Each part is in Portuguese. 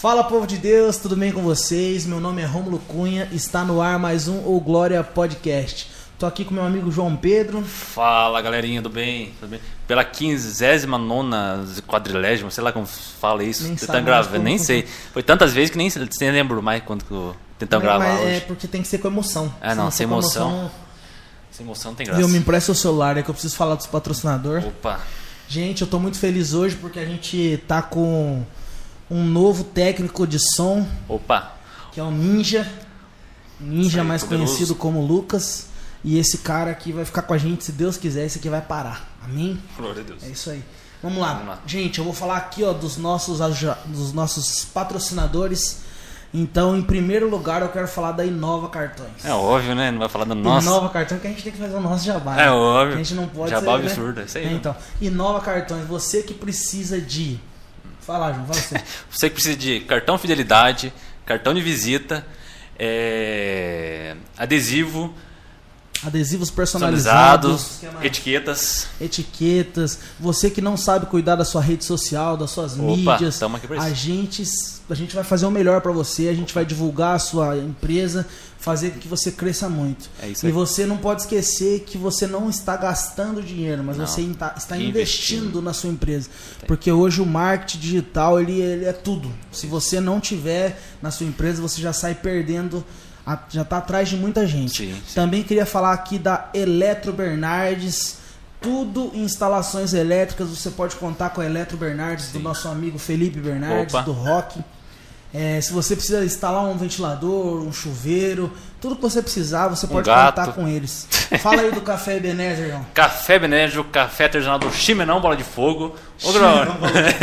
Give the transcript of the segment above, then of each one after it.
Fala povo de Deus, tudo bem com vocês? Meu nome é Rômulo Cunha, está no ar mais um O Glória Podcast. Tô aqui com meu amigo João Pedro. Fala galerinha, tudo bem? Tudo bem? Pela 59 quadrilégima, sei lá como fala isso. Nem tentando sabe gravar, como- nem sei. Foi tantas vezes que nem, nem lembro mais quando que eu Mas- gravar mas hoje. é porque tem que ser com emoção. É, Se não, for sem com emoção. Sem emoção não tem graça. Viu, me empresta o celular, é que eu preciso falar dos patrocinadores. Opa, Gente, eu tô muito feliz hoje porque a gente tá com um novo técnico de som, opa. que é o Ninja. Ninja mais poderoso. conhecido como Lucas. E esse cara aqui vai ficar com a gente, se Deus quiser, esse aqui vai parar. Amém? Glória a Deus. É isso aí. Vamos lá. Vamos lá. Gente, eu vou falar aqui ó, dos, nossos, dos nossos patrocinadores. Então, em primeiro lugar, eu quero falar da Inova Cartões. É óbvio, né? Não vai falar do nosso. Inova Cartões que a gente tem que fazer o nosso jabá. É né? óbvio. A gente não pode Jabá ser, né? absurdo, é isso aí. É, né? então, Inova Cartões, você que precisa de. João, você. Você que precisa de cartão fidelidade, cartão de visita, é, adesivo, Adesivos personalizados, etiquetas. etiquetas. Você que não sabe cuidar da sua rede social, das suas Opa, mídias, a gente, a gente vai fazer o melhor para você. A gente vai divulgar a sua empresa, fazer com que você cresça muito. É isso e aí. você não pode esquecer que você não está gastando dinheiro, mas Não, você está, está investindo. investindo na sua empresa. Porque hoje o marketing digital ele, ele é tudo. Se você não tiver na sua empresa, você já sai perdendo. Já está atrás de muita gente. Sim, sim. Também queria falar aqui da Eletro Bernardes. Tudo em instalações elétricas. Você pode contar com a Eletro Bernardes, do Sim. nosso amigo Felipe Bernardes, Opa. do Rock. É, se você precisa instalar um ventilador, um chuveiro, tudo que você precisar, você pode gato. contar com eles. Fala aí do Café Ebenezer, João. Café Benédio, café artesanal do Chimenão Bola de Fogo. Ô, Grão.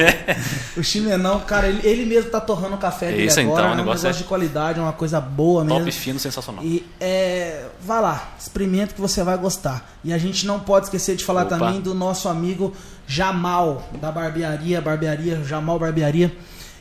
O chimenão, cara, ele, ele mesmo tá torrando o café dele Isso, agora. então, é o um negócio negócio é- de qualidade, é uma coisa boa mesmo. Top fino, sensacional. E é, vai lá, experimenta que você vai gostar. E a gente não pode esquecer de falar Opa. também do nosso amigo Jamal, da barbearia, barbearia, Jamal Barbearia.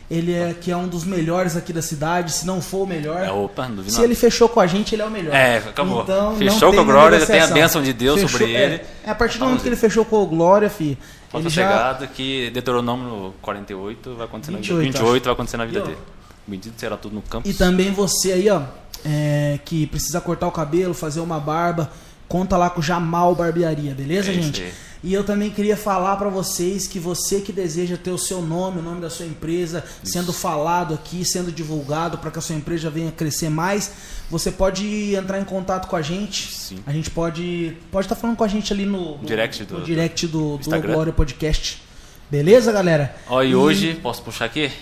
Ele é que é um dos melhores aqui da cidade, se não for o melhor. É, opa, não se ele fechou com a gente, ele é o melhor. É, acabou. Então, Fechou com a Glória, já tem a bênção de Deus sobre Fechou- ele. É, é a partir do momento que ele fechou com o Glória, fi, Falta ele já chegado que Deuteronômio 48 vai acontecer na vida 28, 28 vai acontecer na vida E, dele. Bendito será tudo no campo. E também você aí, ó, é, que precisa cortar o cabelo, fazer uma barba, conta lá com o Jamal Barbearia, beleza, É isso gente? E eu também queria falar pra vocês que você que deseja ter o seu nome, o nome da sua empresa sendo falado aqui, sendo divulgado para que a sua empresa venha crescer mais, você pode entrar em contato com a gente. Sim. A gente pode pode estar falando com a gente ali no, no- Direct do- no direct do, do Instagram. Glória Podcast. Beleza, galera? Ó, e hoje, posso puxar aqui?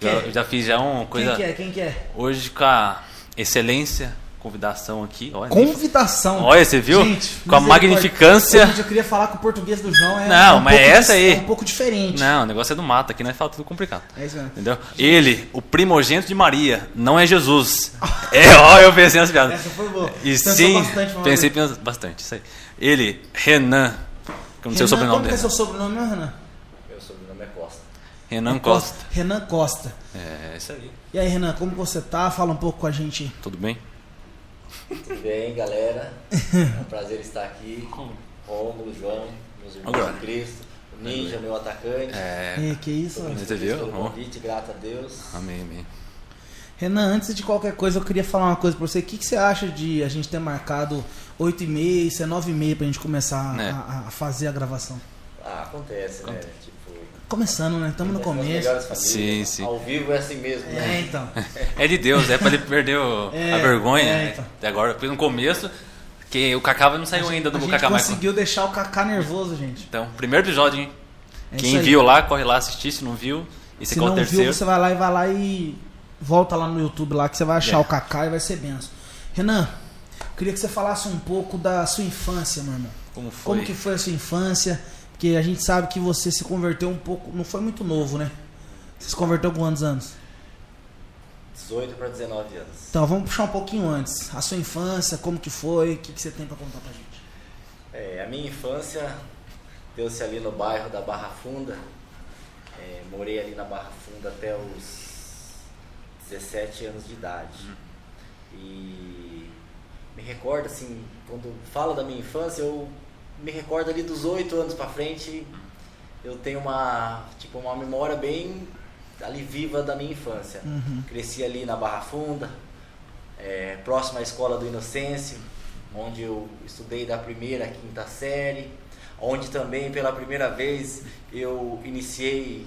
Já, já fiz já uma coisa. Quem que é? Quem que é? Hoje com a excelência, convidação aqui. Olha, Convidação. Olha, você viu? Gente, com a magnificância. Gente, eu queria falar que o português do João é. Não, é um mas pouco é essa aí. É um pouco diferente. Não, o negócio é do mato, aqui nós fala tudo complicado. É isso mesmo. Entendeu? Ele, o primogênito de Maria, não é Jesus. é, ó, eu pensei nas piadas. Essa foi boa. E Pensou sim, bastante, pensei pens- bastante. Isso aí. Ele, Renan, que eu não sei Renan, o sobrenome como é dele. seu sobrenome, meu Renan? Meu sobrenome é Costa. Renan Costa. Renan Costa. É, isso aí. E aí, Renan, como você tá? Fala um pouco com a gente. Tudo bem? Tudo bem, galera? É um prazer estar aqui. Rômulo, João, meus irmãos Agora. em Cristo. O Ninja, meu atacante. É, E, que isso? Muito Você viu? pelo convite, grato a Deus. amém, amém. Renan, antes de qualquer coisa, eu queria falar uma coisa pra você. O que, que você acha de a gente ter marcado 8 e meia, isso é 9 e meia pra gente começar É. a, a fazer a gravação? Ah, acontece, né? Começando, né? Estamos no começo. melhores famílias. Sim, sim. Ao vivo é assim mesmo, É, né? então. É de Deus, é pra ele perder o- É, a vergonha. é, né? então. Até agora, porque no começo, que o Cacava não saiu ainda a do gente Cacá Michael. conseguiu deixar o Kaká nervoso, gente. Então, primeiro episódio, hein? É Quem aí. viu lá, corre lá assistir. Se não viu, esse Se é o não terceiro. viu, você vai lá e vai lá e volta lá no YouTube lá que você vai achar É. o Kaká e vai ser benção. Renan, queria que você falasse um pouco da sua infância, meu irmão. Como foi? Como que foi a sua infância? Porque a gente sabe que você se converteu um pouco, não foi muito novo, né? Você se converteu com quantos anos? 18 para 19 anos. Então, vamos puxar um pouquinho antes. A sua infância, como que foi? O que, que você tem pra contar pra gente? É, a minha infância deu-se ali no bairro da Barra Funda. É, morei ali na Barra Funda até os 17 anos de idade. E me recordo assim, quando falo da minha infância, eu me recordo ali dos 8 anos pra frente, eu tenho uma, tipo, uma memória bem ali viva da minha infância. Uhum. Cresci ali na Barra Funda, é, próximo à escola do Inocêncio, onde eu estudei da primeira à quinta série, onde também pela primeira vez eu iniciei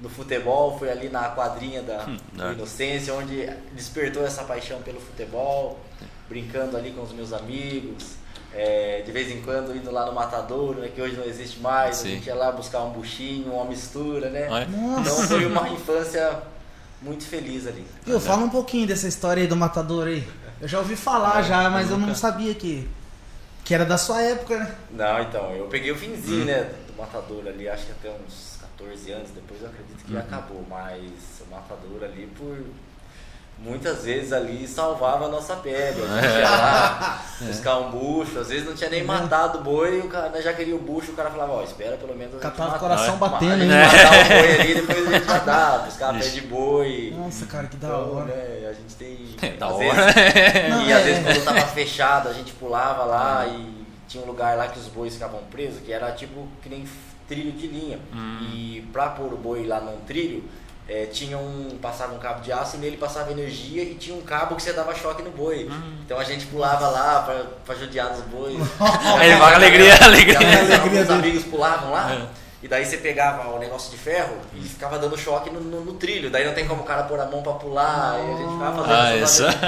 no futebol, foi ali na quadrinha da Hum, do. Inocência, onde despertou essa paixão pelo futebol, brincando ali com os meus amigos, é, de vez em quando indo lá no Matadouro, né, que hoje não existe mais, Sim. a gente ia lá buscar um buchinho, uma mistura, né? Olha. Então foi uma infância muito feliz ali. Viu, fala um pouquinho dessa história aí do matador aí. Eu já ouvi falar já, mas eu não nunca. sabia que, que era da sua época, né? Não, então, eu peguei o finzinho, né, do Matador ali, acho que até uns 14 anos, depois eu acredito que acabou, mas o Matador ali por muitas vezes ali salvava a nossa pele. A gente ia lá buscar um bucho, às vezes não tinha nem matado o boi, o cara né, já queria o bucho, o cara falava, ó, espera pelo menos a gente Catava o matar- coração É. batendo, hein? matar o boi ali, depois a gente dá, buscar pé de boi. Nossa, cara, que da Então, hora. né, a gente tem. É, da às hora. vezes- Não, e é, às vezes é. quando tava fechado, a gente pulava lá e tinha um lugar lá que os bois ficavam presos, que era tipo que nem trilho de linha. E pra pôr o boi lá num trilho, eh, tinha um. passava um cabo de aço e nele passava energia e tinha um cabo que você dava choque no boi. Então a gente pulava lá pra, pra judiar dos bois. Aí vai, alegria, alegria. Alegria alguns dele. amigos pulavam lá. É. E daí você pegava o negócio de ferro e ficava dando choque no, no- no trilho. Daí não tem como o cara pôr a mão pra pular. E a gente ficava fazendo Ah, essas isso.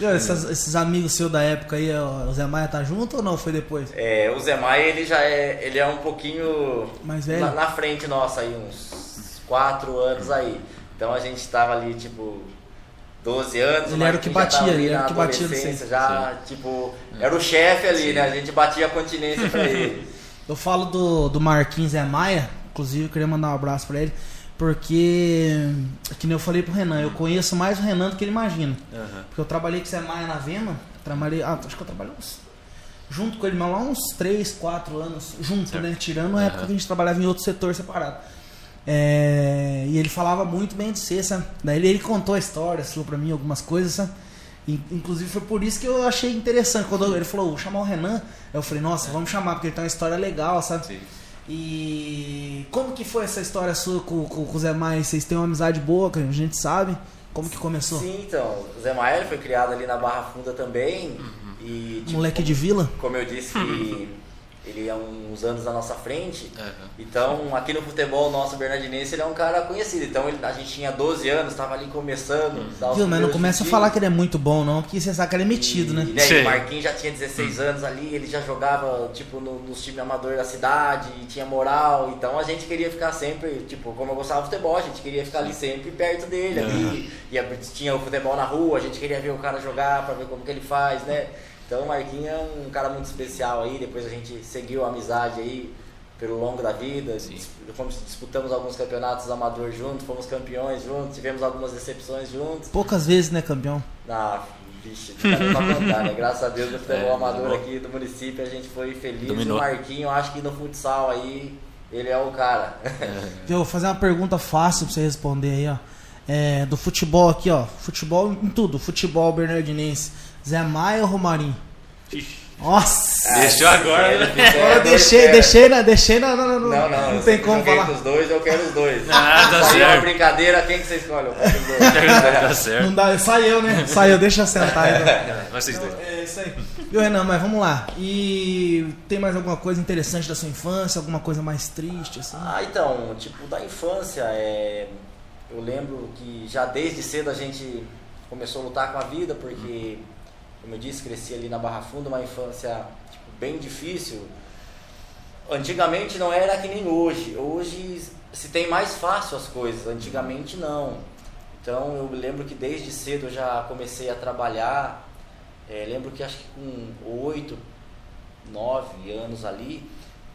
Viu, esses, esses amigos seus da época aí, o Zé Maia tá junto ou não? Foi depois? É, o Zé Maia, ele já é, ele é um pouquinho Mais velho? na, na frente nossa aí, uns 4 anos aí. Então a gente tava ali, tipo, 12 anos. Ele era o que batia, ele ali era o que batia no adolescência, Já, tipo, era o É. chefe ali, né? A gente batia a continência pra ele. Eu falo do, do Marquinhos Zé Maia, inclusive eu queria mandar um abraço pra ele, porque, que nem eu falei pro Renan, eu conheço mais o Renan do que ele imagina. Aham. Porque eu trabalhei com o Zé Maia na Vema, trabalhei, ah, acho que eu trabalhei uns, junto com ele, mas lá uns 3, 4 anos, junto, Certo. né? Tirando a época Aham. que a gente trabalhava em outro setor separado. É, e ele falava muito bem de você, sabe? Daí ele, ele contou a história, falou pra mim algumas coisas, sabe? E, inclusive foi por isso que eu achei interessante. Quando ele falou, vou chamar o Renan, eu falei, nossa, vamos chamar, porque ele tem uma história legal, sabe? Sim. E como que foi essa história sua com, com, com o Zé Maia? Vocês têm uma amizade boa, que a gente sabe. Como que começou? Sim, então, o Zé Maia ele foi criado ali na Barra Funda também. E, tipo, Moleque de vila? como eu disse que ele é uns anos na nossa frente. Aham. Então, aqui no futebol nosso bernardinense, ele é um cara conhecido. Então, ele- a gente tinha 12 anos, estava ali começando. os Viu, mas não começa a falar que ele é muito bom, não, porque você sabe que ele é metido, E, né? né, e o Marquinhos já tinha 16 anos ali, ele já jogava, tipo, no- nos times amadores da cidade, e tinha moral, então a gente queria ficar sempre, tipo, como eu gostava do futebol, a gente queria ficar ali sempre perto dele, ali, e a- tinha o futebol na rua, a gente queria ver o cara jogar pra ver como que ele faz, né? Então o Marquinhos é um cara muito especial aí, depois a gente seguiu a amizade aí pelo longo da vida, Sim. disputamos alguns campeonatos amadores juntos, fomos campeões juntos, tivemos algumas decepções juntos. Poucas vezes, né, campeão? Ah, vixe, não dá nem pra contar, né? Graças a Deus no futebol É, amador aqui do município a gente foi feliz. Dominou. O Marquinho, eu acho que no futsal aí, ele é o cara. Viu, vou fazer uma pergunta fácil pra você responder aí, ó. É, do futebol aqui, ó. Futebol em tudo. Futebol bernardinense. Zé Maia ou Romarinho? Ixi. Nossa! Deixou agora, né? eu deixei, deixei na. Deixei na. na- na- Não, não, não eu tem como falar. os dois, eu quero os dois. Ah, tá Saiu uma certo. brincadeira, quem que você escolhe? Eu quero os dois. Tá certo. Não dá, saiu, né? Saiu, deixa eu sentar então. Vocês dois. É isso aí. Viu, Renan, mas vamos lá. E tem mais alguma coisa interessante da sua infância? Alguma coisa mais triste, assim? Ah, então, tipo, da infância, é... eu lembro que já desde cedo a gente começou a lutar com a vida, porque, como eu disse, cresci ali na Barra Funda, uma infância tipo, bem difícil. Antigamente não era que nem hoje. Hoje se tem mais fácil as coisas, antigamente não. Então eu lembro que desde cedo eu já comecei a trabalhar. É, lembro que acho que com oito, nove anos ali,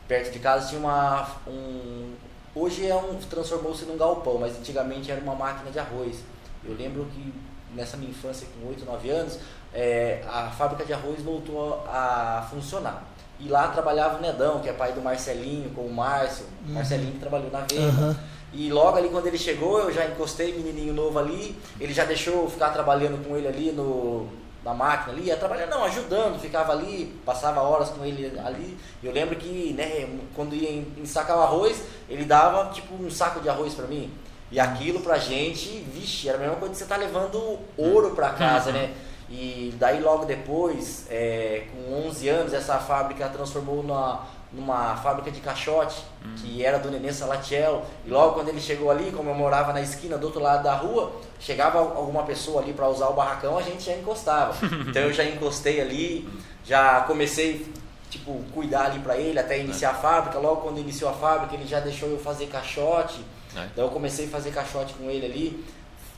perto de casa tinha uma um hoje é um transformou-se num galpão, mas antigamente era uma máquina de arroz. Eu lembro que nessa minha infância com 8, 9 anos, é, a fábrica de arroz voltou a funcionar. E lá trabalhava o Nedão, que é pai do Marcelinho, com o Márcio, Uhum. Marcelinho que trabalhou na venda. Aham. E logo ali quando ele chegou, eu já encostei menininho novo ali, ele já deixou eu ficar trabalhando com ele ali no, na máquina ali, ia trabalhando, não, ajudando, ficava ali, passava horas com ele ali. Eu lembro que, né, quando ia en- ensacar o arroz, ele dava tipo um saco de arroz pra mim. E aquilo pra gente, vixe, era a mesma coisa que você tá levando ouro pra casa, né? E daí logo depois, é, com 11 anos, essa fábrica transformou na, numa fábrica de caixote, que era do Nenê Salatiel. E logo quando ele chegou ali, como eu morava na esquina do outro lado da rua, chegava alguma pessoa ali para usar o barracão, a gente já encostava. Então eu já encostei ali, já comecei tipo cuidar ali para ele até iniciar a fábrica. Logo quando iniciou a fábrica, ele já deixou eu fazer caixote. É. Então eu comecei a fazer caixote com ele ali.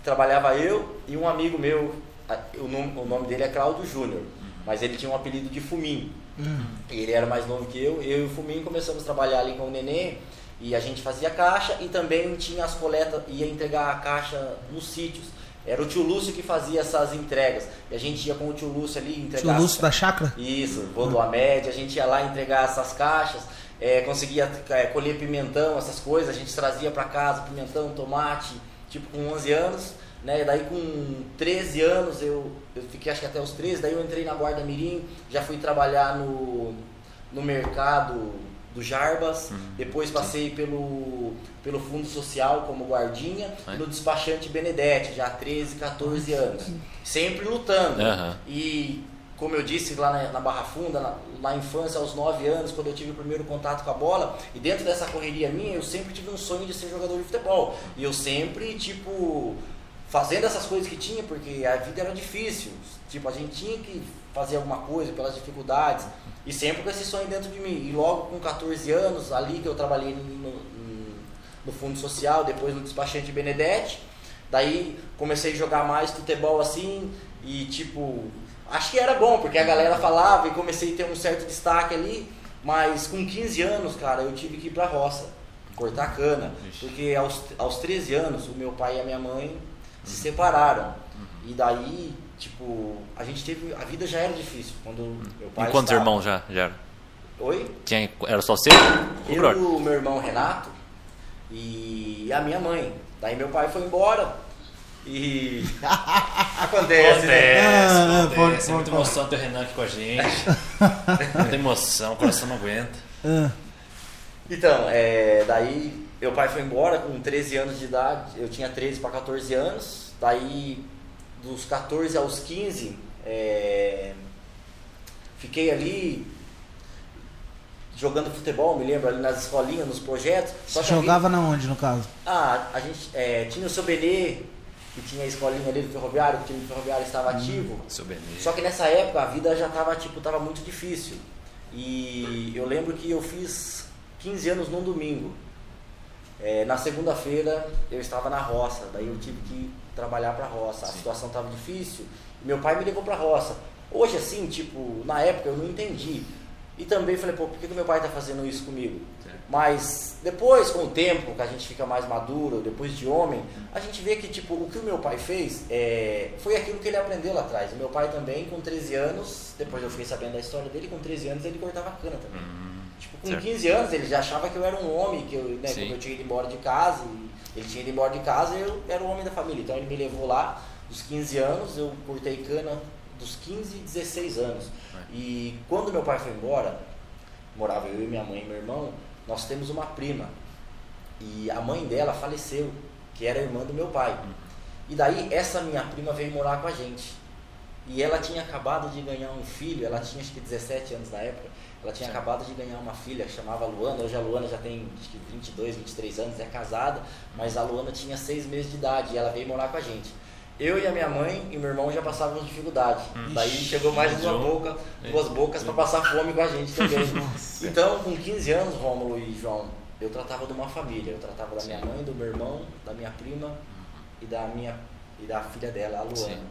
Trabalhava eu e um amigo meu, o nome, o nome dele é Claudio Júnior, mas ele tinha um apelido de Fuminho. Ele era mais novo que eu. Eu e o Fuminho começamos a trabalhar ali com o Nenê e a gente fazia caixa e também tinha as coletas, ia entregar a caixa nos sítios. Era o tio Lúcio que fazia essas entregas. E a gente ia com o tio Lúcio ali entregar. Tio as- Lúcio da chácara? isso, vou do Amed, a gente ia lá entregar essas caixas, é, conseguia é, colher pimentão, essas coisas, a gente trazia para casa pimentão, tomate, tipo com 11 anos, né? Daí com 13 anos eu, eu fiquei acho que até os 13, daí eu entrei na Guarda Mirim, já fui trabalhar no, no mercado do Jarbas, depois passei pelo, pelo Fundo Social como guardinha e no despachante Benedetti, já 13, 14 anos. Sempre lutando. Aham. E como eu disse lá na, na Barra Funda, na, na infância, aos 9 anos, quando eu tive o primeiro contato com a bola, e dentro dessa correria minha, eu sempre tive um sonho de ser jogador de futebol. E eu sempre, tipo, fazendo essas coisas que tinha, porque a vida era difícil. Tipo, a gente tinha que fazer alguma coisa pelas dificuldades. E sempre com esse sonho dentro de mim. E logo com 14 anos, ali que eu trabalhei no, no, Fundo Social, depois no despachante Benedetti, Daí comecei a jogar mais futebol assim e tipo, acho que era bom, porque a galera falava e comecei a ter um certo destaque ali, mas com 15 anos, cara, eu tive que ir pra roça, cortar cana, porque aos, aos 13 anos o meu pai e a minha mãe se separaram. E daí, tipo, a gente teve, a vida já era difícil quando meu pai E quantos estava- irmãos já, já era? Oi? Tinha, era só você? O Eu, o meu irmão Renato e a minha mãe. Daí meu pai foi embora e acontece, né? Ah, Acontece, pode- é pode- muita emoção ter o Renan aqui com a gente. muita emoção, o coração não aguenta. Então, é, daí meu pai foi embora com 13 anos de idade, eu tinha 13 para 14 anos, daí dos 14 aos 15, é, fiquei ali jogando futebol, me lembro ali nas escolinhas, nos projetos. Você que a vida- jogava na onde, no caso? Ah, a gente é, tinha o seu Benê, que tinha a escolinha ali do ferroviário, que o time do ferroviário estava ativo. Seu Benê. Só que nessa época a vida já estava tipo, tava muito difícil. E eu lembro que eu fiz 15 anos num domingo. É, na segunda-feira eu estava na roça, daí eu tive que trabalhar para roça. A situação estava difícil. Meu pai me levou para roça. Hoje assim, tipo, na época eu não entendi. E também falei, pô, por que, que meu pai está fazendo isso comigo? Mas depois, com o tempo, que a gente fica mais maduro, depois de homem, a gente vê que tipo, o que o meu pai fez é, foi aquilo que ele aprendeu lá atrás. O meu pai também, com 13 anos, depois eu fiquei sabendo da história dele, com 13 anos ele cortava cana também. Tipo, com certo. 15 anos ele já achava que eu era um homem, que eu, né, eu tinha ido embora de casa, e ele tinha ido embora de casa eu era o homem da família. Então ele me levou lá, dos 15 anos, eu cortei cana dos 15 e 16 anos. E quando meu pai foi embora, morava eu e minha mãe e meu irmão, nós temos uma prima. E a mãe dela faleceu, que era irmã do meu pai. E daí essa minha prima veio morar com a gente. E ela tinha acabado de ganhar um filho, ela tinha acho que 17 anos na época. Ela tinha Certo. acabado de ganhar uma filha chamava Luana. Hoje a Luana já tem acho que 22, 23 anos, é casada, mas a Luana tinha 6 meses de idade e ela veio morar com a gente. Eu e a minha mãe e meu irmão já passávamos dificuldade. Daí chegou mais uma boca, duas bocas para passar fome com a gente também. então, com 15 anos, Rômulo e João, eu tratava de uma família. Eu tratava da minha mãe, do meu irmão, da minha prima e da minha e da filha dela, a Luana. Sim.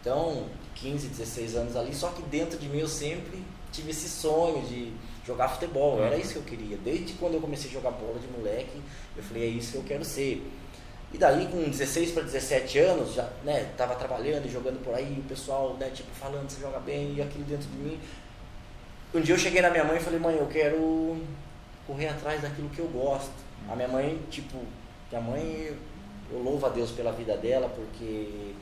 Então, 15, 16 anos ali, só que dentro de mim eu sempre tive esse sonho de jogar futebol. Era isso que eu queria. Desde quando eu comecei a jogar bola de moleque, eu falei, é isso que eu quero ser. E daí, com 16 para 17 anos, já, né, tava trabalhando e jogando por aí, o pessoal, né, tipo, falando, você joga bem, e aquilo dentro de mim. Um dia eu cheguei na minha mãe e falei, mãe, eu quero correr atrás daquilo que eu gosto. A minha mãe, tipo, minha mãe, eu louvo a Deus pela vida dela, porque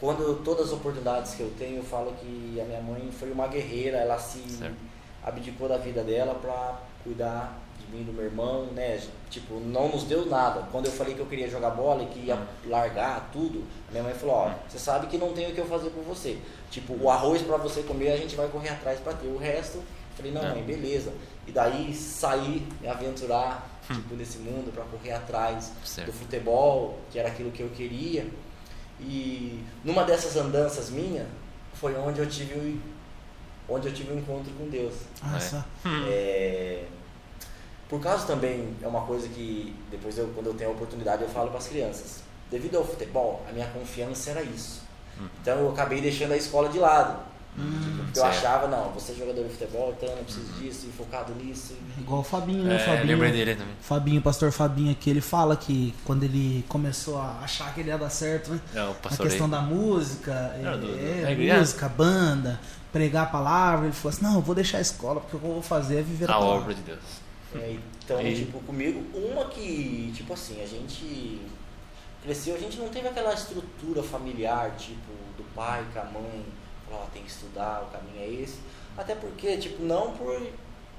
quando todas as oportunidades que eu tenho, eu falo que a minha mãe foi uma guerreira, ela se Certo. abdicou da vida dela para cuidar de mim do meu irmão, né? Tipo, não nos deu nada. Quando eu falei que eu queria jogar bola e que ia largar tudo, a minha mãe falou, ó, você sabe que não tem o que eu fazer por você. Tipo, o arroz para você comer, a gente vai correr atrás para ter. O resto, eu falei, não, É. mãe, beleza. E daí saí, me aventurar, tipo, nesse mundo para correr atrás Certo. do futebol, que era aquilo que eu queria. E numa dessas andanças minha, foi onde eu tive o onde eu tive um encontro com Deus. Ah, É. só. É, por causa também é uma coisa que depois eu, quando eu tenho a oportunidade eu falo para as crianças. Devido ao futebol, a minha confiança era isso. Então eu acabei deixando a escola de lado. Porque eu certo. achava, não, você é jogador de futebol, então eu não preciso disso, e focado nisso. Igual o Fabinho, né? É, Fabinho, lembrei dele também. Fabinho, pastor Fabinho aqui, ele fala que quando ele começou a achar que ele ia dar certo, né? É, o A questão da música, Era do- é, da igreja? música, banda, pregar a palavra, ele falou assim, não, eu vou deixar a escola, porque o que eu vou fazer é viver a, A palavra. obra de Deus. É, então, E- tipo, comigo, uma que, tipo assim, a gente cresceu, a gente não teve aquela estrutura familiar, tipo, do pai com a mãe, ó, tem que estudar, o caminho é esse. Até porque, tipo, não por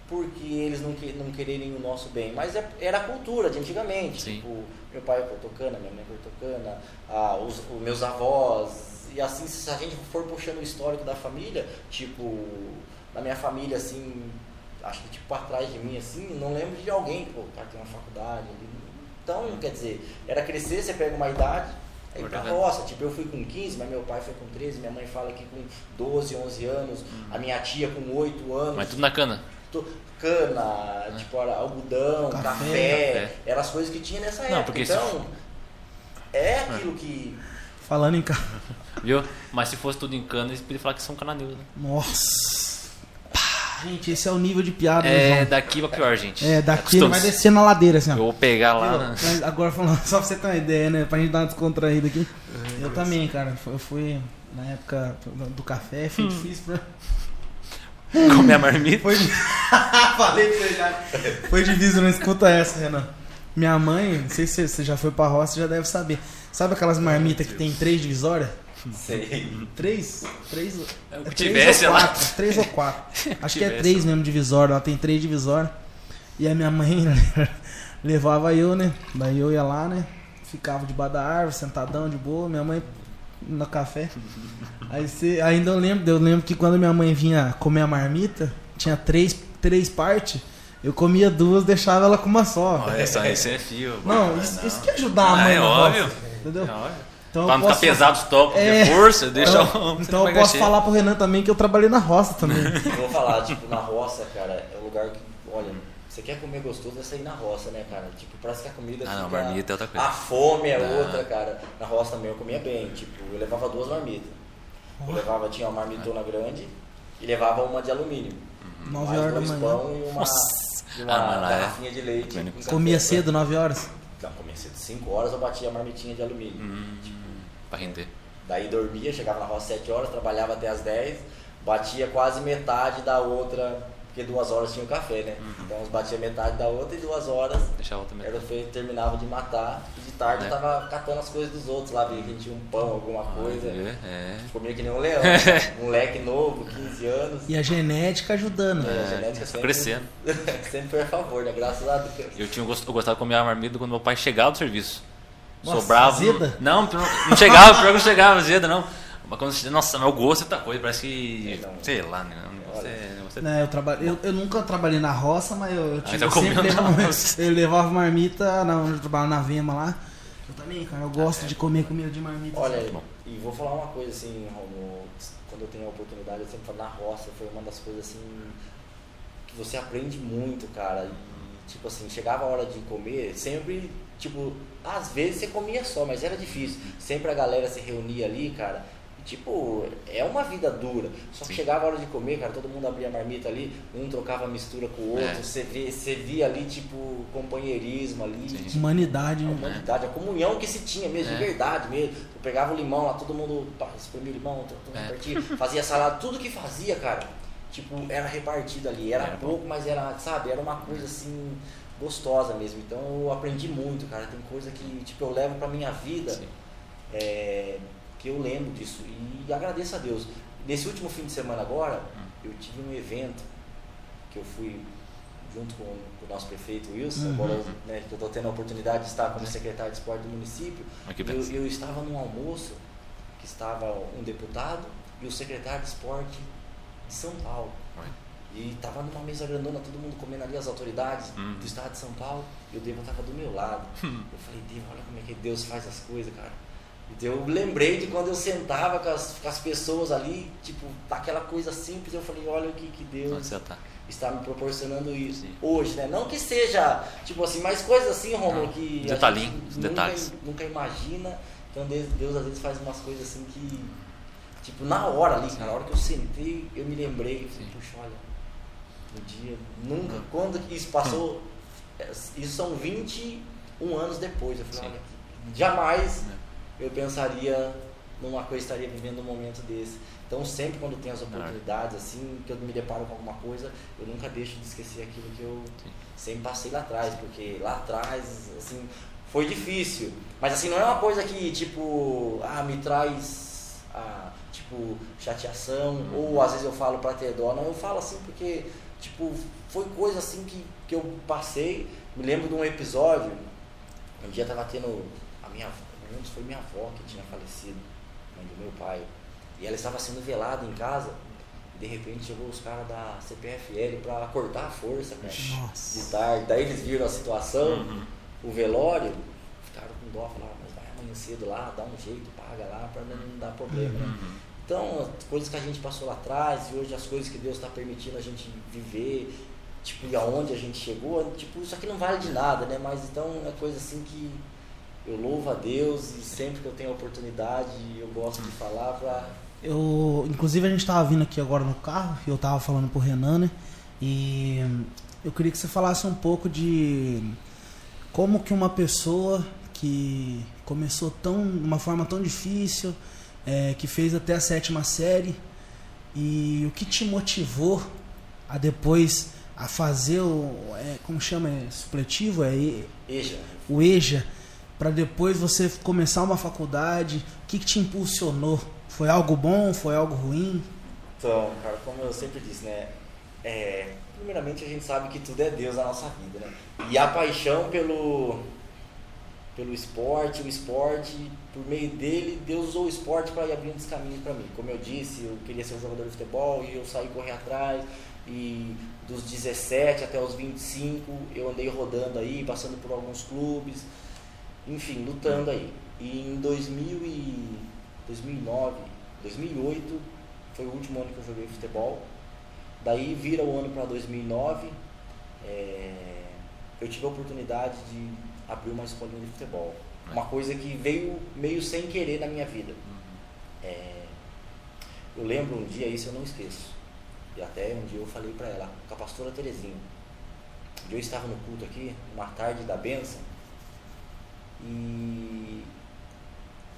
porque eles não, que, não quererem o nosso bem, mas é- era a cultura de antigamente. Sim. Tipo, meu pai é portocana, minha mãe é portocana, ah, os, os meus avós, e assim, se a gente for puxando o histórico da família, tipo, na minha família, assim, acho que tipo pra trás de mim, assim, não lembro de alguém, pô, cara tem uma faculdade ali. Então, quer dizer, era crescer, você pega uma idade, aí pra roça, tipo, eu fui com 15, mas meu pai foi com 13, minha mãe fala que com 12, 11 anos, a minha tia com 8 anos. Mas tudo na cana. Cana, tipo, era algodão, Café. café, Café. eram as coisas que tinha nessa Não, época. porque se então, é aquilo que. Falando em... ca- Viu? Mas se fosse tudo em cana, eles poderiam falar que são cananeus, né? Nossa! Gente, esse é o nível de piada, né, É daqui pra pior, gente. É, daqui ele vai descer na ladeira, assim, ó. Eu vou pegar lá. Viu? né? Mas agora falando, só pra você ter uma ideia, né? Pra gente dar uma descontraída aqui. Eu também, cara. Eu fui na época do café, foi Hum. difícil pra. Comer a marmita. Foi. Falei pra você já. Foi difícil, não escuta essa, Renan. Minha mãe, não sei se você já foi pra roça, você já deve saber. Sabe aquelas marmitas que tem três divisórias? Sei. Três? Três? É o que três tivesse ou lá. quatro, Três ou quatro. Acho que é três mesmo divisórias. Ela tem três divisórias. E a minha mãe levava eu, né? Daí eu ia lá, né? Ficava debaixo da árvore, sentadão de boa. Minha mãe no café. Aí você, ainda eu lembro, eu lembro que quando minha mãe vinha comer a marmita, tinha três, três partes. Eu comia duas, deixava ela com uma só. Olha só, esse é fio. Não, isso, isso que é ajudar a Ah, mãe é na óbvio. roça, entendeu? É óbvio. Então pra eu não ficar pesado os tocos É. de força, deixa Eu- o. você então eu vai posso cheio. falar pro Renan também que eu trabalhei na roça também. Eu vou falar, tipo, na roça, cara, é um lugar que, olha, você quer comer gostoso, é sair na roça, né, cara? Tipo, parece que a comida Ah, não, fica... marmita é outra coisa. A fome é Ah. outra, cara. Na roça também eu comia bem, tipo, eu levava duas marmitas. Eu levava, tinha uma marmitona grande e levava uma de alumínio. Nove horas da dois manhã. pão e uma, Nossa. e uma Ah, lá é- garrafinha de leite. Comia cedo, 9 horas. Não, comia cedo. 5 horas eu batia a marmitinha de alumínio. Hum, pra render. Daí dormia, chegava na roça 7 horas, trabalhava até as 10, batia quase metade da outra, porque duas horas tinha o café, né? Uhum. Então batia metade da outra e duas horas Deixa a outra mesmo. era feito, terminava de matar e de tarde É. eu tava catando as coisas dos outros lá, via que tinha um pão, alguma coisa. É, é. Comia que nem um leão, né? um moleque novo, 15 anos. E a genética ajudando. É, a genética tô sempre, crescendo. sempre foi a favor, né? Graças a Deus. Eu, tinha, gost- eu gostava de comer a marmita quando meu pai chegava do serviço. Nossa, Sobrava. azeda? Não, não, chegava, pior que não chegava azeda, não. Mas quando, você- nossa, meu gosto é outra coisa, parece que. É, não. sei lá, né? Você, você, Né, eu, traba... eu, eu nunca trabalhei na roça, mas eu, eu, tive, tá eu sempre na levava, eu levava marmita, não, eu trabalhava na Vema lá. Eu também, cara, eu gosto de comer comida de marmita. Olha, bom. e vou falar uma coisa assim, Romulo, quando eu tenho a oportunidade, eu sempre falo na roça, foi uma das coisas assim que você aprende muito, cara. E tipo assim, chegava a hora de comer, sempre, tipo, às vezes você comia só, mas era difícil. Sempre a galera se reunia ali, cara. E, tipo, é uma vida dura. Só que Sim. chegava a hora de comer, cara, todo mundo abria a marmita ali, um trocava mistura com o outro, É. você, vê, você via ali, tipo, companheirismo ali. Tipo, Humanidade, a né? humanidade, a comunhão que se tinha mesmo, É. de verdade mesmo. Eu pegava o limão lá, todo mundo pá, espremia o limão, todo mundo É. repartia, fazia salada, tudo que fazia, cara, tipo, era repartido ali. Era Era bom. pouco, mas era, sabe, era uma coisa assim, gostosa mesmo. Então eu aprendi muito, cara. Tem coisa que, tipo, eu levo pra minha vida, é, que eu lembro disso. E agradeço a Deus. Nesse último fim de semana agora, Hum. eu tive um evento que eu fui junto com, o nosso prefeito Wilson, Uhum. agora né, que eu estou tendo a oportunidade de estar como secretário de esporte do município. Eu, eu estava num almoço que estava um deputado e o secretário de esporte de São Paulo. E estava numa mesa grandona, todo mundo comendo ali, as autoridades Uhum. do estado de São Paulo, e o Devo estava do meu lado. Eu falei, Devo, olha como é que Deus faz as coisas, cara. E eu lembrei de quando eu sentava com as, com as pessoas ali, tipo, daquela coisa simples, eu falei, olha o que, que Deus tá? está me proporcionando isso Sim. hoje, né? Não que seja, tipo assim, mas coisas assim, Romulo, Não, que detalhinho, nunca, detalhes. nunca imagina. Então Deus, Deus às vezes faz umas coisas assim que, tipo, na hora ali, cara, na hora que eu sentei, eu me lembrei, falei, Sim. puxa, olha, um dia, nunca, quando isso passou, é, isso são 21 anos depois, eu falei, jamais eu pensaria numa coisa, estaria vivendo um momento desse. Então sempre quando tem as oportunidades, assim, que eu me deparo com alguma coisa, eu nunca deixo de esquecer aquilo que eu Sim. sempre passei lá atrás, porque lá atrás, assim, foi difícil. Mas assim, não é uma coisa que, tipo, ah, me traz, ah, tipo, chateação, ou às vezes eu falo pra ter dó. Não, eu falo assim porque, tipo, foi coisa assim que, que eu passei. Me lembro de um episódio, um dia tava tendo, a minha, se foi minha avó que tinha falecido, mãe do meu pai. E ela estava sendo velada em casa. E de repente chegou os caras da CPFL pra cortar a força, cara de Nossa. tarde. Daí eles viram a situação, Uhum. o velório, ficaram com dó, falaram, mas vai amanhã cedo lá, dá um jeito, paga lá para não dar problema, né? Uhum. Então, as coisas que a gente passou lá atrás e hoje as coisas que Deus está permitindo a gente viver, tipo, e aonde a gente chegou, tipo, isso aqui não vale de nada, né? Mas então é coisa assim que eu louvo a Deus e sempre que eu tenho a oportunidade eu gosto de falar para Eu, inclusive a gente tava vindo aqui agora no carro e eu tava falando pro Renan, né? E eu queria que você falasse um pouco de como que uma pessoa que começou tão de uma forma tão difícil, é, que fez até a sétima série e o que te motivou a depois a fazer o é, como chama é, supletivo é Eja, o EJA para depois você começar uma faculdade? O que, que te impulsionou? Foi algo bom? Foi algo ruim? Então, cara, como eu sempre disse, né? É, primeiramente a gente sabe que tudo é Deus na nossa vida, né? E a paixão pelo pelo esporte, o esporte, por meio dele, Deus usou o esporte para ir abrindo os caminhos para mim. Como eu disse, eu queria ser um jogador de futebol e eu saí correr atrás e dos 17 até os 25 eu andei rodando aí, passando por alguns clubes, enfim, lutando aí. E em 2000 e 2009, 2008 foi o último ano que eu joguei futebol. Daí vira o ano para 2009, é, eu tive a oportunidade de abrir uma escolinha de futebol. Uma coisa que veio meio sem querer na minha vida. É, eu lembro um dia, isso eu não esqueço. E até um dia eu falei para ela, com a pastora Terezinha. Um dia eu estava no culto aqui, uma tarde da benção, e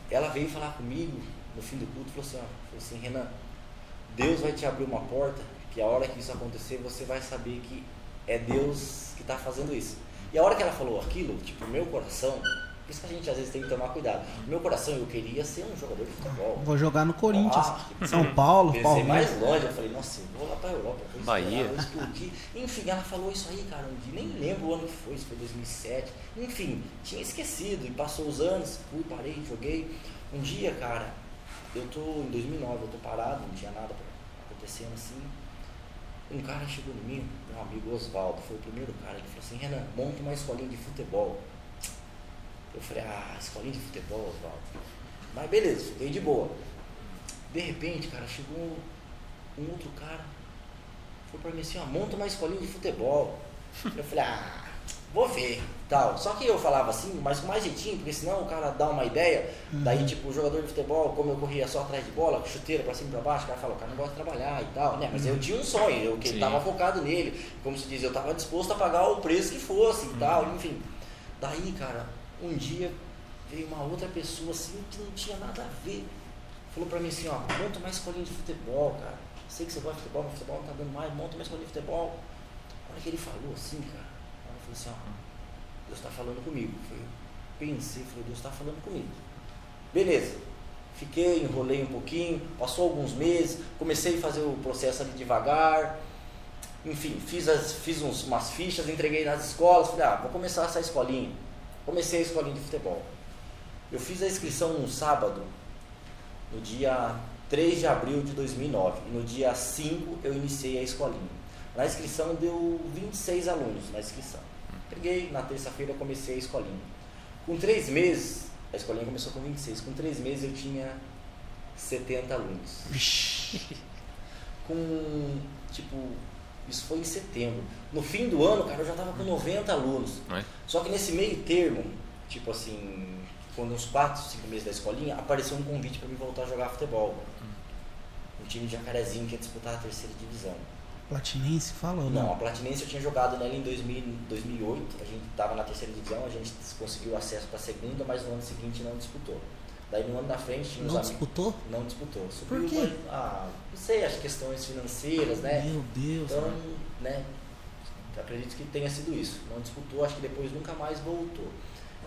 ela veio falar comigo no fim do culto e falou assim, ó, falou assim, Renan, Deus vai te abrir uma porta, que a hora que isso acontecer, você vai saber que é Deus que está fazendo isso. E a hora que ela falou aquilo, tipo, meu coração, por isso que a gente às vezes tem que tomar cuidado. Meu coração, eu queria ser um jogador de futebol. Vou jogar no Corinthians, Ah, São Paulo, Pensei Palmeiras. mais longe, eu falei, nossa, eu vou lá pra Europa, vou Bahia. vou explodir. Enfim, ela falou isso aí, cara, um dia, nem lembro o ano que foi, se foi 2007. Enfim, tinha esquecido, e passou os anos, fui, parei, joguei. Um dia, cara, eu tô em 2009, eu tô parado, não tinha nada acontecendo assim. Um cara chegou em mim, meu amigo Oswaldo, foi o primeiro cara, ele falou assim, Renan, monta uma escolinha de futebol. Eu falei, ah, escolinha de futebol, Oswaldo. Mas beleza, fiquei de boa. De repente, cara, chegou um, outro cara, foi pra mim assim, ó, monta uma escolinha de futebol. Eu falei, ah, vou ver, tal. Só que eu falava assim, mas com mais jeitinho, porque senão o cara dá uma ideia, daí tipo, o jogador de futebol, como eu corria só atrás de bola, com chuteira pra cima e pra baixo, o cara fala, o cara não gosta de trabalhar e tal, né? Mas eu tinha um sonho, eu que Sim. tava focado nele, como se diz, eu tava disposto a pagar o preço que fosse e tal, enfim. Daí, cara, um dia veio uma outra pessoa assim que não tinha nada a ver. Falou pra mim assim, ó, monta uma escolinha de futebol, cara. Sei que você gosta de futebol, mas futebol não tá dando mais, monta uma escolinha de futebol. A hora que ele falou assim, cara, eu falei assim, ó, Deus tá falando comigo. Eu pensei, falei, Deus tá falando comigo. Beleza. Fiquei, enrolei um pouquinho, passou alguns meses, comecei a fazer o processo ali devagar. Enfim, fiz, as, fiz uns, umas fichas, entreguei nas escolas, falei, ah, vou começar essa escolinha. Comecei a escolinha de futebol. Eu fiz a inscrição no sábado, no dia 3 de abril de 2009. E no dia 5 eu iniciei a escolinha. Na inscrição deu 26 alunos na inscrição. Peguei, na terça-feira comecei a escolinha. Com três meses, a escolinha começou com 26. Com três meses eu tinha 70 alunos. Com, tipo, isso foi em setembro. No fim do ano, cara, eu já tava com 90 alunos. É? Só que nesse meio termo, tipo assim, quando uns 4, 5 meses da escolinha, apareceu um convite para mim voltar a jogar futebol. Um time de Jacarezinho que ia disputar a terceira divisão. Platinense, fala ou Não, não? a Platinense eu tinha jogado nela em 2000, 2008, a gente estava na terceira divisão, a gente conseguiu acesso para a segunda, mas no ano seguinte não disputou. Daí no ano da frente Não amigos- disputou? Não disputou. Subiu, quê? mas, ah, não sei, as questões financeiras, né? Meu Deus. Então, né, acredito que tenha sido isso. Não disputou, acho que depois nunca mais voltou.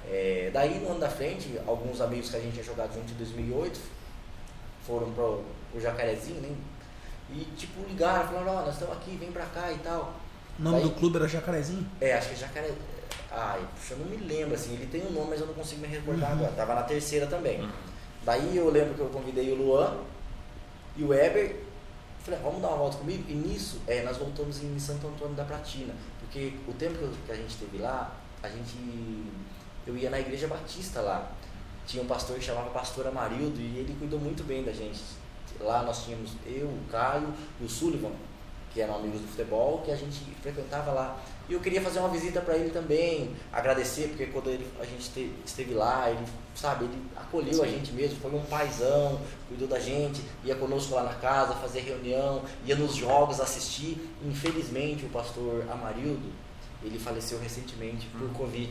É, daí, no ano da frente, alguns amigos que a gente tinha jogado junto em 2008 foram pro, pro Jacarezinho, né? E, tipo, ligaram, falaram, ó, nós estamos aqui, vem pra cá e tal. O nome Daí- do clube era Jacarezinho? É, acho que é Jacaré... Ai, puxa, eu não me lembro, assim, ele tem um nome, mas eu não consigo me recordar Uhum. agora. Tava na terceira também. Uhum. Daí eu lembro que eu convidei o Luan e o Weber. Falei, ah, vamos dar uma volta comigo? E nisso, é, nós voltamos em Santo Antônio da Platina. Porque o tempo que a gente esteve lá, a gente. Eu ia na igreja batista lá. Tinha um pastor que chamava Pastor Amarildo e ele cuidou muito bem da gente. Lá nós tínhamos eu, o Caio e o Sullivan, que eram amigos do futebol, que a gente frequentava lá. E eu queria fazer uma visita para ele também, agradecer, porque quando ele, a gente te- esteve lá, ele, sabe, ele acolheu a gente mesmo, foi um paizão, cuidou da gente, ia conosco lá na casa, fazer reunião, ia nos jogos assistir. Infelizmente, o pastor Amarildo, ele faleceu recentemente por Covid.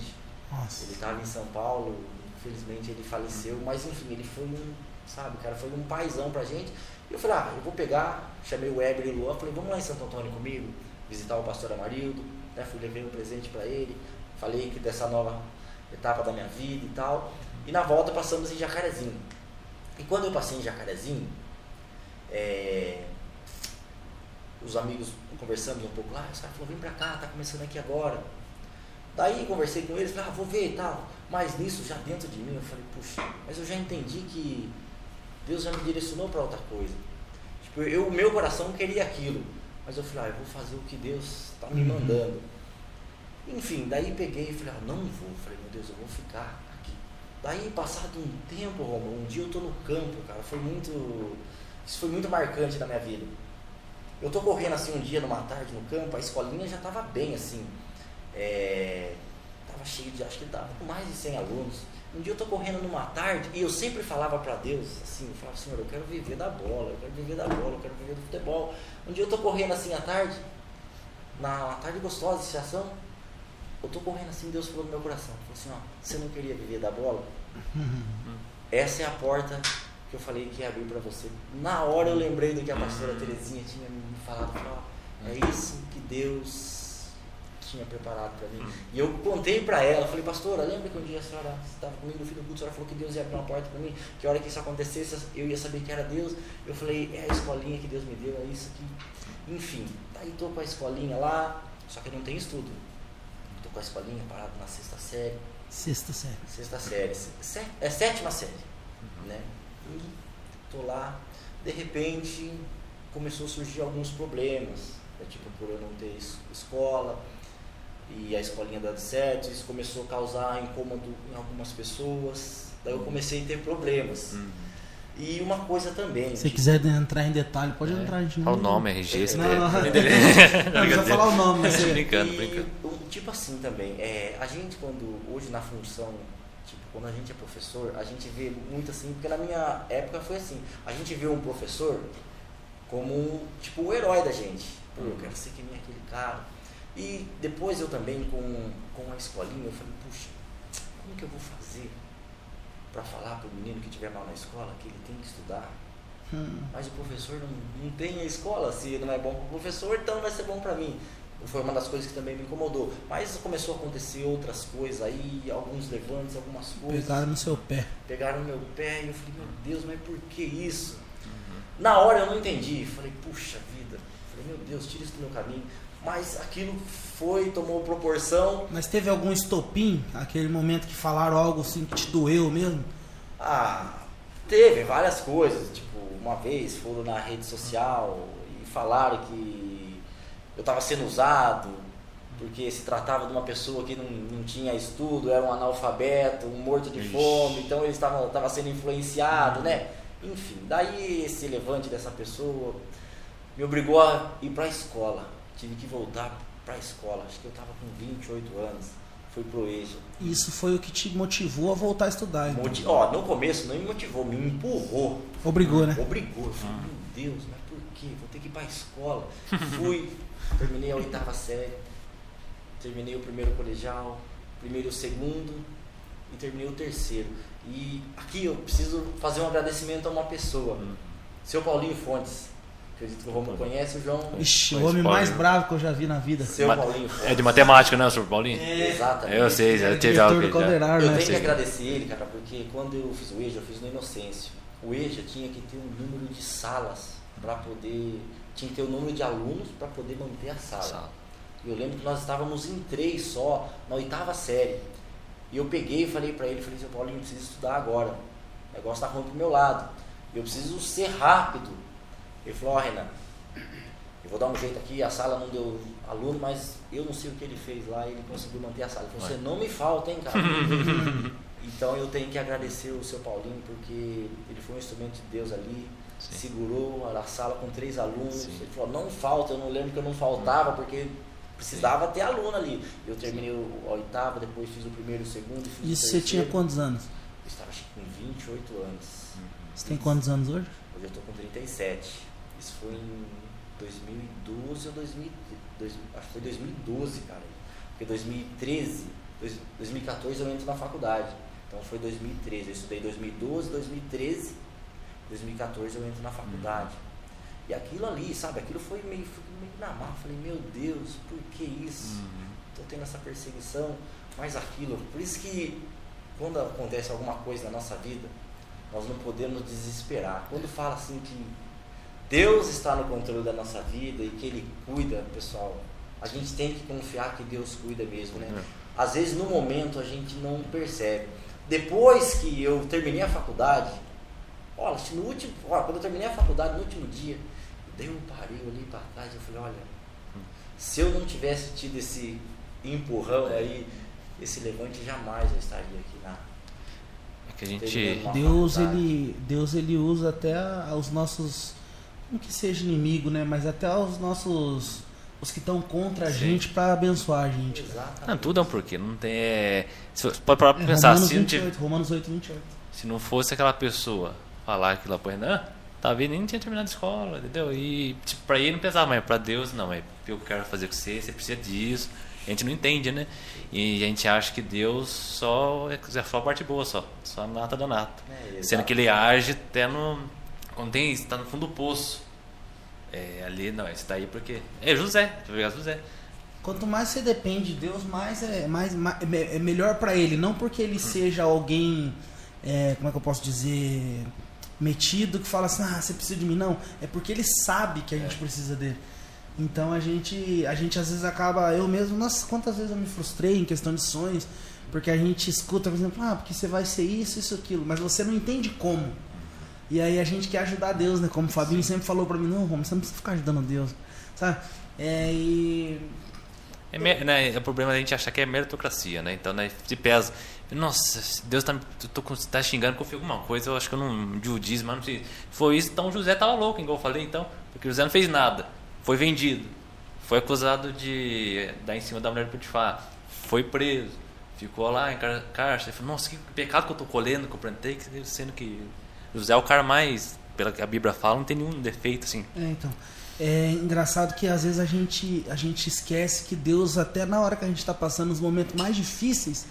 Nossa. Ele estava em São Paulo, infelizmente ele faleceu, mas enfim, ele foi um, sabe, cara, foi um paizão pra gente. E eu falei, ah, eu vou pegar, chamei o Weber e o Luan, falei, vamos lá em Santo Antônio comigo, visitar o pastor Amarildo, né? Fui levei um presente para ele, falei que dessa nova etapa da minha vida e tal. E na volta passamos em Jacarezinho. E quando eu passei em Jacarezinho, é, os amigos conversamos um pouco lá, os caras falaram, vem pra cá, tá começando aqui agora. Daí conversei com eles, falei, ah, vou ver e tal. Mas nisso, já dentro de mim, eu falei, puxa, mas eu já entendi que Deus já me direcionou para outra coisa. Tipo, eu, o meu coração queria aquilo. Mas eu falei, ah, eu vou fazer o que Deus está me Uhum. mandando. Enfim, daí peguei e falei, ah, não vou. Falei, meu Deus, eu vou ficar aqui. Daí, passado um tempo, Romulo, um dia eu tô no campo, cara, foi muito. Isso foi muito marcante na minha vida. Eu tô correndo assim um dia numa tarde no campo, a escolinha já tava bem assim. É, tava cheio de, acho que tava com mais de 100 alunos. Um dia eu tô correndo numa tarde e eu sempre falava para Deus assim, eu falava, Senhor, eu quero viver da bola, eu quero viver da bola, eu quero viver do futebol. Um dia eu tô correndo assim à tarde, na tarde gostosa de estação, eu tô correndo assim, Deus falou no meu coração, falou assim, ó, você não queria viver da bola? Essa é a porta que eu falei que ia abrir para você. Na hora eu lembrei do que a pastora Terezinha tinha me falado, falou, ó, é isso que Deus tinha preparado para mim. E eu contei para ela, falei, pastora, lembra que um dia a senhora estava comigo no fim do culto, a senhora falou que Deus ia abrir uma porta para mim, que a hora que isso acontecesse eu ia saber que era Deus. Eu falei, é a escolinha que Deus me deu, é isso que. Enfim, daí tô com a escolinha lá, só que eu não tenho estudo. Tô com a escolinha parado na sexta série. Sexta série. Sexta série. sé- É sétima série. Né? E tô lá, de repente começou a surgir alguns problemas. né? Tipo, por eu não ter es- escola e a escolinha dando certo, isso começou a causar incômodo em algumas pessoas. Daí eu comecei a ter problemas. Uhum. E uma coisa também. Se tipo, quiser entrar em detalhe, pode entrar. A gente Qual o não- nome, RG, Não, CPF, não, não. Não precisa falar o nome, mas você... Brincando, e, brincando. o- Tipo assim também, é, a gente quando, hoje na função, tipo, quando a gente é professor, a gente vê muito assim, porque na minha época foi assim, a gente vê um professor como, tipo, o herói da gente. Pô, eu quero ser que nem aquele cara. E depois eu também, com, com a escolinha, eu falei, puxa, como que eu vou fazer para falar pro menino que estiver mal na escola que ele tem que estudar? Hum. Mas o professor não, não tem a escola, se não é bom para o professor, então vai ser bom para mim. Foi uma das coisas que também me incomodou. Mas começou a acontecer outras coisas aí, alguns levantes, algumas coisas. Pegaram no seu pé. Pegaram no meu pé e eu falei, meu Deus, mas por que isso? Na hora eu não entendi. Falei, puxa vida. Falei, meu Deus, tira isso do meu caminho. Mas aquilo foi, tomou proporção. Mas teve algum estopim, aquele momento que falaram algo assim que te doeu mesmo? Ah, teve várias coisas. Tipo, uma vez foram na rede social e falaram que eu estava sendo usado, porque se tratava de uma pessoa que não, não tinha estudo, era um analfabeto, um morto de Ixi. fome, então ele estava estava sendo influenciado, né? Enfim, daí esse levante dessa pessoa me obrigou a ir para a escola. Tive que voltar para a escola, acho que eu estava com 28 anos. Fui pro EJA. Isso foi o que te motivou a voltar a estudar. Então. Moti- Ó, no começo não me motivou, me empurrou. Obrigou, né? Obrigou. Eu falei, meu Deus, mas por quê? Vou ter que ir pra escola. Fui, terminei a oitava série, terminei o primeiro colegial, primeiro e o segundo e terminei o terceiro. E aqui eu preciso fazer um agradecimento a uma pessoa. Seu Paulinho Fontes. Acredito que o Romulo conhece o João. Ixi, o homem mais bravo que eu já vi na vida. Seu Ma- Paulinho Fontes. É de matemática, né, senhor Paulinho? Exatamente. Eu sei, já Ele é teve algo que já. Eu né? tenho que agradecer ele, cara, porque quando eu fiz o EJA, eu fiz no Inocêncio. O EJA tinha que ter um número de salas para poder. Tinha que ter o número de alunos para poder manter a sala. Sala. E eu lembro que nós estávamos em três só, na oitava série. E eu peguei e falei para ele, falei, seu Paulinho, eu preciso estudar agora. O negócio tá ruim pro meu lado. Eu preciso ser rápido. Ele falou, ó Renan, eu vou dar um jeito aqui, a sala não deu aluno, mas eu não sei o que ele fez lá, ele conseguiu manter a sala. Ele falou, você não me falta, hein, cara? então eu tenho que agradecer o seu Paulinho, porque ele foi um instrumento de Deus ali, Sim. segurou a sala com três alunos. Sim. Ele falou, não falta, eu não lembro que eu não faltava, porque precisava ter aluno ali. Eu terminei o- a oitava, depois fiz o primeiro e o segundo. Fiz o você tinha quantos anos? Eu estava com 28 anos. Você tem quantos anos hoje? Hoje eu estou com 37. Isso foi em 2012 ou 2000, dois- acho que foi 2012, cara. Porque 2013, dois- 2014 eu entro na faculdade. Então foi 2013. Eu estudei 2012, 2013, 2014 eu entro na faculdade. E aquilo ali, sabe, aquilo foi meio, foi meio na. Eu Falei, meu Deus, por que isso? Tô tendo essa perseguição, mas aquilo. Por isso que quando acontece alguma coisa na nossa vida, nós não podemos desesperar. Quando fala assim que Deus está no controle da nossa vida e que Ele cuida, pessoal, a gente tem que confiar que Deus cuida mesmo, né? Às vezes no momento a gente não percebe. Depois que eu terminei a faculdade, olha, no último, olha, quando eu terminei a faculdade, no último dia, dei um parei, eu olhei para trás e eu falei, olha, se eu não tivesse tido esse empurrão aí, esse levante, jamais eu estaria aqui na. É que a gente. Deus ele, Deus ele usa até os nossos, não que seja inimigo, né? Mas até os nossos, os que estão contra a Sim. gente para abençoar a gente. Exatamente. Não, tudo é um porquê. Não tem. É... Se você pode parar pra É, pensar, Romanos, se não, tivesse- 28, Romanos 8, 28. se não fosse aquela pessoa falar aquilo lá pro Renan, talvez nem tinha terminado a escola, entendeu? E tipo, pra ele não pensava, mas pra Deus não, é eu quero fazer com você, você precisa disso. A gente não entende, né? E a gente acha que Deus só é é só a parte boa, só, só a nata da nata. É, Sendo que ele age até no. Quando tem, está no fundo do poço. É, ali, não, esse daí porque. É José, pegar José. Quanto mais você depende de Deus, mais é, mais, mais- é me- é melhor para ele. Não porque ele seja alguém, é, como é que eu posso dizer, metido, que fala assim, ah, você precisa de mim. Não, é porque ele sabe que a gente precisa dele. Então a gente, a gente às vezes acaba, eu mesmo, nossa, quantas vezes eu me frustrei em questão de sonhos, porque a gente escuta, por exemplo, ah, porque você vai ser isso, isso, aquilo, mas você não entende como. E aí a gente quer ajudar Deus, né? Como o Fabinho sempre falou pra mim, não, Romulo, você não precisa ficar ajudando Deus, sabe? É, e É, né, é o problema da gente achar que é meritocracia, né? Então, né, se pesa. Nossa, Deus tá, tô, tá xingando porque eu fiz alguma coisa, eu acho que eu não judiz, mas não sei. Foi isso, então José tava louco, igual eu falei, então. Porque José não fez nada. Foi vendido. Foi acusado de dar em cima da mulher de Potifar. Foi preso. Ficou lá em cárcere. Nossa, que pecado que eu tô colhendo, que eu plantei, que- sendo que José é o cara mais, pela que a Bíblia fala, não tem nenhum defeito, assim. É, então. É engraçado que às vezes a gente, a gente esquece que Deus, até na hora que a gente está passando os momentos mais difíceis,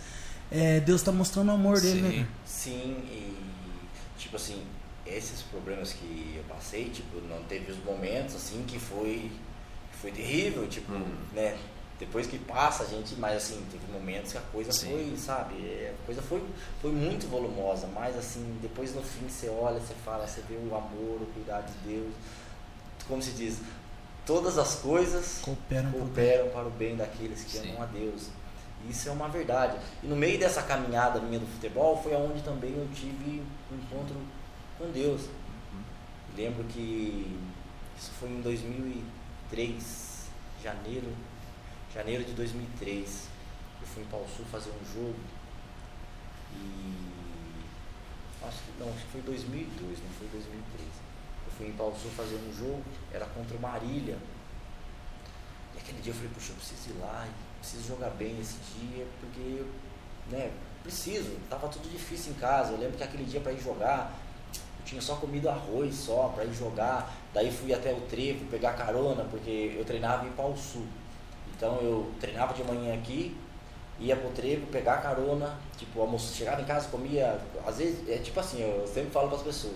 é, Deus está mostrando o amor dele, né? Sim. e tipo assim, esses problemas que eu passei, tipo, não teve os momentos assim que foi que foi terrível, tipo, né? Depois que passa a gente, mas assim, teve momentos que a coisa Sim. foi, sabe, é, a coisa foi, foi muito volumosa, mas assim, depois no fim você olha, você fala, você vê o amor, o cuidado de Deus, como se diz, todas as coisas Cooperam cooperam para o bem daqueles que Sim. amam a Deus. Isso é uma verdade. E no meio dessa caminhada minha do futebol foi onde também eu tive um encontro com Deus. Lembro que isso foi em 2003, janeiro, janeiro de 2003. Eu fui em Pau Sul fazer um jogo e acho que não, acho que foi 2002, não foi 2003. Eu fui em Pau Sul fazer um jogo, era contra o Marília. E aquele dia eu falei, puxa, eu preciso ir lá, preciso jogar bem esse dia, porque, né, preciso, tava tudo difícil em casa. Eu lembro que aquele dia para ir jogar, eu tinha só comido arroz só para ir jogar. Daí fui até o trevo pegar carona, porque eu treinava em Pau Sul. Então eu treinava de manhã aqui, ia pro trevo, pegar carona, tipo, almoço, chegava em casa, comia, às vezes, é tipo assim, eu sempre falo para as pessoas,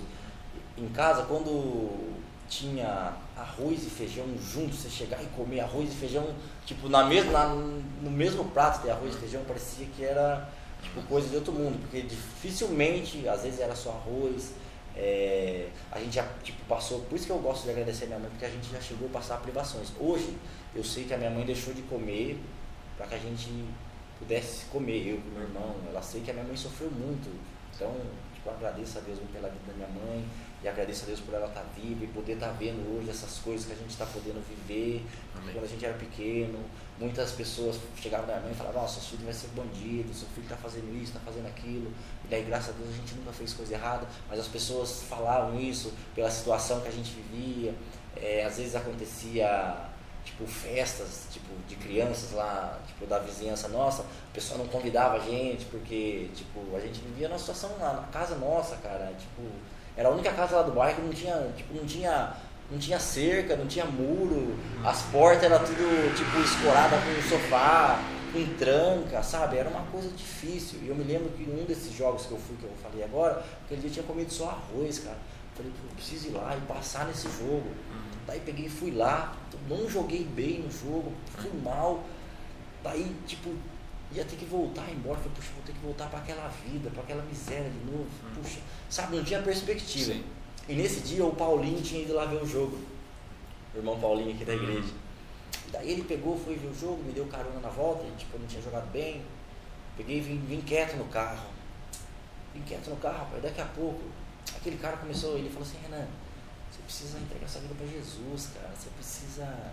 em casa, quando tinha arroz e feijão juntos, você chegar e comer arroz e feijão, tipo, na mesma, na- no mesmo prato de arroz e feijão, parecia que era, tipo, coisa de outro mundo, porque dificilmente, às vezes era só arroz, é, a gente já, tipo, passou, por isso que eu gosto de agradecer a minha mãe, porque a gente já chegou a passar privações. Hoje, eu sei que a minha mãe deixou de comer para que a gente pudesse comer, eu e meu irmão. Ela sei que a minha mãe sofreu muito. Então, tipo, agradeço a Deus pela vida da minha mãe e agradeço a Deus por ela estar viva e poder estar vendo hoje essas coisas que a gente está podendo viver. Amém. Quando a gente era pequeno, muitas pessoas chegavam na minha mãe e falavam, nossa, seu filho vai ser bandido, seu filho está fazendo isso, está fazendo aquilo. E daí, graças a Deus, a gente nunca fez coisa errada, mas as pessoas falavam isso pela situação que a gente vivia. É, às vezes acontecia tipo festas tipo de crianças lá tipo da vizinhança nossa o pessoal não convidava a gente porque tipo a gente vivia numa situação lá na casa nossa cara tipo era a única casa lá do bairro que não tinha tipo não tinha não tinha cerca não tinha muro as portas eram tudo tipo escorada com sofá com tranca sabe? Era uma coisa difícil. E eu me lembro que um desses jogos que eu fui que eu falei agora aquele dia eu tinha comido só arroz cara. Falei pô, eu preciso ir lá e passar nesse jogo Daí peguei e fui lá, não joguei bem no jogo, fui mal. Daí, tipo, ia ter que voltar embora. Falei, puxa, vou ter que voltar para aquela vida, para aquela miséria de novo. Puxa, sabe, não tinha perspectiva. Sim. E nesse dia o Paulinho tinha ido lá ver o jogo. O irmão Paulinho aqui da igreja. Daí ele pegou, foi ver o jogo, me deu carona na volta, e, tipo, eu não tinha jogado bem. Peguei e vim, vim quieto no carro. Vim quieto no carro, rapaz. Daqui a pouco, aquele cara começou, ele falou assim, Renan, precisa entregar sua vida para Jesus, cara. Você precisa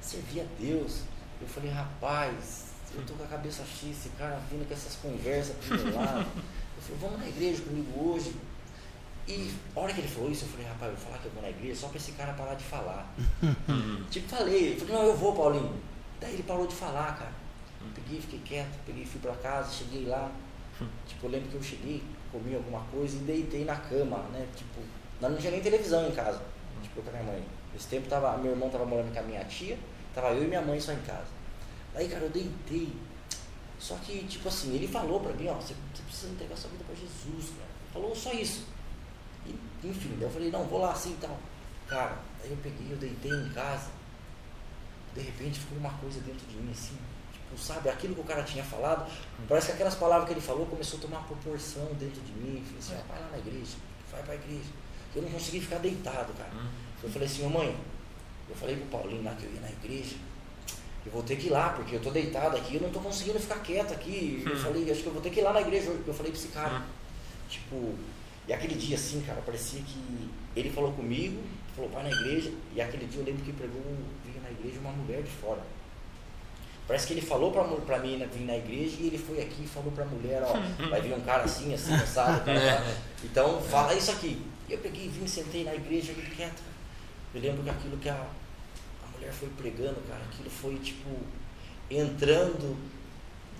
servir a Deus. Eu falei, rapaz, eu tô com a cabeça cheia, esse cara vindo com essas conversas pro meu lado. Eu falei, vamos na igreja comigo hoje. E a hora que ele falou isso, eu falei, rapaz, eu vou falar que eu vou na igreja só pra esse cara parar de falar. tipo, falei, ele falou, não, eu vou, Paulinho. Daí ele parou de falar, cara. Peguei, fiquei quieto, peguei, fui pra casa, cheguei lá. Tipo, eu lembro que eu cheguei, comi alguma coisa e deitei na cama, né? Tipo, nós não tinha nem televisão em casa. Tipo, com a minha mãe. Nesse tempo tava, meu irmão tava morando com a minha tia, tava eu e minha mãe só em casa. Daí, cara, eu deitei. Só que, tipo assim, ele falou pra mim, ó, você, precisa entregar sua vida pra Jesus, cara. Falou só isso. E, enfim, daí eu falei, não, vou lá assim e tal. Cara, aí eu peguei, eu deitei em casa. De repente ficou uma coisa dentro de mim assim, tipo, sabe, aquilo que o cara tinha falado, parece que aquelas palavras que ele falou começou a tomar proporção dentro de mim. Falei assim, vai lá na igreja, vai pra igreja. Eu não consegui ficar deitado, cara. Eu falei assim, ô mãe, eu falei pro Paulinho lá que eu ia na igreja, eu vou ter que ir lá, porque eu tô deitado aqui, eu não tô conseguindo ficar quieto aqui. Eu falei, acho que eu vou ter que ir lá na igreja hoje, eu falei pra esse cara. Tipo, e aquele dia assim, cara, parecia que ele falou comigo, falou, vai na igreja, e aquele dia eu lembro que pregou, vinha na igreja uma mulher de fora. Parece que ele falou pra, pra mim vir na igreja e ele foi aqui e falou pra mulher, ó, vai vir um cara assim, assim, assado, tá, tá. então fala isso aqui. E eu peguei, vim, sentei na igreja, fiquei quieto. Eu lembro que aquilo que a, a mulher foi pregando, cara, aquilo foi tipo entrando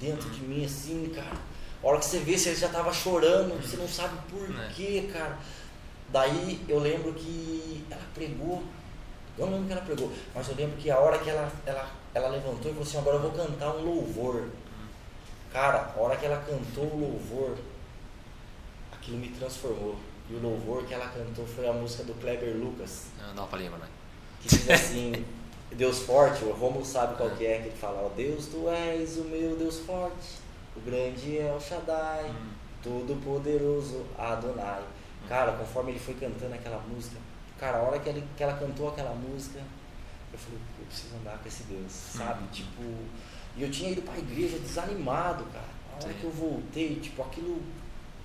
dentro de mim assim, cara. A hora que você vê, você já tava chorando, você não sabe por É. quê, cara. Daí eu lembro que ela pregou, eu não lembro que ela pregou, mas eu lembro que a hora que ela, ela, ela levantou e falou assim, agora eu vou cantar um louvor. Cara, a hora que ela cantou o louvor, aquilo me transformou. E o louvor que ela cantou foi a música do Kleber Lucas, Não, dá uma palhinha pra nós. que diz assim, Deus forte, o Romulo sabe qual que é, que ele fala, ó, Deus, tu és o meu Deus forte, o grande é o Shaddai, todo poderoso Adonai. Cara, conforme ele foi cantando aquela música, cara, a hora que ela, que ela cantou aquela música, eu falei, eu preciso andar com esse Deus, sabe? Uhum. Tipo, e eu tinha ido pra igreja desanimado, cara. A hora Sim. que eu voltei, tipo, aquilo.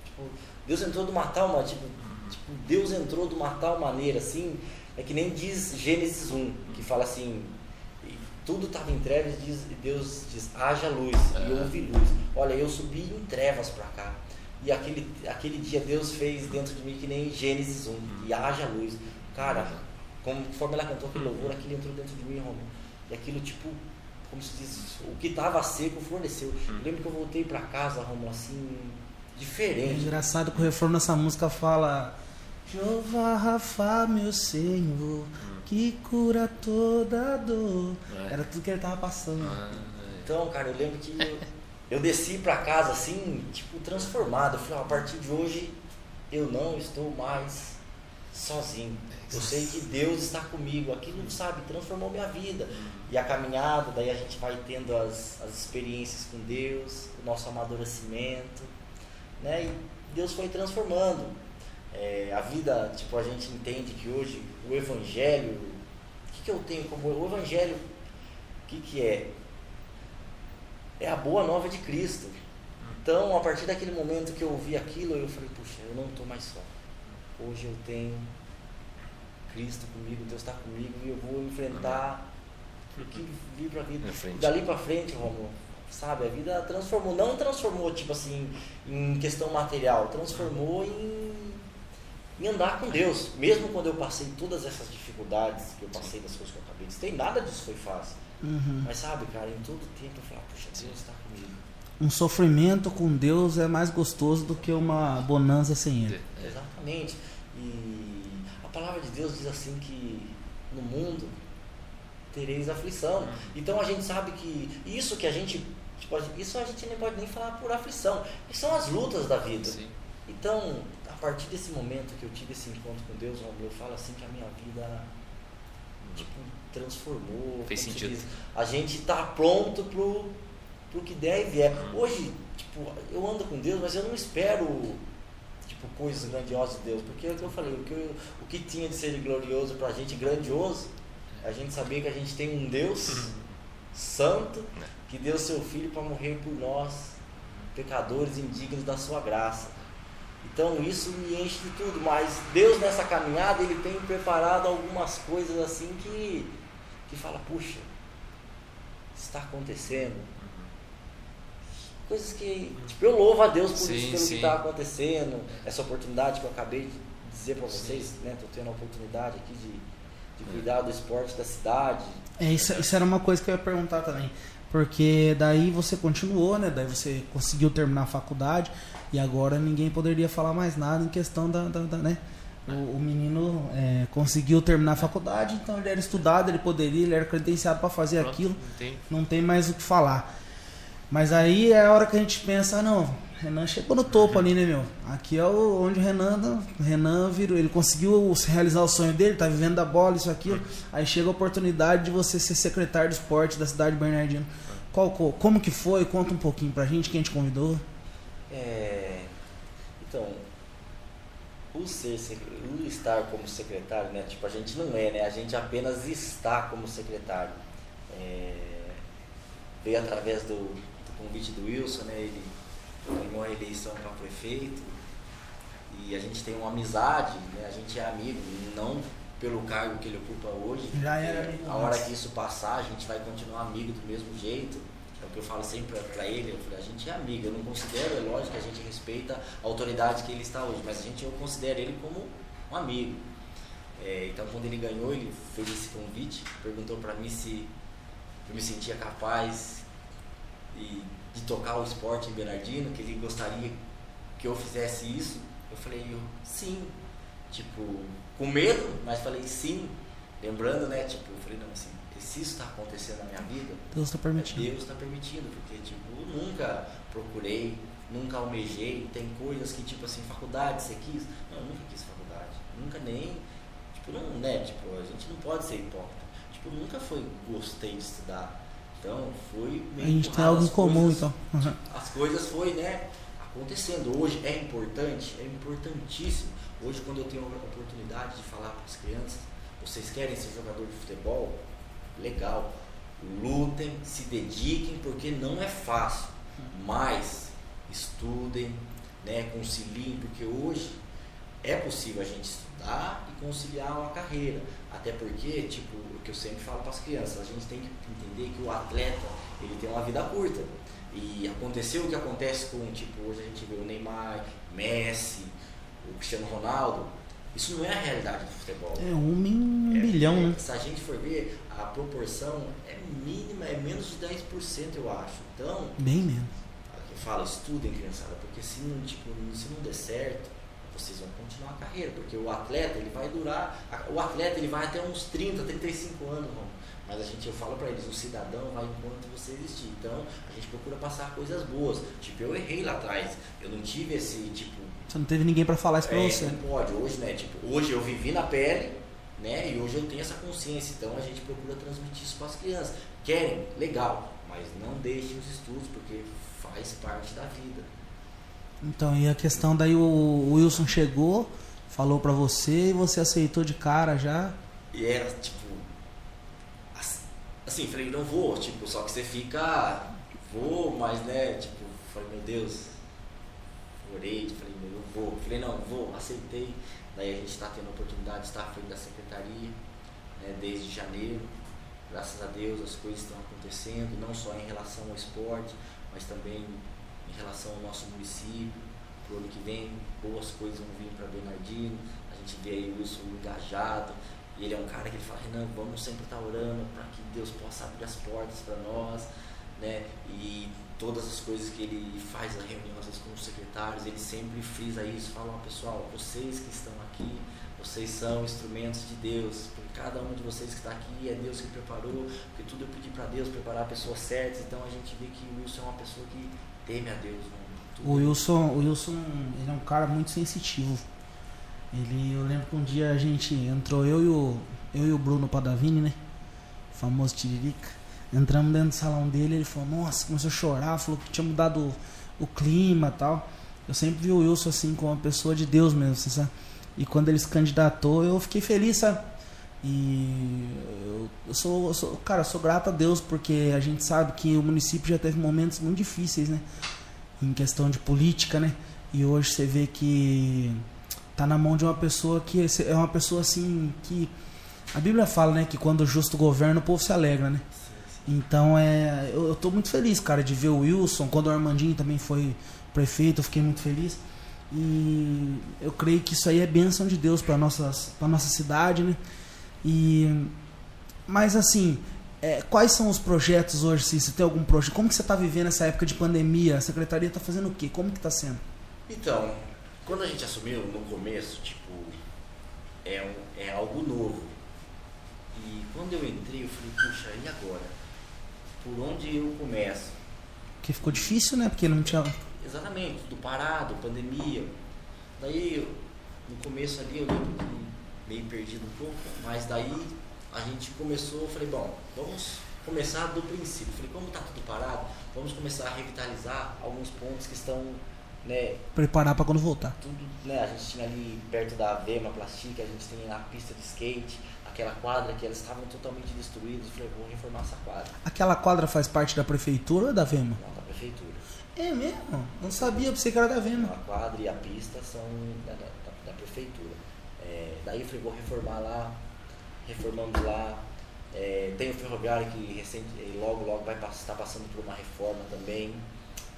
Tipo, Deus entrou de uma tal maneira, tipo, tipo, Deus entrou de uma tal maneira, assim, é que nem diz Gênesis 1, que fala assim, tudo estava em trevas, diz, e Deus diz, haja luz, e É. houve luz. Olha, eu subi em trevas pra cá. E aquele, aquele dia Deus fez dentro de mim que nem Gênesis 1, e haja luz. Cara, conforme ela cantou aquele louvor, aquilo entrou dentro de mim, Romulo. E aquilo, tipo, como se diz, o que estava seco floresceu. Eu lembro que eu voltei pra casa, Romulo, assim, É diferente. engraçado que o refrão dessa música fala Jeová Rafa, meu Senhor, que cura toda dor. É. Era tudo que ele tava passando. Ah, Então, cara, eu lembro que eu, eu desci pra casa assim, tipo, transformado. Eu falei, ó, a partir de hoje eu não estou mais sozinho. Eu sei que Deus está comigo. Aquilo, sabe, transformou minha vida. E a caminhada, daí a gente vai tendo as, as experiências com Deus, o nosso amadurecimento, né? E Deus foi transformando. É, a vida, tipo, a gente entende que hoje o Evangelho, o que, que eu tenho como o Evangelho? O que, que é? É a boa nova de Cristo. Então, a partir daquele momento que eu ouvi aquilo, eu falei, puxa, eu não estou mais só. Hoje eu tenho Cristo comigo, Deus está comigo e eu vou enfrentar o que vir para vida. Na frente. Dali para frente, Romulo, sabe, a vida transformou, não transformou tipo assim em questão material, transformou em, em andar com Deus. Mesmo quando eu passei todas essas dificuldades que eu passei das coisas que eu acabei de ter, nada disso foi fácil. Uhum. Mas sabe, cara, em todo tempo eu falava, puxa, Deus está comigo. Um sofrimento com Deus é mais gostoso do que uma bonança sem ele. Exatamente. E a palavra de Deus diz assim que no mundo tereis aflição. Então a gente sabe que isso que a gente, tipo, isso a gente nem pode nem falar por aflição, que são as lutas da vida. Sim. Então, a partir desse momento que eu tive esse encontro com Deus, eu falo assim que a minha vida tipo, transformou. Fez se sentido. A gente está pronto pro, pro que der e vier. Uhum. Hoje, tipo, eu ando com Deus, mas eu não espero tipo, coisas grandiosas de Deus, porque é o que eu falei, o que, eu- o que tinha de ser glorioso pra gente, grandioso, a gente saber que a gente tem um Deus santo que deu seu filho para morrer por nós, pecadores indignos da sua graça. Então isso me enche de tudo, mas Deus nessa caminhada ele tem preparado algumas coisas assim que que fala, puxa, está acontecendo. Coisas que tipo, eu louvo a Deus por Sim, isso pelo sim. que está acontecendo, essa oportunidade que eu acabei de dizer para vocês, né? Tô tendo a oportunidade aqui de, de cuidar do esporte da cidade, É, isso, isso era uma coisa que eu ia perguntar também. Porque daí você continuou, né? Daí você conseguiu terminar a faculdade e agora ninguém poderia falar mais nada em questão da. da- da, né? O, o menino é, conseguiu terminar a faculdade, então ele era estudado, ele poderia, ele era credenciado para fazer Pronto, aquilo, não tem- não tem mais o que falar. Mas aí é a hora que a gente pensa, ah, não, Renan chegou no topo ali, né, meu? Aqui é o, onde o Renan, Renan virou, ele conseguiu realizar o sonho dele, tá vivendo da bola, isso, aquilo. Aí chega a oportunidade de você ser secretário de esporte da cidade de Bernardino. Qual, co- como que foi? Conta um pouquinho pra gente, quem te convidou. É, então, o, ser, o estar como secretário, né? Tipo, a gente não é, né? A gente apenas está como secretário. É, veio através do, do convite do Wilson, né? Ele ganhou a eleição para prefeito e a gente tem uma amizade, né? A gente é amigo, não pelo cargo que ele ocupa hoje. Já era amigo A hora que isso passar, a gente vai continuar amigo do mesmo jeito. É o que eu falo sempre para ele, eu falei, a gente é amigo, eu não considero, é lógico que a gente respeita a autoridade que ele está hoje, mas a gente eu considero ele como um amigo. É, então quando ele ganhou, ele fez esse convite, perguntou para mim se eu me sentia capaz e, de tocar o esporte em Bernardino, que ele gostaria que eu fizesse isso. Eu falei, sim, tipo, com medo, mas falei sim, lembrando, né, tipo, eu falei, não, assim, se isso está acontecendo na minha vida, Deus tá permitindo. Deus está permitindo, porque tipo, eu nunca procurei, nunca almejei, tem coisas que tipo assim, faculdade, você quis? Não, eu nunca quis faculdade, nunca nem, tipo, não, né, tipo, a gente não pode ser hipócrita. Tipo, nunca foi gostei de estudar. Então, foi A meio gente tem algo em comum, coisas- então. Uhum. As coisas foi, né, acontecendo. Hoje é importante, é importantíssimo. Hoje, quando eu tenho a oportunidade de falar para as crianças, vocês querem ser jogador de futebol? Legal. Lutem, se dediquem, porque não é fácil. Mas estudem, né, conciliem, porque hoje é possível a gente estudar e conciliar uma carreira. Até porque, tipo, o que eu sempre falo para as crianças, a gente tem que entender que o atleta, ele tem uma vida curta. E aconteceu o que acontece com, tipo, hoje a gente vê o Neymar, Messi, o Cristiano Ronaldo. Isso não é a realidade do futebol. É um em É, bilhão, né? Se a gente for ver, a proporção é mínima, é menos de 10%, eu acho. Então, Bem menos. eu falo, estudem, criançada, porque se não, tipo, se não der certo, vocês vão continuar a carreira, porque o atleta, ele vai durar, o atleta, ele vai até uns 30, 35 anos, mas a gente, eu falo pra eles, o cidadão vai enquanto você existir, então a gente procura passar coisas boas, tipo, eu errei lá atrás, eu não tive esse, tipo, Você não teve ninguém pra falar isso pra é, você. não pode, hoje, né, tipo, hoje eu vivi na pele, né, e hoje eu tenho essa consciência, então a gente procura transmitir isso para as crianças, querem, legal, mas não deixem os estudos, porque faz parte da vida. Então, e a questão daí o Wilson chegou, falou pra você e você aceitou de cara já. E era tipo. ass- Assim, falei, não vou, tipo, só que você fica. Vou, mas né, tipo, falei, meu Deus. Orei, falei, meu, eu vou. Falei, não, vou, aceitei. Daí a gente está tendo a oportunidade de estar à frente da secretaria, né, desde janeiro. Graças a Deus as coisas estão acontecendo, não só em relação ao esporte, mas também em relação ao nosso município. Pro ano que vem, boas coisas vão vir para Bernardino. A gente vê aí o Wilson engajado. E ele é um cara que ele fala, Renan, vamos sempre estar orando para que Deus possa abrir as portas para nós, né? E todas as coisas que ele faz as reuniões com os secretários, ele sempre frisa isso, fala, ó, pessoal, vocês que estão aqui, vocês são instrumentos de Deus, porque cada um de vocês que está aqui é Deus que preparou, porque tudo eu pedi para Deus preparar pessoas certas, então a gente vê que o Wilson é uma pessoa que teme a Deus. Tudo O Wilson, o Wilson, ele é um cara muito sensitivo. Ele, eu lembro que um dia a gente entrou, eu e o, eu e o Bruno Padavini, né? O famoso Tiririca. Entramos dentro do salão dele, ele falou, nossa, começou a chorar, falou que tinha mudado o, o clima tal. Eu sempre vi o Wilson assim como uma pessoa de Deus mesmo, sabe? E quando ele se candidatou, eu fiquei feliz, sabe? E eu, sou, eu sou, cara, eu sou grato a Deus porque a gente sabe que o município já teve momentos muito difíceis, né? Em questão de política, né? E hoje você vê que tá na mão de uma pessoa que é uma pessoa assim que a Bíblia fala, né, que quando o justo governa, o povo se alegra, né? Então é, eu, eu tô muito feliz, cara, de ver o Wilson, quando o Armandinho também foi prefeito, eu fiquei muito feliz. E eu creio que isso aí é bênção de Deus para nossas para nossa cidade, né? E mas assim, é, quais são os projetos hoje? Se você tem algum projeto, como que você está vivendo essa época de pandemia? A secretaria está fazendo o quê? Como que está sendo? Então, quando a gente assumiu no começo, tipo, é, um, é algo novo. E quando eu entrei, eu falei, puxa, e agora? Por onde eu começo? Porque ficou difícil, né? Porque não tinha. Exatamente, tudo parado, pandemia. Daí, no começo ali, eu lembro que meio perdido um pouco, mas daí a gente começou, eu falei, bom, vamos começar do princípio. Falei, como tá tudo parado, vamos começar a revitalizar alguns pontos que estão, né, Preparar para quando voltar. tudo, né, a gente tinha ali perto da Vema Plastic, a gente tem a pista de skate, aquela quadra que elas estavam totalmente destruídas, eu falei, vou reformar essa quadra, Aquela quadra faz parte da prefeitura ou da VEMA? não, da prefeitura. É mesmo? Não sabia, pensei que era da VEMA. A quadra e a pista são da, da, da- da prefeitura. É, daí eu falei, vou reformar lá, reformamos lá. É, tem o ferroviário que recente, logo, logo vai estar passando por uma reforma também.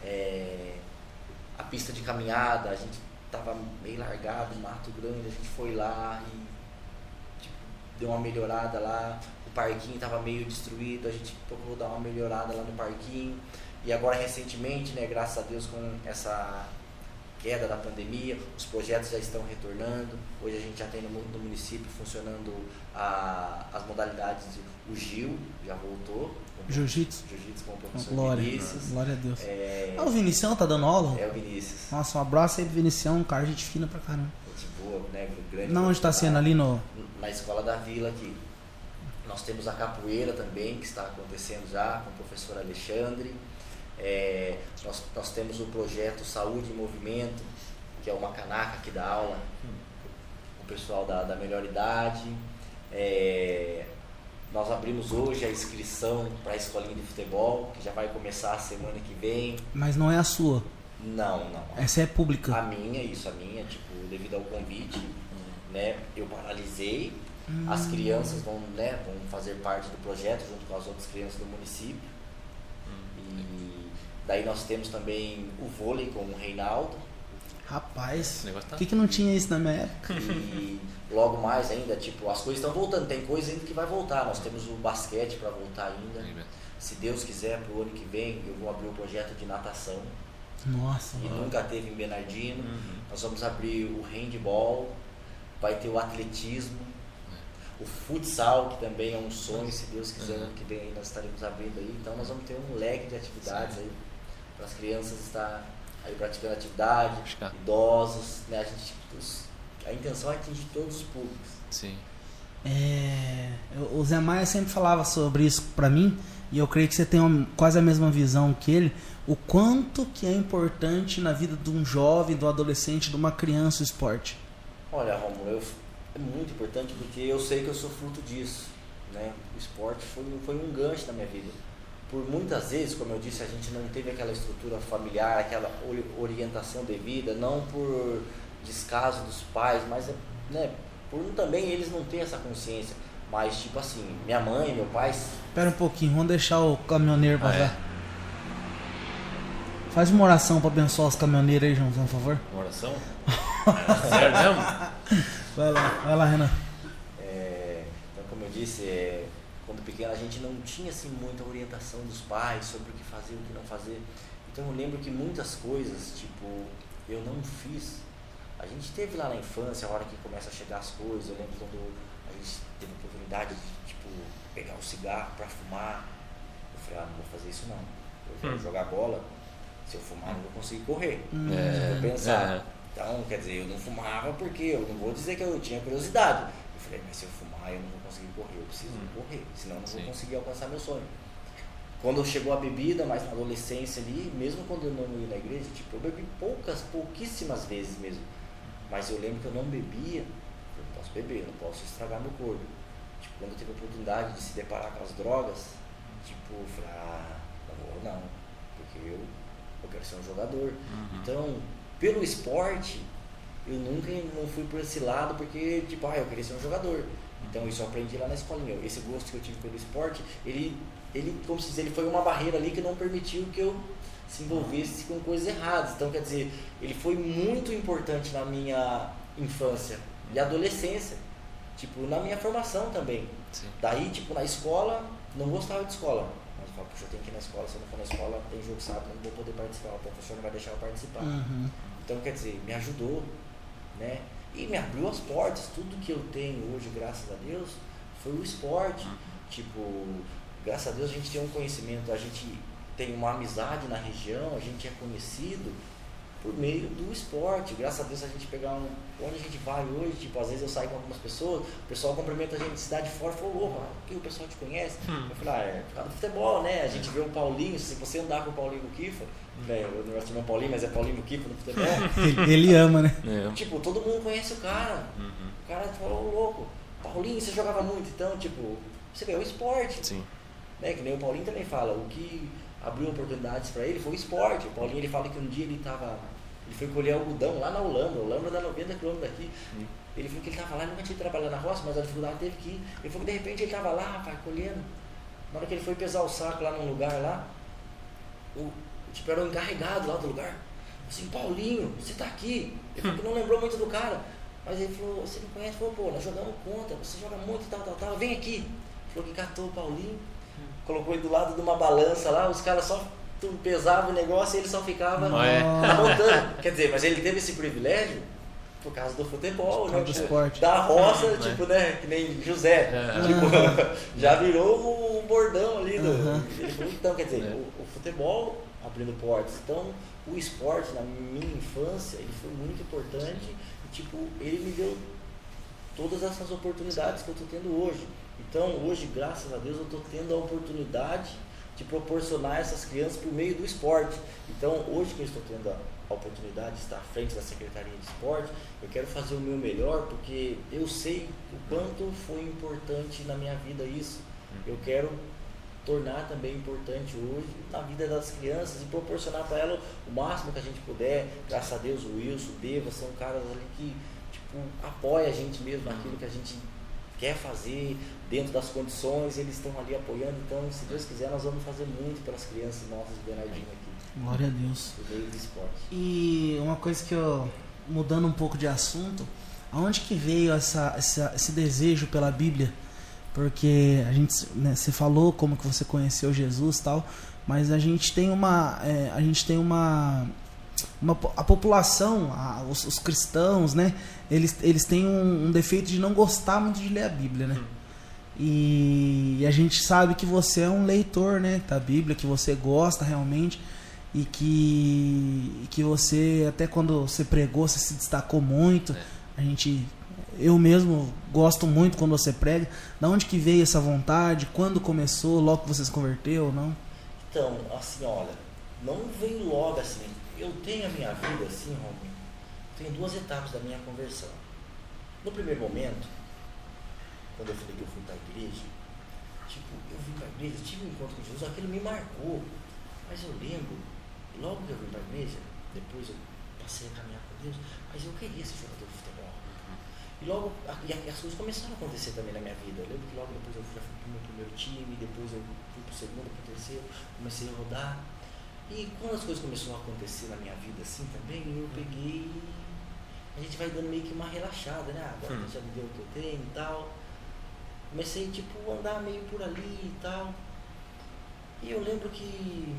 É, a pista de caminhada, a gente tava meio largado, mato grande, a gente foi lá e tipo, deu uma melhorada lá. O parquinho estava meio destruído, a gente procurou dar uma melhorada lá no parquinho. E agora recentemente, né, graças a Deus com essa queda da pandemia, os projetos já estão retornando. Hoje a gente já tem no, no município funcionando a- as modalidades de o Gil já voltou. Jiu-jitsu. Jiu-jitsu com o professor Glória. Vinícius. Glória a Deus. É, Ah, o Vinicião tá dando aula? é o Vinícius. Nossa, um abraço aí pro Vinicião, um cara gente fina pra caramba. Gente boa, né? Grande Não, onde tá sendo ali no. na escola da vila aqui. Nós temos a capoeira também, que está acontecendo já, com o professor Alexandre. É, nós, nós temos o projeto Saúde em Movimento, que é uma canaca que dá aula o pessoal da, da melhor idade. É, nós abrimos hoje a inscrição para a escolinha de futebol, que já vai começar a semana que vem. Mas não é a sua. Não, não. Essa é pública. A minha, isso, a minha, tipo, devido ao convite, né, eu paralisei. Hum. As crianças vão, né, vão fazer parte do projeto junto com as outras crianças do município. E daí nós temos também o vôlei com o Reinaldo. Rapaz, negócio tá- por que, que não tinha isso na minha época? E logo mais ainda, tipo, as coisas estão voltando. Tem coisa ainda que vai voltar. Nós temos o basquete para voltar ainda. Se Deus quiser, pro ano que vem, eu vou abrir o projeto de natação. Nossa, que nunca teve em Bernardino. Uhum. Nós vamos abrir o handball, vai ter o atletismo, o futsal, que também é um sonho, se Deus quiser, Uhum. ano que vem aí nós estaremos abrindo aí. Então nós vamos ter um leque de atividades aí para as crianças estar aí praticando atividade, é. idosos, né? A, gente, os- a intenção é atingir todos os públicos. Sim. É, eu- o Zé Maia sempre falava sobre isso pra mim e eu creio que você tem uma- quase a mesma visão que ele. O quanto que é importante na vida de um jovem, do adolescente, de uma criança o esporte. Olha, Romulo, eu- é muito importante porque eu sei que eu sou fruto disso. Né? O esporte foi, foi um gancho na minha vida. Por muitas vezes, como eu disse, a gente não teve aquela estrutura familiar, aquela ori- orientação devida, não por descaso dos pais, mas é, né, por também eles não terem essa consciência. Mas, tipo assim, minha mãe, meu pai, Espera um pouquinho, vamos deixar o caminhoneiro Ah, passar. Faz uma oração pra abençoar os caminhoneiros aí, Joãozão, por favor. Uma oração? Sério mesmo? Vai lá, vai lá, Renan. É, então, como eu disse, é, quando pequeno a gente não tinha assim muita orientação dos pais sobre o que fazer, o que não fazer. Então eu lembro que muitas coisas, tipo, eu não fiz. A gente teve lá na infância, a hora que começa a chegar as coisas, eu lembro quando a gente teve a oportunidade de, tipo, pegar um cigarro para fumar. Eu falei, ah, não vou fazer isso não. Eu quero Hum. jogar bola, se eu fumar não vou conseguir correr. Hum. É, Eu pensava. é. Então, quer dizer, eu não fumava porque eu não vou dizer que eu tinha curiosidade. Eu falei, mas se eu fumar, eu não vou correr, eu preciso Hum. correr, senão eu não Sim. vou conseguir alcançar meu sonho. Quando chegou a bebida, mais na adolescência ali, mesmo quando eu não ia na igreja, tipo, eu bebi poucas, pouquíssimas vezes mesmo. Mas eu lembro que eu não bebia, eu não posso beber, eu não posso estragar meu corpo. Tipo, quando eu tive a oportunidade de se deparar com as drogas, tipo, eu falei, ah, não vou não, porque eu, eu quero ser um jogador. Uhum. Então, pelo esporte, eu nunca não fui por esse lado porque, tipo, ah, eu queria ser um jogador. Então, isso eu aprendi lá na escolinha. Esse gosto que eu tive pelo esporte, ele, ele como se diz, ele foi uma barreira ali que não permitiu que eu se envolvesse com coisas erradas. Então, quer dizer, ele foi muito importante na minha infância e adolescência. Tipo, na minha formação também. Sim. Daí, tipo, na escola, não gostava de escola. Mas eu falo, puxa, eu tenho que ir na escola. Se eu não for na escola, tem jogo sábado, eu não vou poder participar. O professor não vai deixar eu participar. Uhum. Então, quer dizer, me ajudou, né? E me abriu as portas. Tudo que eu tenho hoje, graças a Deus, foi o esporte. Tipo, graças a Deus a gente tem um conhecimento, a gente tem uma amizade na região, a gente é conhecido por meio do esporte. Graças a Deus a gente pegar um. Onde a gente vai hoje, tipo, às vezes eu saio com algumas pessoas, o pessoal cumprimenta a gente de cidade fora e falou, opa, que o pessoal te conhece? Hum. Eu falei, ah, é por causa do futebol, né? A gente vê o Paulinho, se você andar com o Paulinho Kifa, né, não gosto de chamar Paulinho, mas é Paulinho Kifa no futebol. Ele, ele ama, né? É. Tipo, todo mundo conhece o cara. Uhum. O cara falou, "Ô, louco, Paulinho, você jogava muito, então, tipo, você vê, é o esporte. Sim. Né? Que nem o Paulinho também fala, o que abriu oportunidades para ele foi o esporte. O Paulinho ele fala que um dia ele tava. Ele foi colher algodão lá na Holanda, Holanda dá 90 km daqui. Hum. Ele falou que ele tava lá, nunca tinha trabalhado na roça, mas a dificuldade teve que ir. Ele falou que de repente ele tava lá, rapaz, colhendo. Na hora que ele foi pesar o saco lá num lugar lá, o, tipo, era o encarregado lá do lugar. Assim, Paulinho, você tá aqui. Ele falou que não lembrou muito do cara. Mas ele falou, você me conhece? Ele falou, pô, nós jogamos conta, você joga muito e tal, tal, tal. Vem aqui. Ele falou que catou o Paulinho, colocou ele do lado de uma balança lá, os caras só tudo pesava o negócio e ele só ficava Ah, é? montando. Quer dizer, mas ele teve esse privilégio por causa do futebol, né? do Tipo, esporte. Da roça, Né? tipo, né? Que nem José. É. Tipo, já virou um bordão ali. Do, falou, então, quer dizer, É. o, o futebol abrindo portas. Então, o esporte na minha infância, ele foi muito importante e, tipo, ele me deu todas essas oportunidades que eu estou tendo hoje. Então, hoje, graças a Deus, eu estou tendo a oportunidade de proporcionar essas crianças por meio do esporte. Então, hoje que eu estou tendo a a oportunidade de estar à frente da Secretaria de Esporte, eu quero fazer o meu melhor porque eu sei o quanto foi importante na minha vida isso. Eu quero tornar também importante hoje na vida das crianças e proporcionar para elas o máximo que a gente puder. Graças a Deus, o Wilson, o Deva são caras ali que tipo, apoia a gente mesmo naquilo que a gente quer fazer, dentro das condições, eles estão ali apoiando. Então, se Deus quiser, nós vamos fazer muito pelas crianças nossas de Bernardino aqui. Glória a Deus. E uma coisa que eu, mudando um pouco de assunto, aonde que veio essa, essa esse desejo pela Bíblia? Porque a gente, né, você falou como que você conheceu Jesus tal, mas a gente tem uma, é, a gente tem uma, uma a população, a, os, os, cristãos, né, eles, eles têm um, um, defeito de não gostar muito de ler a Bíblia, né? E, e a gente sabe que você é um leitor, né, da Bíblia, que você gosta realmente e que, que você, até quando você pregou, você se destacou muito. É. A gente, eu mesmo gosto muito quando você prega. Da onde que veio essa vontade? Quando começou? Logo que você se converteu não? Então, assim, olha, não veio logo assim. Eu tenho a minha vida assim, Romulo, tem duas etapas da minha conversão. No primeiro momento, quando eu falei que eu fui para a igreja, tipo, eu vim para a igreja, tive um encontro com Jesus, aquilo me marcou. Mas eu lembro logo que eu vim para a igreja, depois eu passei a caminhar com Deus, mas eu queria ser jogador. E logo, e as coisas começaram a acontecer também na minha vida. Eu lembro que logo depois eu fui para o meu primeiro time, depois eu fui para o segundo, para o terceiro, comecei a rodar. E quando as coisas começaram a acontecer na minha vida assim também, eu peguei a gente vai dando meio que uma relaxada, né? Ah, agora hum. já me deu o que eu tenho e tal. Comecei tipo a andar meio por ali e tal. E eu lembro que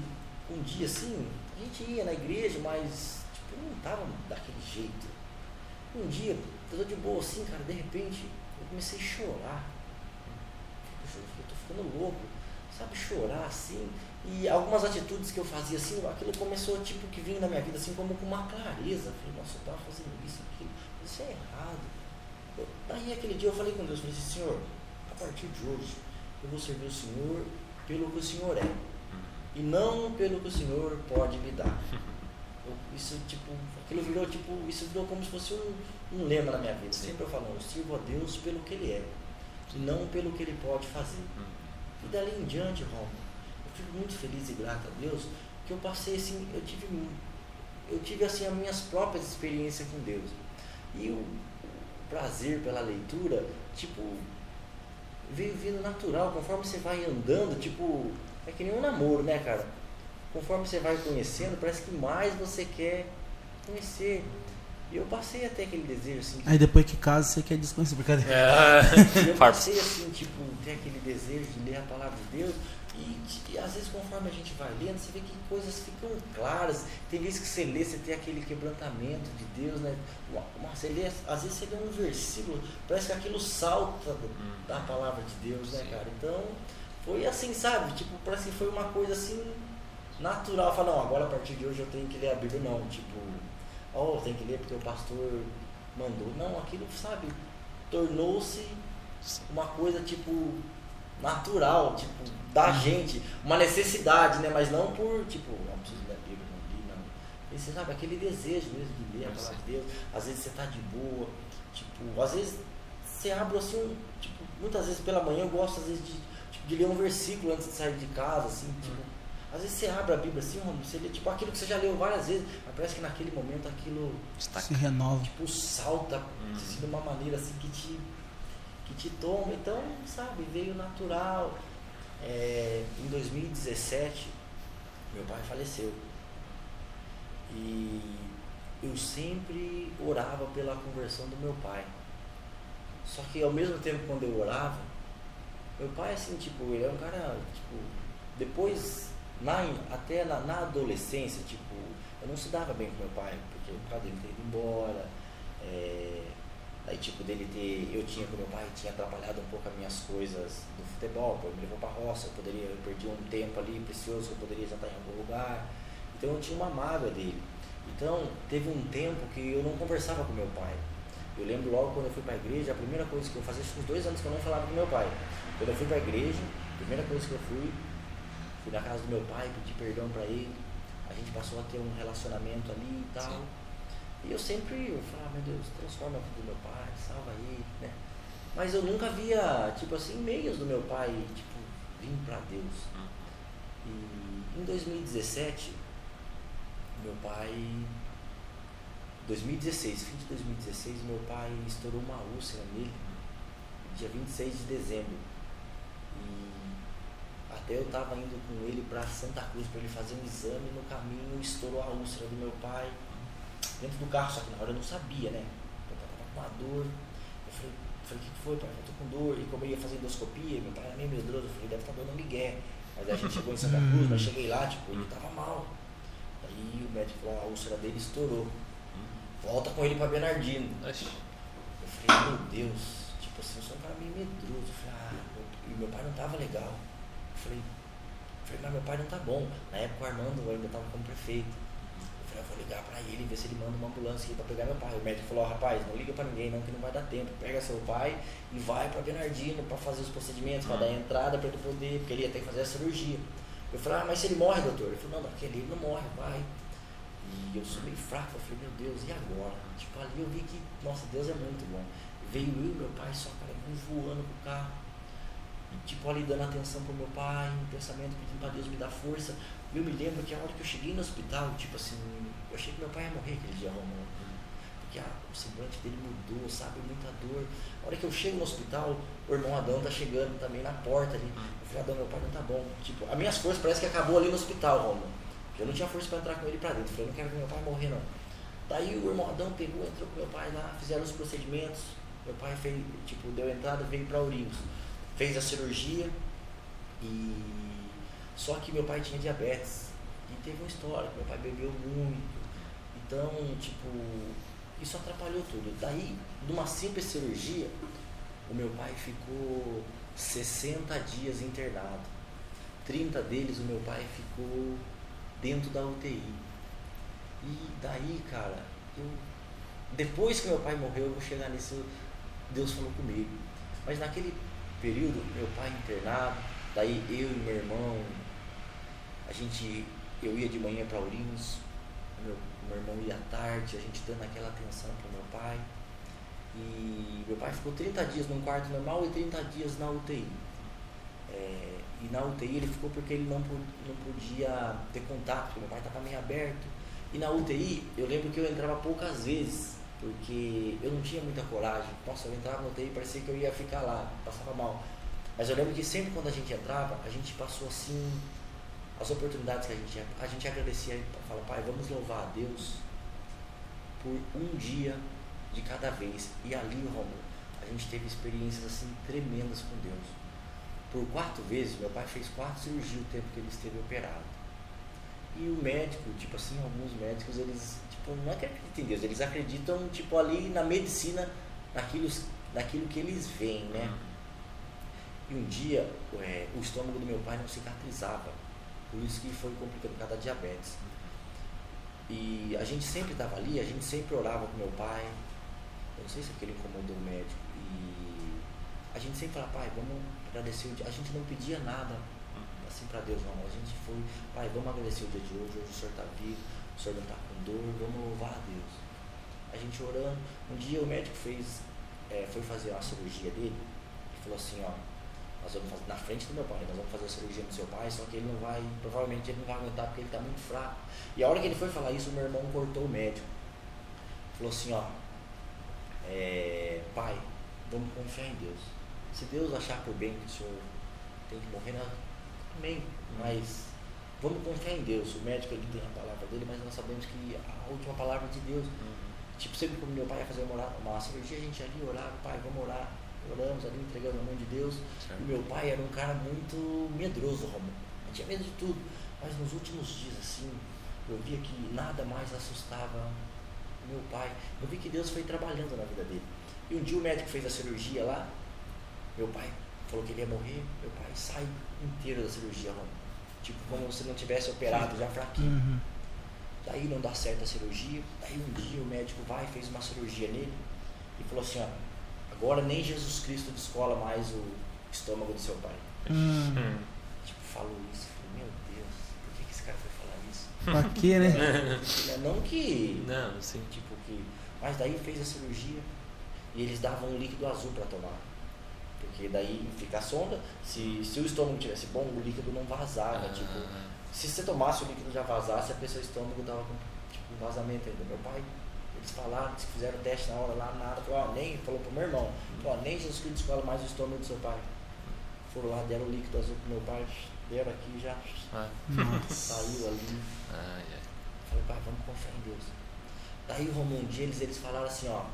um dia assim, a gente ia na igreja, mas tipo, não tava daquele jeito. Um dia, eu tô de boa assim, cara, de repente eu comecei a chorar. Eu tô ficando louco, sabe, chorar assim. E algumas atitudes que eu fazia assim, aquilo começou tipo que vinha na minha vida assim como com uma clareza. Eu falei, nossa, eu tava fazendo isso, aquilo, isso é errado. Eu, aí aquele dia eu falei com Deus, falei assim, Senhor, a partir de hoje eu vou servir o Senhor pelo que o Senhor é e não pelo que o Senhor pode me dar. Isso, tipo, aquilo virou, tipo, isso virou como se fosse um, um lema na minha vida. Sempre eu falo, eu sirvo a Deus pelo que Ele é, e não pelo que Ele pode fazer. Hum. E dali em diante, Romo, eu fico muito feliz e grato a Deus que eu passei assim, eu tive, eu tive assim as minhas próprias experiências com Deus. E o prazer pela leitura, tipo, veio vindo natural, conforme você vai andando, tipo, é que nem um namoro, né, cara? Conforme você vai conhecendo, parece que mais você quer conhecer. E eu passei até aquele desejo assim. Aí depois que casa você quer desconhecer, brincadeira. É. eu passei assim, tipo, ter aquele desejo de ler a palavra de Deus. E, e, às vezes conforme a gente vai lendo, você vê que coisas ficam claras. Tem vezes que você lê, você tem aquele quebrantamento de Deus, né? Você lê, às vezes você lê um versículo, parece que aquilo salta da palavra de Deus, né, cara? Então, foi assim, sabe? Tipo, parece que foi uma coisa assim natural. Falar, não, agora a partir de hoje eu tenho que ler a Bíblia, não. Tipo, oh, tem que ler porque o pastor mandou. Não, aquilo, sabe, tornou-se uma coisa, tipo, natural, tipo, da uhum. gente, uma necessidade, né? Mas não por, tipo, não preciso ler a Bíblia, não li, não. E você sabe, aquele desejo mesmo de ler a palavra de Deus. Às vezes você tá de boa, tipo, às vezes você abre assim, tipo, muitas vezes pela manhã eu gosto, às vezes, de de ler um versículo antes de sair de casa, assim, tipo, às vezes você abre a Bíblia assim, você lê tipo aquilo que você já leu várias vezes, mas parece que naquele momento aquilo se renova. Tipo, salta hum. assim, de uma maneira assim que te, que te toma. Então, sabe, veio natural. É, em 2017, meu pai faleceu. E eu sempre orava pela conversão do meu pai. Só que ao mesmo tempo quando eu orava, meu pai, assim, tipo, ele é um cara, tipo, depois, na, até na, na adolescência, tipo, eu não se dava bem com meu pai, porque o pai dele ter ido embora, é, aí, tipo, dele ter, eu tinha com meu pai, tinha atrapalhado um pouco as minhas coisas do futebol, pô, ele me levou pra roça, eu poderia, eu perdi um tempo ali precioso que eu poderia já estar em algum lugar, então eu tinha uma mágoa dele. Então, teve um tempo que eu não conversava com meu pai. Eu lembro logo quando eu fui para a igreja, a primeira coisa que eu fazia, uns dois anos que eu não falava com meu pai. Quando eu fui para a igreja, a primeira coisa que eu fui Fui na casa do meu pai, pedi perdão para ele. A gente passou a ter um relacionamento ali e tal. Sim. E eu sempre eu falava, meu Deus, transforma a vida do meu pai, salva ele, né? Mas eu nunca via, tipo assim, meios do meu pai, tipo, vir para Deus. Hum. E em 2017, meu pai 2016, fim de 2016, meu pai estourou uma úlcera nele, dia 26 de dezembro. Eu estava indo com ele para Santa Cruz para ele fazer um exame no caminho, estourou a úlcera do meu pai dentro do carro, só que na hora eu não sabia, né? Meu pai tava com uma dor. Eu falei, falei, o que, foi, pai? Eu tô com dor. E como eu ia fazer endoscopia, meu pai era meio medroso, eu falei, deve estar tá dando migué. Mas aí a gente chegou em Santa Cruz, mas cheguei lá, tipo, ele tava mal. Aí o médico falou, a úlcera dele estourou volta com ele pra Bernardino. Eu falei, meu Deus, tipo assim, eu sou um cara meio medroso. Eu falei, ah, meu, e meu pai não tava legal. Eu falei, mas meu pai não tá bom. Na época o Armando ainda tava como prefeito. Eu falei, eu vou ligar pra ele e ver se ele manda uma ambulância aqui pra pegar meu pai. O médico falou, oh, rapaz, não liga pra ninguém não, que não vai dar tempo. Pega seu pai e vai pra Bernardino pra fazer os procedimentos, pra dar a entrada pra ele poder, porque ele ia ter que fazer a cirurgia. Eu falei, ah, mas se ele morre, doutor? Ele falou, não, aquele ele não morre, vai. E eu sou meio fraco, eu falei, meu Deus, e agora? Tipo, ali eu vi que, nossa, Deus é muito bom. Veio eu e meu pai só, cara, voando com o carro. Tipo, ali dando atenção pro meu pai, um pensamento pedindo pra Deus me dar força. Eu me lembro que a hora que eu cheguei no hospital, tipo assim, eu achei que meu pai ia morrer aquele dia, Romulo. Porque ah, o semblante dele mudou, sabe, muita dor. A hora que eu chego no hospital, o irmão Adão tá chegando também na porta ali. Eu falei, Adão, meu pai não tá bom. Tipo, as minhas forças parece que acabou ali no hospital, Romulo. Eu não tinha força para entrar com ele para dentro. Eu falei, não quero ver meu pai morrer não. Daí o irmão Adão pegou, entrou com meu pai lá, fizeram os procedimentos. Meu pai fez, tipo, deu entrada, veio para Ourinhos. Fez a cirurgia e só que meu pai tinha diabetes. E teve uma história, meu pai bebeu muito. Então, tipo, isso atrapalhou tudo. Daí, numa simples cirurgia, o meu pai ficou 60 dias internado. 30 deles o meu pai ficou dentro da UTI. E daí, cara, eu, depois que meu pai morreu, eu vou chegar nisso, Deus falou comigo. Mas naquele período, meu pai internado, daí eu e meu irmão, a gente, eu ia de manhã para Ourinhos, meu, meu irmão ia à tarde, a gente dando aquela atenção para meu pai. E meu pai ficou 30 dias num quarto normal e 30 dias na UTI. É, e na UTI ele ficou porque ele não, não podia ter contato, porque meu pai estava meio aberto. E na UTI eu lembro que eu entrava poucas vezes, porque eu não tinha muita coragem. Nossa, eu entrava na UTI e parecia que eu ia ficar lá, passava mal. Mas eu lembro que sempre quando a gente entrava, a gente passou assim, as oportunidades que a gente a gente agradecia e fala, pai, vamos louvar a Deus por um dia de cada vez. E ali, Romulo, a gente teve experiências assim tremendas com Deus por quatro vezes, meu pai fez quatro cirurgias o tempo que ele esteve operado. E o médico, tipo assim, alguns médicos, eles tipo, não acreditam em Deus, eles acreditam tipo ali na medicina, naquilo, naquilo que eles veem, né? E um dia é, o estômago do meu pai não cicatrizava, por isso que foi complicado por causa da diabetes. E a gente sempre estava ali, a gente sempre orava com meu pai. Eu não sei se aquele incomodou o médico. E a gente sempre falava, pai, vamos agradecer o dia. A gente não pedia nada assim para Deus, não. A gente foi, pai, vamos agradecer o dia de hoje, hoje o Senhor está vivo, o Senhor não está com dor, vamos louvar a Deus. A gente orando, um dia o médico fez, é, foi fazer uma cirurgia dele e falou assim, ó, nós vamos fazer, na frente do meu pai, nós vamos fazer a cirurgia no seu pai, só que ele não vai, provavelmente ele não vai aguentar porque ele está muito fraco. E a hora que ele foi falar isso, o meu irmão cortou o médico. Falou assim, ó, é, pai, vamos confiar em Deus se Deus achar por bem que o senhor tem que morrer, amém. Mas vamos confiar em Deus. O médico ele tem a palavra dele, mas nós sabemos que a última palavra de Deus. Uhum. Tipo, sempre quando meu pai ia fazer uma, uma cirurgia, a gente ali orava, pai, vamos orar. Oramos ali, entregando a mão de Deus. Certo. E meu pai era um cara muito medroso, Romulo. Ele tinha medo de tudo. Mas nos últimos dias, assim, eu via que nada mais assustava meu pai. Eu vi que Deus foi trabalhando na vida dele. E um dia o médico fez a cirurgia lá, meu pai falou que ele ia morrer, meu pai sai inteiro da cirurgia, mano. Tipo, como se não tivesse operado, já fraquinho. Uhum. Daí não dá certo a cirurgia. Daí um dia o médico vai, fez uma cirurgia nele e falou assim, ó, agora nem Jesus Cristo descola mais o estômago do seu pai. Uhum. Tipo, falou isso. Falei, meu Pra quê, né? Não que. Não, sim. Tipo que. Mas daí fez a cirurgia e eles davam um líquido azul para tomar. Porque daí fica a sonda, se, se o estômago tivesse bom, o líquido não vazava. Ah. Tipo, se você tomasse o líquido já vazasse, a pessoa o estômago dava com tipo, um vazamento ainda. Meu pai, eles falaram, que fizeram o teste na hora lá, nada, falou, ó, nem, falou pro meu irmão, falou, ó, nem Jesus Cristo escola mais o estômago do seu pai. Foram lá, deram o líquido azul pro meu pai, deram aqui já Ah, saiu ali. ai, ai. Falei, pai, vamos confiar em Deus. Daí, Romulo, um dia eles, eles falaram assim, ó,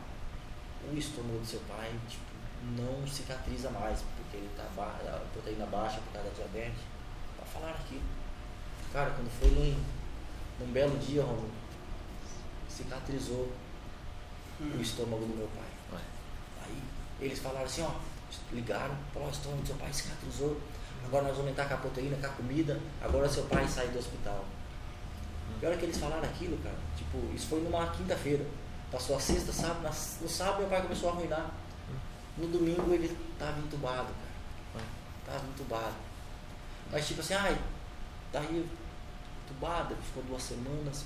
o estômago do seu pai, tipo, não cicatriza mais, porque ele tá ba a proteína baixa por causa da diabetes. Pra falar aqui. Cara, quando foi num, num belo dia, Romulo, cicatrizou o estômago do meu pai. Ué. Aí eles falaram assim, ó, ligaram, falaram, o estômago do seu pai cicatrizou, agora nós vamos entrar com a proteína, com a comida, agora seu pai sai do hospital. E a hora que eles falaram aquilo, cara, tipo, isso foi numa quinta-feira. Passou a sexta, sábado, na- no sábado meu pai começou a arruinar. No domingo ele tava entubado, cara. Tava entubado. Mas tipo assim, ai, daí entubado, ele ficou duas semanas,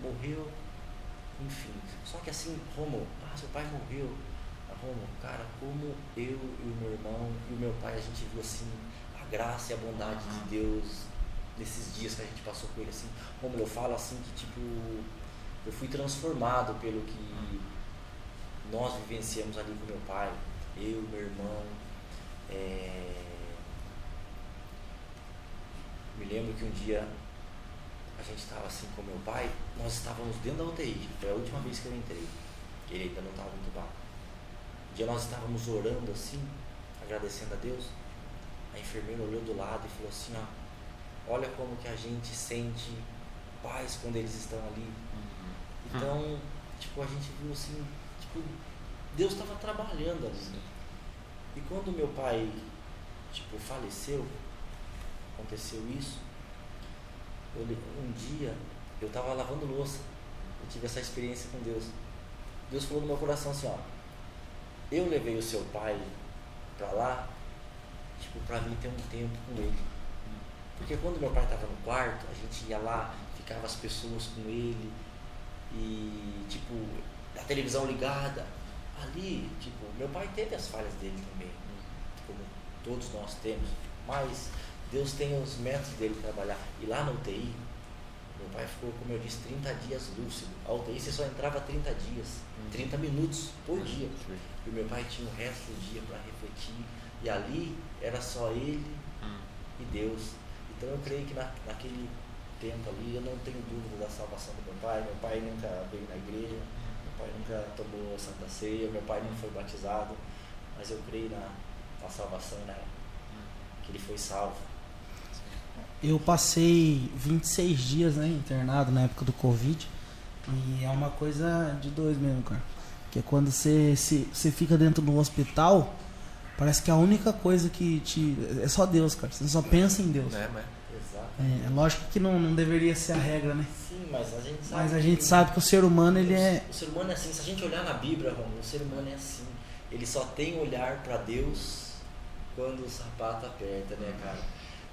morreu, enfim. Só que assim, Romo, ah, seu pai morreu. Ah, Romo, cara, como eu e o meu irmão e o meu pai, a gente viu assim a graça e a bondade de Deus nesses dias que a gente passou com ele assim. Como eu falo assim que tipo eu fui transformado pelo que nós vivenciamos ali com meu pai, eu, meu irmão. é, Me lembro que um dia a gente estava assim com meu pai, nós estávamos dentro da UTI, foi a última vez que eu entrei. Ele ainda não estava entubado. Um dia nós estávamos orando assim, agradecendo a Deus. A enfermeira olhou do lado e falou assim, ó, olha como que a gente sente paz quando eles estão ali. Então, tipo, a gente viu assim, tipo, Deus estava trabalhando ali. E quando meu pai, tipo, faleceu, aconteceu isso, eu, um dia eu estava lavando louça, eu tive essa experiência com Deus. Deus falou no meu coração assim, ó, eu levei o seu pai para lá, tipo, para vir ter um tempo com ele. Porque quando meu pai estava no quarto, a gente ia lá, ficava as pessoas com ele, e tipo, a televisão ligada. Ali, tipo, meu pai teve as falhas dele também, como todos nós temos, mas Deus tem os métodos dele de trabalhar. E lá na UTI, meu pai ficou, como eu disse, 30 dias lúcido. A UTI você só entrava 30 dias, 30 minutos por dia. E o meu pai tinha o resto do dia para refletir. E ali era só ele e Deus. Então eu creio que na, naquele tempo ali eu não tenho dúvida da salvação do meu pai. Meu pai nunca veio na igreja, pai nunca tomou Santa Ceia, meu pai não foi batizado, mas eu creio na, na salvação, né? Que ele foi salvo. Eu passei 26 dias né, internado na época do Covid. E é uma coisa de dois mesmo, cara. Que é quando você, se, você fica dentro do hospital, parece que a única coisa que te. É só Deus, cara. Você só pensa em Deus. É, mas Exato. É, é lógico que não, não deveria ser a regra, né? Mas a gente sabe. Mas a gente sabe que o ser humano, ele é. O ser humano é assim, se a gente olhar na Bíblia, Romulo, o ser humano é assim. Ele só tem olhar para Deus quando o sapato aperta, né, cara?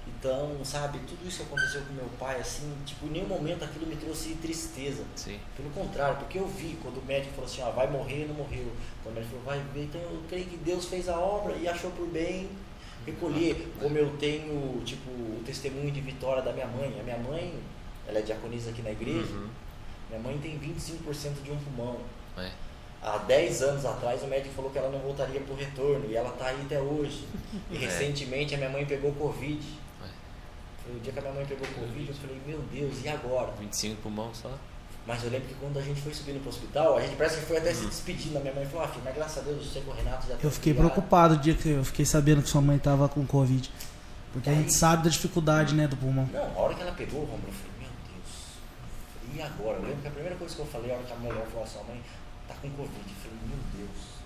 Então, sabe, tudo isso que aconteceu com meu pai, assim, tipo, em nenhum momento aquilo me trouxe tristeza. sim. Pelo contrário, porque eu vi quando o médico falou assim, ó, vai morrer, não morreu. Quando o médico falou, vai ver, então eu creio que Deus fez a obra e achou por bem recolher. Como eu tenho, tipo, o testemunho de vitória da minha mãe. A minha mãe, ela é diaconisa aqui na igreja. Uhum. Minha mãe tem 25% de um pulmão. É. Há 10 anos atrás o médico falou que ela não voltaria pro retorno e ela tá aí até hoje. E É. recentemente a minha mãe pegou Covid. É. Foi o dia que a minha mãe pegou Covid, eu falei, meu Deus, e agora? 25 pulmão só. Mas eu lembro que quando a gente foi subindo pro hospital, a gente parece que foi até se despedindo da minha mãe. Falou, ah, filho, mas graças a Deus o seu Renato já tá Eu fiquei criado." preocupado o dia que eu fiquei sabendo que sua mãe tava com Covid. Porque a gente sabe da dificuldade, né, do pulmão. Não, a hora que ela pegou o Romulo, eu falei, meu Deus. Agora? Eu lembro que a primeira coisa que eu falei, a hora que a mulher falou, sua mãe tá com Covid. Eu falei, meu Deus.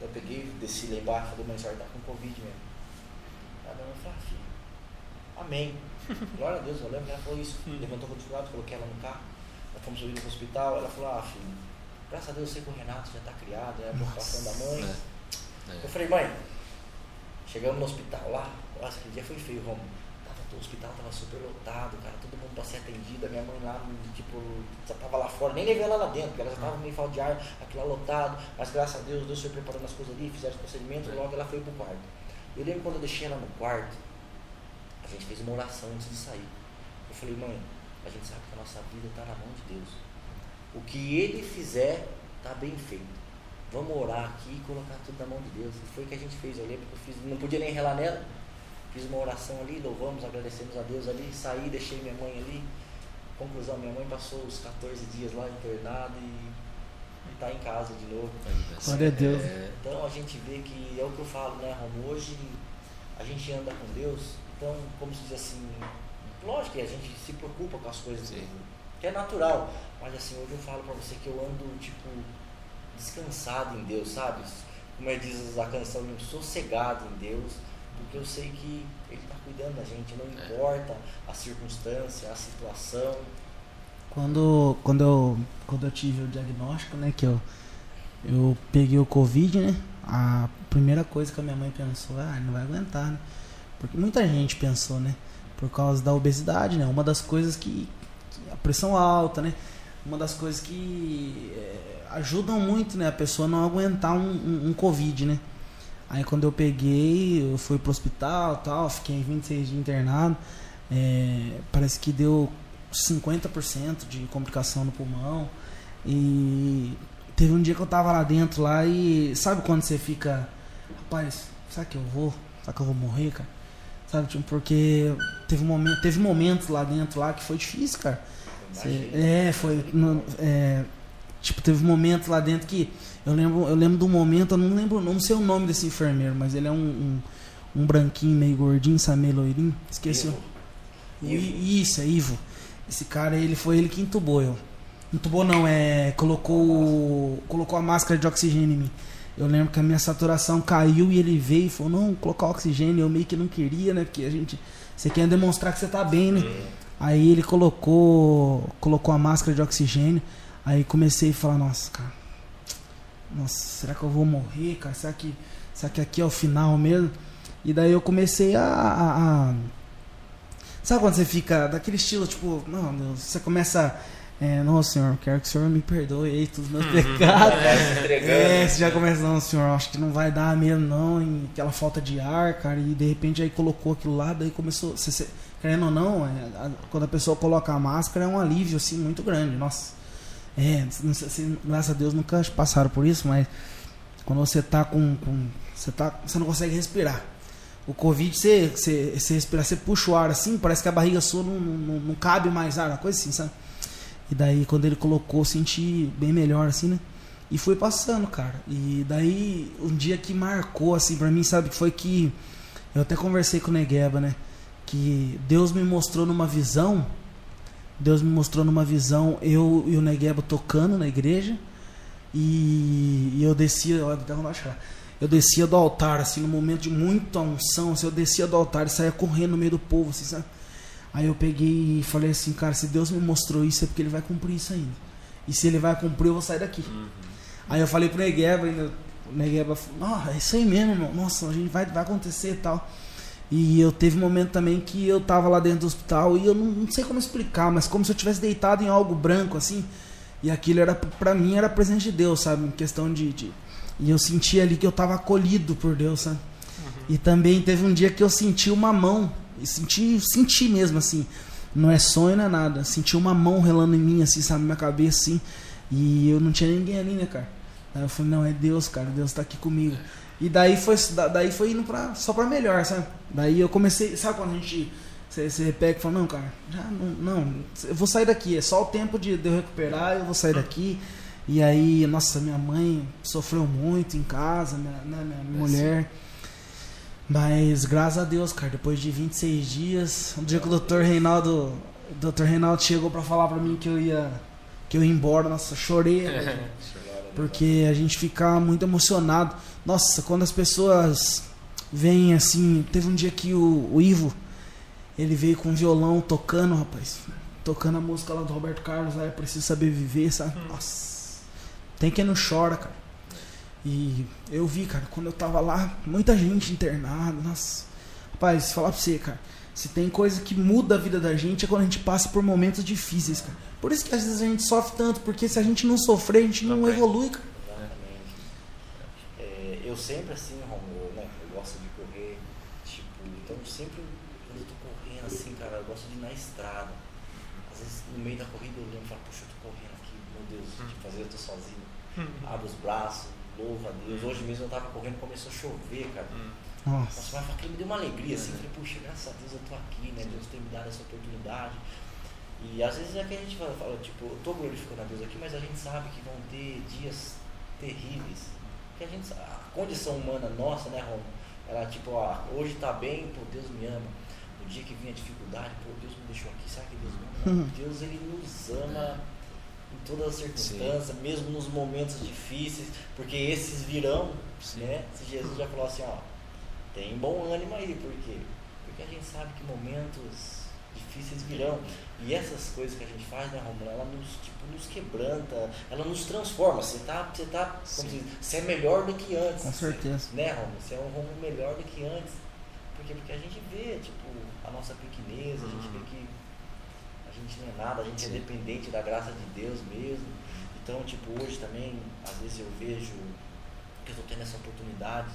Eu peguei, desci lá embaixo, falei, mãe, a senhora tá com Covid mesmo. Ela falou, ah, filho, amém. Glória a Deus, eu lembro que ela falou isso. Levantou o lado, coloquei ela no carro. Nós fomos subindo pro hospital, ela falou, ah, filho, graças a Deus eu sei que o Renato já tá criado, é a preocupação da mãe. É. Eu falei, mãe, chegamos no hospital lá, nossa, aquele dia foi feio, Romulo. O hospital tava super lotado, cara, todo mundo pra ser atendido, a minha mãe lá, tipo, já tava lá fora, nem levei ela lá dentro, porque ela já tava meio falta de ar, aquilo lá lotado, mas graças a Deus, Deus foi preparando as coisas ali, fizeram os procedimentos, logo ela foi pro quarto. Eu lembro quando eu deixei ela no quarto, a gente fez uma oração antes de sair. Eu falei, mãe, a gente sabe que a nossa vida está na mão de Deus. O que Ele fizer, está bem feito. Vamos orar aqui e colocar tudo na mão de Deus. E foi o que a gente fez. Eu lembro que eu fiz, não podia nem relar nela. Fiz uma oração ali, louvamos, agradecemos a Deus ali, saí, deixei minha mãe ali. Conclusão, minha mãe passou os 14 dias lá internada e está em casa de novo. Glória a Deus. É, Então a gente vê que é o que eu falo, né, Romo? Hoje a gente anda com Deus, então, como se diz assim, lógico que a gente se preocupa com as coisas, Sim. que é natural, mas assim, hoje eu falo pra você que eu ando, tipo, descansado em Deus, sabe? Como é diz a canção, sossegado em Deus, porque eu sei que Ele está cuidando da gente, não É. importa a circunstância, a situação. Quando, quando, eu, quando eu tive o diagnóstico, né, que eu, eu peguei o Covid, né, a primeira coisa que a minha mãe pensou, ah, ele não vai aguentar, né? Porque muita gente pensou, né, por causa da obesidade, né, uma das coisas que, que a pressão alta, né, uma das coisas que é, ajudam muito, né, a pessoa não aguentar um, um, um Covid, né. Aí quando eu peguei, eu fui pro hospital tal, fiquei 26 dias internado, é, parece que deu 50% de complicação no pulmão. E teve um dia que eu tava lá dentro lá e sabe quando você fica, rapaz, será que eu vou? Será que eu vou morrer, cara? Sabe, tipo, porque teve um momento, teve momentos lá dentro lá que foi difícil, cara. Cê- Imagina. é, foi no- é, tipo, teve momentos lá dentro que eu lembro, eu lembro do momento, eu não lembro, não sei o nome desse enfermeiro, mas ele é um, um, um branquinho meio gordinho, sabe, meio loirinho, I- Isso, é Ivo. Esse cara, ele foi ele que entubou eu. Entubou não, é. Colocou. Colocou a máscara de oxigênio em mim. Eu lembro que a minha saturação caiu e ele veio e falou, não, colocar oxigênio, eu meio que não queria, né? Porque a gente. Você quer demonstrar que você tá bem, né? Aí ele colocou. Colocou a máscara de oxigênio. Aí comecei a falar, nossa, cara. Nossa, será que eu vou morrer, cara? Será que. Será que aqui é o final mesmo? E daí eu comecei a- a- a Sabe quando você fica daquele estilo, tipo, não, Deus, você começa. É, não, senhor, quero que o senhor me perdoe aí todos os meus pecados. Entregando. É, você já começa, não, senhor, acho que não vai dar mesmo, não, em aquela falta de ar, cara, e de repente aí colocou aquilo lá, daí começou. Você, você- querendo ou não, é, a- quando a pessoa coloca a máscara é um alívio, assim, muito grande, nossa. É, não sei se, graças a Deus nunca passaram por isso, mas quando você tá com. com- você, tá, você não consegue respirar. O Covid, você, você, você você puxa o ar assim, parece que a barriga sua não, não, não cabe mais ar, uma coisa assim, sabe? E daí, quando ele colocou, senti bem melhor, assim, né? E foi passando, cara. E daí, um dia que marcou, assim, pra mim, sabe? Foi que. Eu até conversei com o Negueba, né? Que Deus me mostrou numa visão. Deus me mostrou numa visão, eu e o Negueba tocando na igreja. E, e eu descia, olha, quando eu achar. Eu descia do altar, assim, no momento de muita unção, assim, eu descia do altar e saía correndo no meio do povo, assim, sabe? Aí eu peguei e falei assim, cara, se Deus me mostrou isso é porque ele vai cumprir isso ainda. E se ele vai cumprir, eu vou sair daqui. Aí eu falei pro Negueba, ainda, o Negueba falou, ah, é isso aí mesmo, irmão. Nossa, a gente vai, vai acontecer e tal. E eu teve um momento também que eu tava lá dentro do hospital e eu não, não sei como explicar, mas como se eu tivesse deitado em algo branco, assim. E aquilo era, pra mim, era presente de Deus, sabe? Em questão de. de- e eu senti ali que eu tava acolhido por Deus, sabe? E também teve um dia que eu senti uma mão. E senti, senti mesmo, assim. Não é sonho, não é nada. Senti uma mão relando em mim, assim, sabe? Na minha cabeça, assim. E eu não tinha ninguém ali, né, cara? Aí eu falei, não, é Deus, cara. Deus tá aqui comigo. E daí foi, da- daí foi indo pra, só pra melhor, sabe? Daí eu comecei, sabe quando a gente. Você, pega e fala, não, cara, já não, não, eu vou sair daqui, é só o tempo de, de eu recuperar, eu vou sair daqui. E aí, nossa, minha mãe sofreu muito em casa, minha, né, minha mulher. Mas graças a Deus, cara, depois de 26 dias, um dia que o Dr. Reinaldo, o Dr. Reinaldo chegou pra falar pra mim que eu ia que eu ia embora, nossa, chorei. Porque a gente fica muito emocionado. Nossa, quando as pessoas vêm assim. Teve um dia que o, o Ivo ele veio com um violão tocando, rapaz. Tocando a música lá do Roberto Carlos, lá, eu preciso saber viver, sabe? Nossa. Tem quem não chora, cara. E eu vi, cara, quando eu tava lá, muita gente internada, nossa. Rapaz, falar pra você, cara. Se tem coisa que muda a vida da gente é quando a gente passa por momentos difíceis, cara. Por isso que às vezes a gente sofre tanto, porque se a gente não sofrer, a gente não Aprende. evolui, cara. Eu sempre assim, Romulo, né? Eu gosto de correr, tipo, então sempre quando eu tô correndo assim, cara, eu gosto de ir na estrada. Às vezes no meio da corrida eu lembro e falo, poxa, eu tô correndo aqui, meu Deus, tipo, às vezes eu tô sozinho. Abro os braços, louvo a Deus. Hoje mesmo eu tava correndo, começou a chover, cara. Nossa. Nossa, mas aquilo me deu uma alegria, assim, falei, puxa, graças a Deus eu tô aqui, né? Deus tem me dado essa oportunidade. E às vezes é que a gente fala, fala, tipo, eu tô glorificando a Deus aqui, mas a gente sabe que vão ter dias terríveis. Que a gente sabe, condição humana nossa, né, Romo? Ela tipo, ó, hoje tá bem, pô, Deus me ama. No dia que vinha dificuldade, pô, Deus me deixou aqui, sabe que Deus me ama? Uhum. Deus ele nos ama em todas as circunstâncias, mesmo nos momentos difíceis, porque esses virão, Sim. né? Se Jesus já falou assim, ó, tem bom ânimo aí, por quê? Porque a gente sabe que momentos difíceis virão. E essas coisas que a gente faz, né, Romulo, ela nos, tipo, nos quebranta, ela nos transforma. Você tá, você tá, como Sim. diz, você é melhor do que antes. Com certeza. Né, Romulo? Você é um Romulo melhor do que antes. Por quê? Porque a gente vê, tipo, a nossa pequenez, a gente vê Uhum. que a gente não é nada, a gente Sim. é dependente da graça de Deus mesmo. Então, tipo, hoje também, às vezes eu vejo que eu tô tendo essa oportunidade,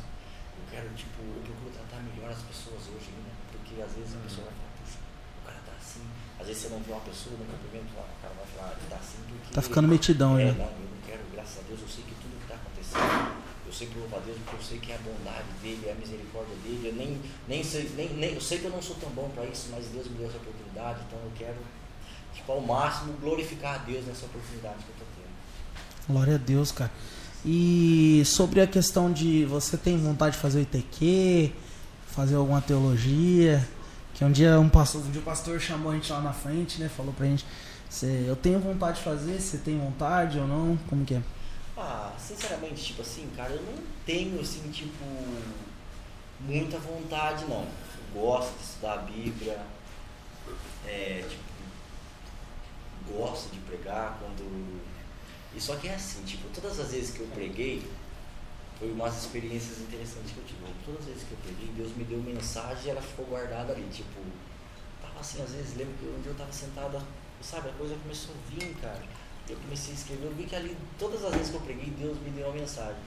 eu quero, tipo, eu procuro tratar melhor as pessoas hoje ainda, porque às vezes a pessoa vai falar, puxa, o cara tá assim. Às vezes você não vê uma pessoa no cumprimento, o cara vai falar, ele tá assim porque. Tá ficando metidão, é, né? não, eu não quero, graças a Deus, eu sei que tudo que está acontecendo, eu sempre louvo a Deus porque eu sei que é a bondade dele, é a misericórdia dele. Eu nem, nem sei, nem, nem, eu sei que eu não sou tão bom para isso, mas Deus me deu essa oportunidade, então eu quero, tipo, ao máximo glorificar a Deus nessa oportunidade que eu estou tendo. Glória a Deus, cara. E sobre a questão de você tem vontade de fazer o ITQ, fazer alguma teologia, que um dia um pastor, um dia o pastor chamou a gente lá na frente, né? Falou pra gente, "Cê- eu tenho vontade de fazer, você tem vontade ou não? Como que é? Ah, sinceramente, tipo assim, cara, eu não tenho, assim, tipo, muita vontade, não. Eu gosto de estudar a Bíblia, é, tipo, gosto de pregar quando... E só que é assim, tipo, todas as vezes que eu preguei, foi umas experiências interessantes que eu tive. Todas as vezes que eu preguei, Deus me deu mensagem e ela ficou guardada ali, tipo... Tava assim, às vezes, lembro que dia eu tava sentado, sabe, a coisa começou a vir, cara. Eu comecei a escrever, eu vi que ali, todas as vezes que eu preguei, Deus me deu uma mensagem.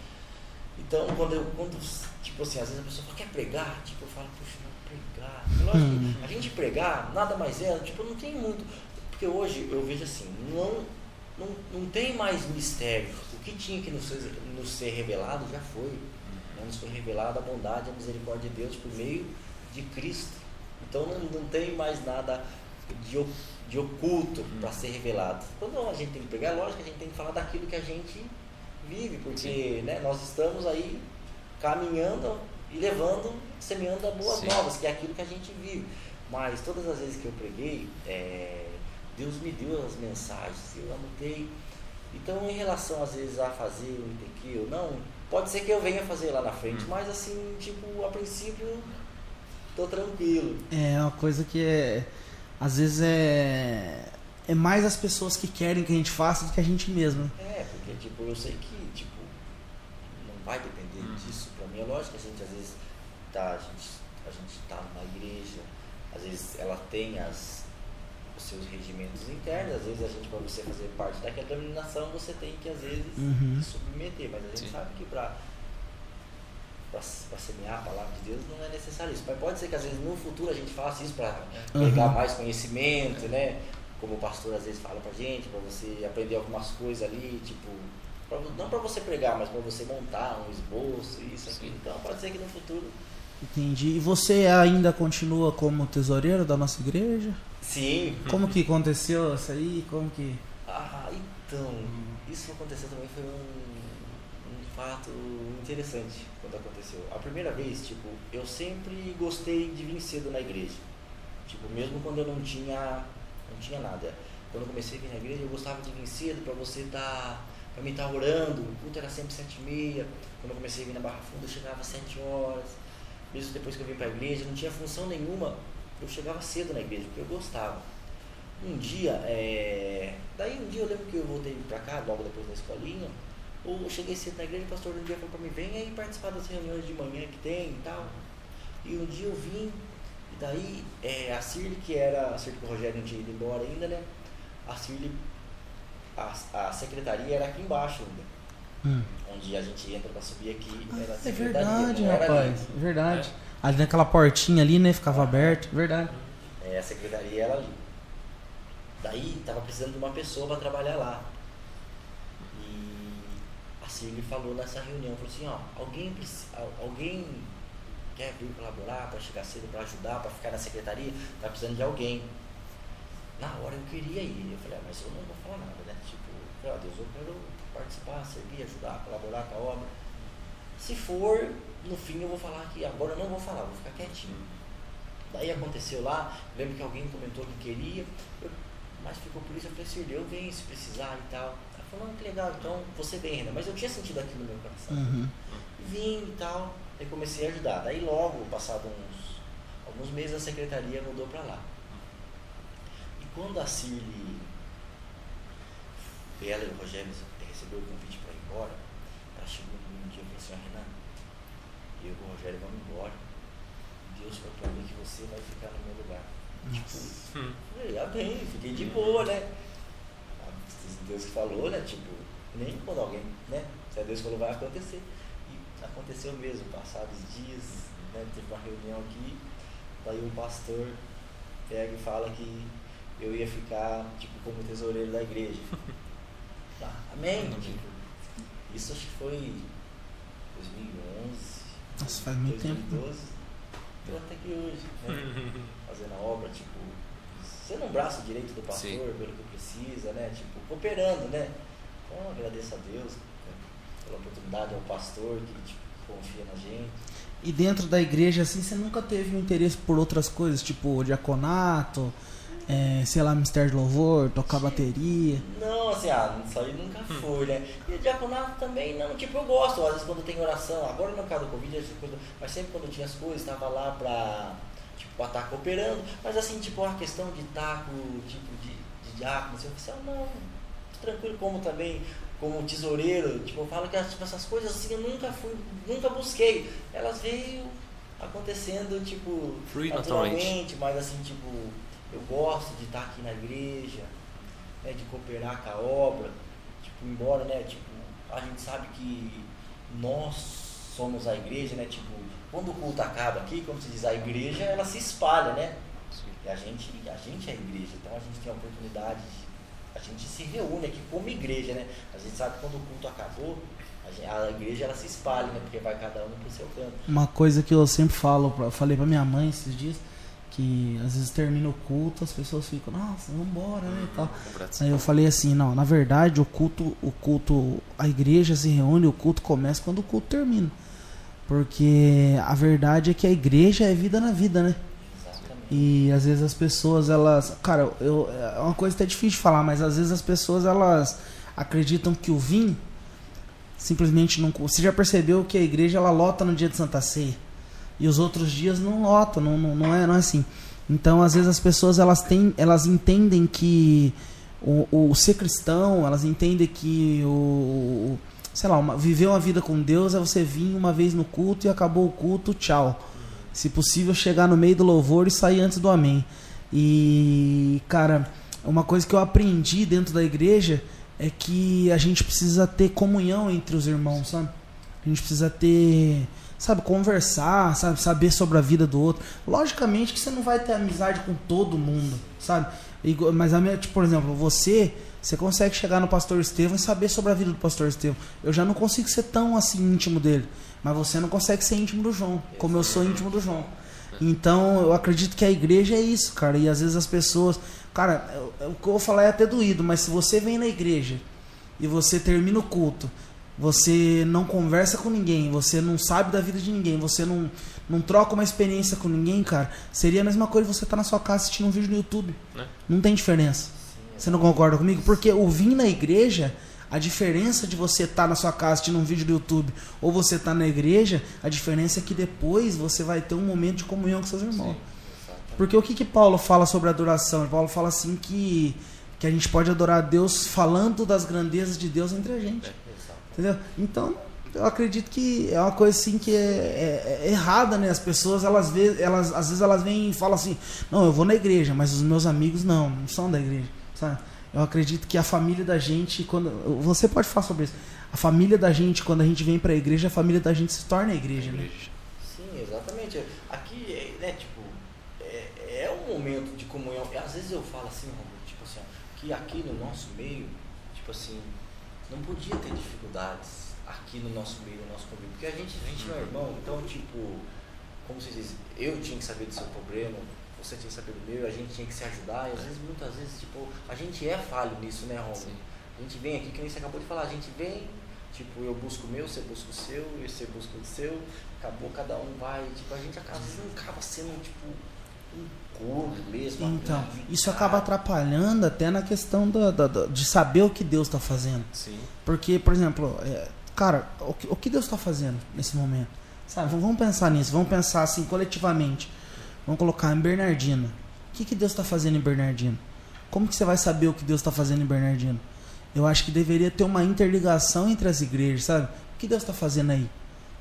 Então, quando eu, quando, tipo assim, às vezes a pessoa fala, quer pregar? Tipo, eu falo, puxa, não, pregar. Lógico que a gente pregar, nada mais é, tipo, não tem muito. Porque hoje eu vejo assim, não, não, não tem mais mistério. O que tinha que nos ser, nos ser revelado já foi. Né? Nos foi revelada a bondade e a misericórdia de Deus por meio de Cristo. Então não, não tem mais nada de, de oculto para ser revelado. Quando a gente tem que pregar, lógico que a gente tem que falar daquilo que a gente vive, porque né, nós estamos aí caminhando e levando, semeando a boas Sim. novas, que é aquilo que a gente vive. Mas todas as vezes que eu preguei, é, Deus me deu as mensagens, eu anotei. Então, em relação às vezes a fazer o ITQ ou não, pode ser que eu venha fazer lá na frente, Hum. mas assim, tipo, a princípio, tô tranquilo. É uma coisa que é. Às vezes é. É mais as pessoas que querem que a gente faça do que a gente mesmo. É, porque tipo, eu sei que tipo, não vai depender Uhum. disso. Pra mim é lógico que a gente às vezes tá, a gente, a gente tá numa igreja, às vezes ela tem as, seus regimentos internos, às vezes a gente, para você fazer parte daquela denominação, você tem que às vezes Uhum. se submeter, mas a gente Sim. sabe que para para semear a palavra de Deus não é necessário isso. Mas pode ser que às vezes no futuro a gente faça isso para Uhum. pegar mais conhecimento, né? Como o pastor às vezes fala pra gente, para você aprender algumas coisas ali, tipo, pra- não para você pregar, mas para você montar um esboço, isso, aquilo. Então pode ser que no futuro. Entendi. E você ainda continua como tesoureiro da nossa igreja? Sim. Como que aconteceu isso aí? Como que. Ah, então, isso aconteceu também foi um, um fato interessante quando aconteceu. A primeira vez, tipo, eu sempre gostei de vir cedo na igreja. Tipo, mesmo quando eu não tinha, não tinha nada. Quando eu comecei a vir na igreja, eu gostava de vir cedo para você estar, para mim estar orando. O culto era sempre sete e meia. Quando eu comecei a vir na Barra Funda, eu chegava às sete horas. Mesmo depois que eu vim para a igreja, não tinha função nenhuma. Eu chegava cedo na igreja, porque eu gostava. Um dia, é... daí um dia eu lembro que eu voltei pra cá, logo depois da escolinha, eu cheguei cedo na igreja, o pastor um dia falou pra mim, vem aí participar das reuniões de manhã que tem e tal. E um dia eu vim, e daí é, a Cirle, que era, a Cirle que o Rogério não tinha ido embora ainda, né? A Cirle, a, a secretaria era aqui embaixo ainda. Hum. Onde a gente entra pra subir aqui, era a É secretaria. verdade, era ali. rapaz. É verdade. Ali naquela portinha ali, né? Ficava aberto. Verdade. É, a secretaria era ali. Daí tava precisando de uma pessoa para trabalhar lá. E a Cirle falou nessa reunião, falou assim, ó, alguém, alguém quer vir colaborar para chegar cedo, para ajudar, para ficar na secretaria? Tá precisando de alguém. Na hora eu queria ir. Eu falei, ah, mas eu não vou falar nada, né? Tipo, eu falei, ó, Deus, eu quero participar, servir, ajudar, colaborar com a obra. Se for, no fim eu vou falar que agora eu não vou falar, vou ficar quietinho. Daí aconteceu lá, lembro que alguém comentou que queria, eu- mas ficou por isso, eu falei, Cirle, eu venho se precisar e tal. Ela falou, não, que legal, então você vem, Renan. Mas eu tinha sentido aquilo no meu coração. Uhum. Vim e tal, aí comecei a ajudar. Daí logo, passado uns alguns meses, a secretaria mudou para lá. E quando a Cirle, ela e o Rogério recebeu o convite para ir embora, ela chegou comigo um dia e falou assim, ó, Renan, eu e o Rogério vamos embora. Deus falou para mim que você vai ficar no meu lugar. Tipo, Hum. falei, amém, fiquei de boa, né? Deus que falou, né? Tipo, nem quando alguém, né? Se é Deus que falou, vai acontecer. E aconteceu mesmo, passados dias, né? Teve uma reunião aqui, daí o pastor pega e fala que eu ia ficar, tipo, como tesoureiro da igreja. Tá, amém? Amém. Tipo, isso acho que foi 2011, Nossa, faz muito tempo. 2012. Tô até aqui hoje, né? fazendo a obra, tipo, sendo um braço direito do pastor, Sim. pelo que precisa, né? Tipo, cooperando, né? Então agradeço a Deus né, pela oportunidade, ao pastor que tipo, confia na gente. E dentro da igreja, assim, você nunca teve um interesse por outras coisas, tipo diaconato, é, sei lá, mistério de louvor, tocar bateria. Não, assim, ah, isso aí nunca foi, né? E o diaconato também não, tipo, eu gosto, às vezes quando tem oração, agora no caso do Covid, essa coisa, mas sempre quando tinha as coisas, estava lá pra, tipo, estar cooperando, mas assim, tipo, a questão de estar com, tipo, de, de diácono, assim, eu falei, ah, não, tranquilo, como também, como tesoureiro, tipo, eu falo que tipo, essas coisas assim, eu nunca fui, nunca busquei, elas veio acontecendo, tipo, naturalmente. naturalmente, mas assim, tipo, eu gosto de estar aqui na igreja, né, de cooperar com a obra, tipo, embora, né, tipo, a gente sabe que nós somos a igreja, né, tipo, quando o culto acaba aqui, como se diz, a igreja, ela se espalha, né, e a gente, a gente é a igreja, então a gente tem a oportunidade, de- a gente se reúne aqui como igreja, né, a gente sabe que quando o culto acabou, a, gente- a igreja, ela se espalha, né, porque vai cada um pro seu canto. Uma coisa que eu sempre falo, pra- falei pra minha mãe esses dias, que às vezes termina o culto, as pessoas ficam, nossa, vambora, né, e tal. Aí eu falei assim, não, na verdade o culto, o culto, a igreja se reúne, o culto começa quando o culto termina. Porque a verdade é que a igreja é vida na vida, né? Exatamente. E às vezes as pessoas, elas. Cara, eu, é uma coisa até difícil de falar, mas às vezes as pessoas elas acreditam que o vinho simplesmente não. Você já percebeu que a igreja ela lota no dia de Santa Ceia? E os outros dias não lota, não, não, não é, não é assim. Então, às vezes as pessoas elas têm, elas entendem que o, o ser cristão, elas entendem que o, sei lá, uma- viver uma vida com Deus é você vir uma vez no culto e acabou o culto, tchau. Se possível, chegar no meio do louvor e sair antes do amém. E, cara, uma coisa que eu aprendi dentro da igreja é que a gente precisa ter comunhão entre os irmãos, sabe? A gente precisa ter, sabe, conversar, sabe, saber sobre a vida do outro. Logicamente que você não vai ter amizade com todo mundo, sabe? Mas, a minha, tipo, por exemplo, você, você consegue chegar no pastor Estevam e saber sobre a vida do pastor Estevam. Eu já não consigo ser tão assim íntimo dele. Mas você não consegue ser íntimo do João, como eu sou íntimo do João. Então, eu acredito que a igreja é isso, cara. E às vezes as pessoas. Cara, o que eu vou falar é até doído, mas se você vem na igreja e você termina o culto, você não conversa com ninguém, você não sabe da vida de ninguém, você não, não troca uma experiência com ninguém, cara, seria a mesma coisa você estar na sua casa assistindo um vídeo no YouTube. Né? Não tem diferença. Você não concorda comigo? Porque o vir na igreja, a diferença de você estar na sua casa assistindo um vídeo do YouTube ou você estar na igreja, a diferença é que depois você vai ter um momento de comunhão com seus irmãos. Porque o que, que Paulo fala sobre adoração? Paulo fala assim que, que a gente pode adorar a Deus falando das grandezas de Deus entre a gente. É. Entendeu? Então, eu acredito que é uma coisa assim que é, é- é errada, né? As pessoas, elas, vê, elas às vezes elas vêm e falam assim, não, eu vou na igreja, mas os meus amigos não, não são da igreja, sabe? Eu acredito que a família da gente, quando você pode falar sobre isso, a família da gente, quando a gente vem pra igreja, a família da gente se torna a igreja, né? Sim, exatamente. Aqui, é, né, tipo, é, é um momento de comunhão. Às vezes eu falo assim, tipo assim, que aqui no nosso meio, tipo assim, não podia ter dificuldades aqui no nosso meio, no nosso convívio. Porque a gente, a gente não é irmão, então, tipo, como se diz, eu tinha que saber do seu problema, você tinha que saber do meu, a gente tinha que se ajudar. E às vezes, muitas vezes, tipo, a gente é falho nisso, né, Romulo? A gente vem aqui, que nem você acabou de falar, a gente vem, tipo, eu busco o meu, você busca o seu, e você busca o seu, acabou, cada um vai, tipo, a gente acaba, às vezes não acaba sendo, tipo, um corpo mesmo. Então, isso acaba atrapalhando até na questão da, da- da- de saber o que Deus está fazendo. Sim. Porque, por exemplo, é, cara, o que, o que Deus está fazendo nesse momento? Sabe, vamos- vamos pensar nisso, vamos pensar assim coletivamente. Vamos colocar em Bernardino. O que, que Deus está fazendo em Bernardino? Como que você vai saber o que Deus está fazendo em Bernardino? Eu acho que deveria ter uma interligação entre as igrejas, sabe? O que Deus está fazendo aí?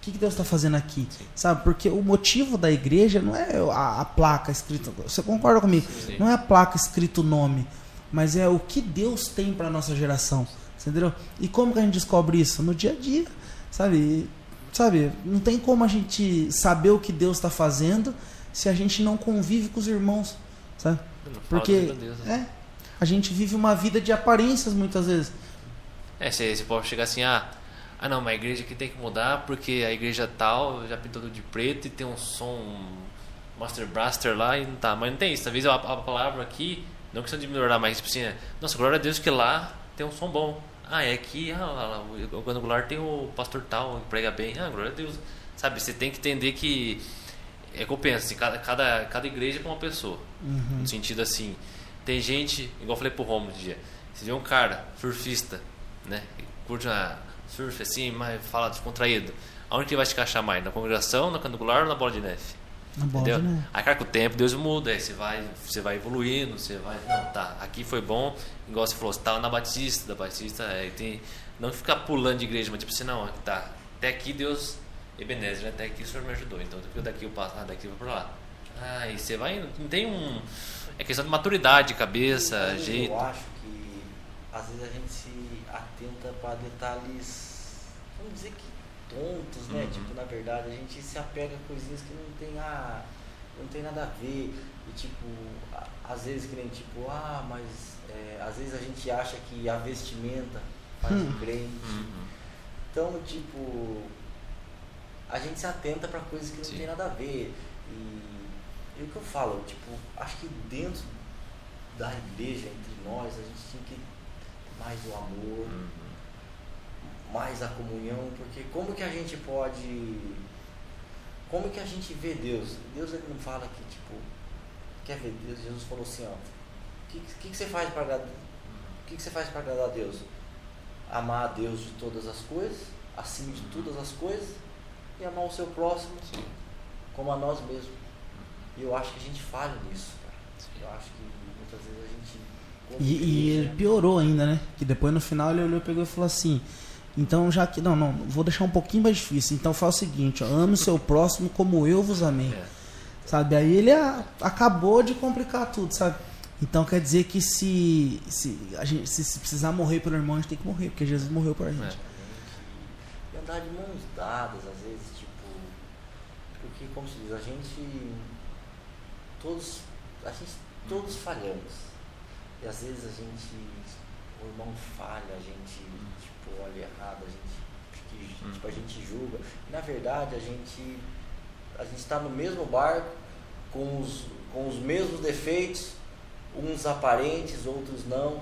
O que, que Deus está fazendo aqui? Sabe? Porque o motivo da igreja não é a, a placa escrita. Você concorda comigo? Sim. Não é a placa escrito o nome, mas é o que Deus tem para nossa geração. Entendeu? E como que a gente descobre isso? No dia a dia, sabe? E, Sabe? Não tem como a gente saber o que Deus está fazendo se a gente não convive com os irmãos, sabe? Porque grandeza. é, a gente vive uma vida de aparências muitas vezes. É, você, você pode chegar assim, ah, ah não, mas a igreja aqui tem que mudar porque a igreja tal já pintou tudo de preto e tem um som Master Blaster lá e não tá. Mas não tem isso. Talvez a, a palavra aqui, não questão de melhorar, mas tipo assim, é, nossa, glória a Deus que lá tem um som bom. Ah, é aqui, ah, lá, lá, o Quadrangular tem o pastor tal que prega bem. Ah, glória a Deus. Sabe, você tem que entender que é penso, assim, cada, cada, cada igreja é uma pessoa. Uhum. No sentido assim, tem gente, igual eu falei pro Romulo um dia, você vê um cara, surfista, né? que Curte uma surf assim, mas fala descontraído. Aonde que ele vai se encaixar mais? Na congregação, na candular ou na bola de neve? Na bola Entendeu? de neve. Aí, cara, com o tempo, Deus muda, aí você vai, você vai evoluindo, você vai. Não, tá, aqui foi bom, igual você falou, você tava na Batista, da Batista, é, tem. Não ficar pulando de igreja, mas tipo assim, não, tá, até aqui Deus, Ebenezer, né? até aqui o Senhor me ajudou, então daqui eu passo, ah, daqui eu vou pra lá. Ah, e você vai, não tem um. É questão de maturidade, cabeça, jeito. Eu acho que às vezes a gente se atenta para detalhes, vamos dizer que tontos, né? Uhum. Tipo, na verdade, a gente se apega a coisinhas que não tem, a, não tem nada a ver. E tipo, a- às vezes que nem tipo, ah, mas é, às vezes a gente acha que a vestimenta faz Hum. um crente. Uhum. Então, tipo, a gente se atenta para coisas que não Sim. tem nada a ver. E, e o que eu falo, tipo, acho que dentro da igreja, entre nós, a gente tinha que ter mais o amor, Uhum. Mais a comunhão, porque como que a gente pode. Como que a gente vê Deus? Deus ele não fala que, tipo, quer ver Deus? Jesus falou assim, ó, o que, que, que você faz para agradar? O que, que você faz para agradar a Deus? Amar a Deus de todas as coisas, acima de todas as coisas, e amar o seu próximo Sim. como a nós mesmos. E eu acho que a gente falha nisso, cara. Eu acho que muitas vezes a gente. E, e ele piorou ainda, né? Que depois no final ele olhou, pegou e falou assim: Então já que. Não, não, vou deixar um pouquinho mais difícil. Então faz o seguinte: ó, ame o seu próximo como eu vos amei. É. Sabe? Aí ele a- acabou de complicar tudo, sabe? Então quer dizer que se, se, a gente, se, se precisar morrer pelo irmão, a gente tem que morrer, porque Jesus morreu por gente. É. E andar de mãos dadas, às vezes, tipo. Porque, como se diz, a gente. Todos. A gente todos falhamos. E às vezes a gente. O irmão falha, a gente, olha errado, a gente. que, tipo, a gente julga. Na verdade, a gente. A gente está no mesmo barco, com os, com os mesmos defeitos, uns aparentes, outros não. Uhum.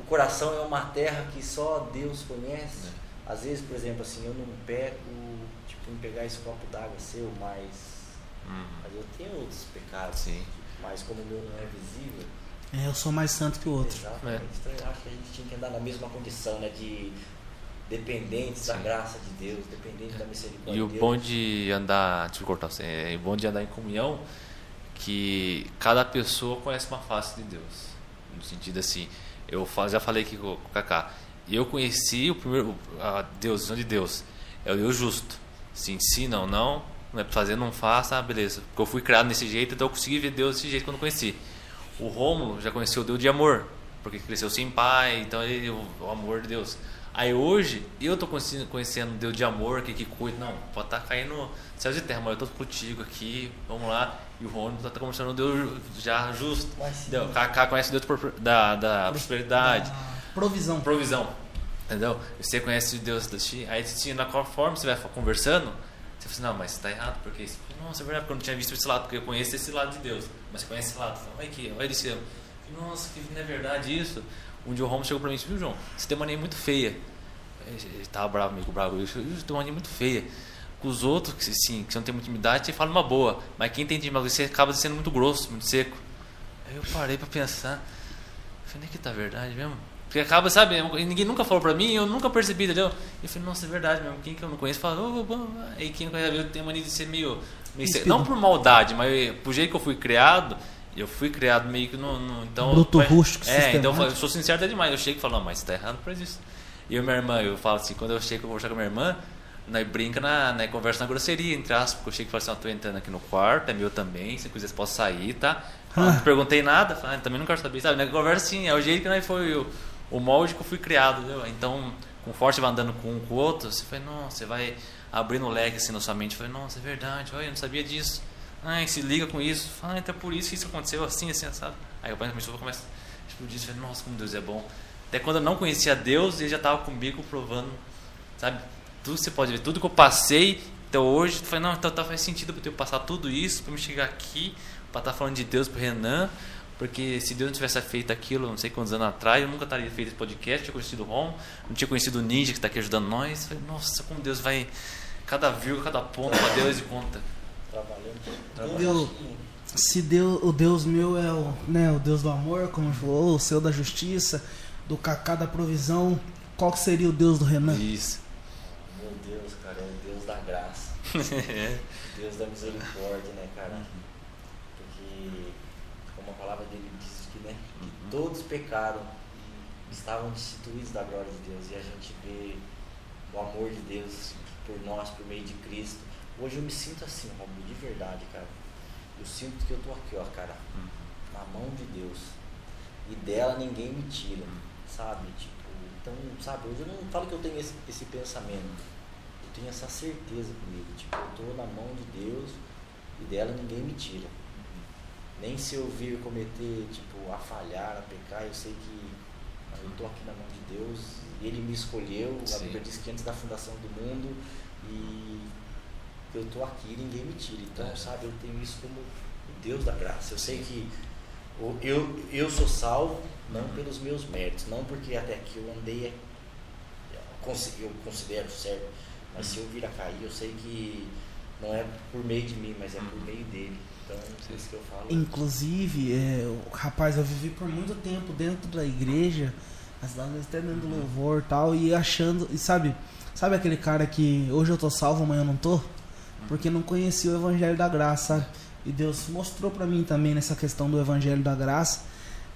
O coração é uma terra que só Deus conhece. Às vezes, por exemplo, assim, eu não pego, tipo, em pegar esse copo d'água seu, mas, Uhum. mas eu tenho outros pecados. Sim. Mas como o meu não é visível, É, eu sou mais santo que o outro. exatamente. É. Então eu acho que a gente tinha que andar na mesma condição, né? De dependentes da Sim. graça de Deus, dependentes da misericórdia E o de Deus. bom de andar, deixa eu cortar você, é o bom de andar em comunhão que cada pessoa conhece uma face de Deus. No sentido assim, eu já falei aqui com o Kaká, eu conheci o primeiro a Deus, a de Deus. É o Deus justo. Se ensina ou não, não é pra fazer, não faça, ah, beleza. Porque eu fui criado desse jeito, então eu consegui ver Deus desse jeito quando conheci. O Rômulo já conheceu o Deus de amor, porque cresceu sem pai, então ele, o, o amor de Deus. Aí hoje, eu tô conhecendo, conhecendo Deus de amor, que, que cuida. Não, pode estar tá caindo céu e terra, mas eu tô contigo aqui, vamos lá. E o Rômulo tá conversando Deus já justo. Entendeu? O Kaká conhece Deus da, da prosperidade. Da provisão. Provisão. Entendeu? Você conhece Deus da Ti. Aí, na qual forma você vai conversando, você fala assim, não, mas está errado, porque isso. Nossa, é verdade, porque eu não tinha visto esse lado, porque eu conheço esse lado de Deus. Mas você conhece esse lado. Olha aqui, olha esse. Nossa, que não é verdade isso. Um dia o Romo chegou pra mim e disse, viu, João, você tem uma mania muito feia. Ele tava bravo, amigo bravo. Eu tem uma mania muito feia. Com os outros, que, sim, que você não tem muita intimidade, você fala uma boa. Mas quem tem intimidade, você acaba sendo muito grosso, muito seco. Aí eu parei pra pensar. Falei, que tá verdade mesmo? Porque acaba, sabe, ninguém nunca falou pra mim, eu nunca percebi, entendeu? Eu falei, nossa, é verdade mesmo, quem que eu não conheço fala, oh, aí quem não conhece, eu tenho mania de ser meio, meio não por maldade, mas por jeito que eu fui criado, eu fui criado meio que no. no então, Bruto rústico, É, então eu, eu sou sincero até demais. Eu chego e falo, não, mas você tá errado por isso. E eu minha irmã, eu falo assim, quando eu chego pra conversar com a minha irmã, nós brinca na, né, conversa na grosseria, entre aspas, porque eu chego e falo assim, ó, tô entrando aqui no quarto, é meu também, se quiser posso sair, tá? Ah. Não perguntei nada, falei, ah, também não quero saber, sabe? Na conversa assim, é o jeito que nós foi o, o molde que eu fui criado, entendeu? Então, conforme você vai andando com um com o outro, você vai, não, você vai abrindo o leque assim na sua mente, falei, nossa, é verdade, olha, eu não sabia disso. Ai, se liga com isso. Fala, então é por isso que isso aconteceu assim, assim, sabe? Aí o pai começou a explodir. Falei, nossa, como Deus é bom. Até quando eu não conhecia Deus, ele já estava comigo provando, sabe? Tudo você pode ver, tudo que eu passei. Então hoje, eu falei, não, então tá, faz sentido eu passar tudo isso, para me chegar aqui, para estar tá falando de Deus pro Renan. Porque se Deus não tivesse feito aquilo, não sei quantos anos atrás, eu nunca teria feito esse podcast, tinha conhecido o Ron, não tinha conhecido o Ninja que está aqui ajudando nós. Falei, nossa, como Deus vai. Cada vírgula, cada ponto, para Deus de conta. Trabalhando. Deus, se Deus, o Deus meu é o, né, o Deus do amor, como falou, o seu da justiça, do Cacá da provisão, qual seria o Deus do Renan? Isso. Meu Deus, cara, é o Deus da graça. Deus da misericórdia, né, cara? Porque, como a palavra dele diz que, né, que uhum. todos pecaram e estavam destituídos da glória de Deus. E a gente vê o amor de Deus por nós, por meio de Cristo Hoje eu me sinto assim, Romulo, de verdade, cara. Eu sinto que eu tô aqui, ó, cara, hum. na mão de Deus. E dela ninguém me tira, hum. sabe? Tipo, então, sabe, hoje eu não falo que eu tenho esse, esse pensamento. Eu tenho essa certeza comigo. Tipo, eu tô na mão de Deus e dela ninguém me tira. Nem se eu vir cometer, tipo, a falhar, a pecar, eu sei que eu tô aqui na mão de Deus. Ele me escolheu, Sim. a Bíblia diz que antes da fundação do mundo. E eu tô aqui e ninguém me tira. Então, é. sabe, eu tenho isso como o Deus da graça. Eu sei que eu, eu sou salvo não uhum. pelos meus méritos, não porque até aqui eu andei, eu considero certo, mas se eu vir a cair, eu sei que não é por meio de mim, mas é por uhum. meio dele. Então, é isso que eu falo. Inclusive, é, rapaz, eu vivi por muito tempo dentro da igreja, às vezes até dentro do uhum. louvor e tal, e achando, e sabe, sabe aquele cara que hoje eu tô salvo, amanhã eu não tô? Porque não conhecia o Evangelho da Graça. E Deus mostrou para mim também nessa questão do Evangelho da Graça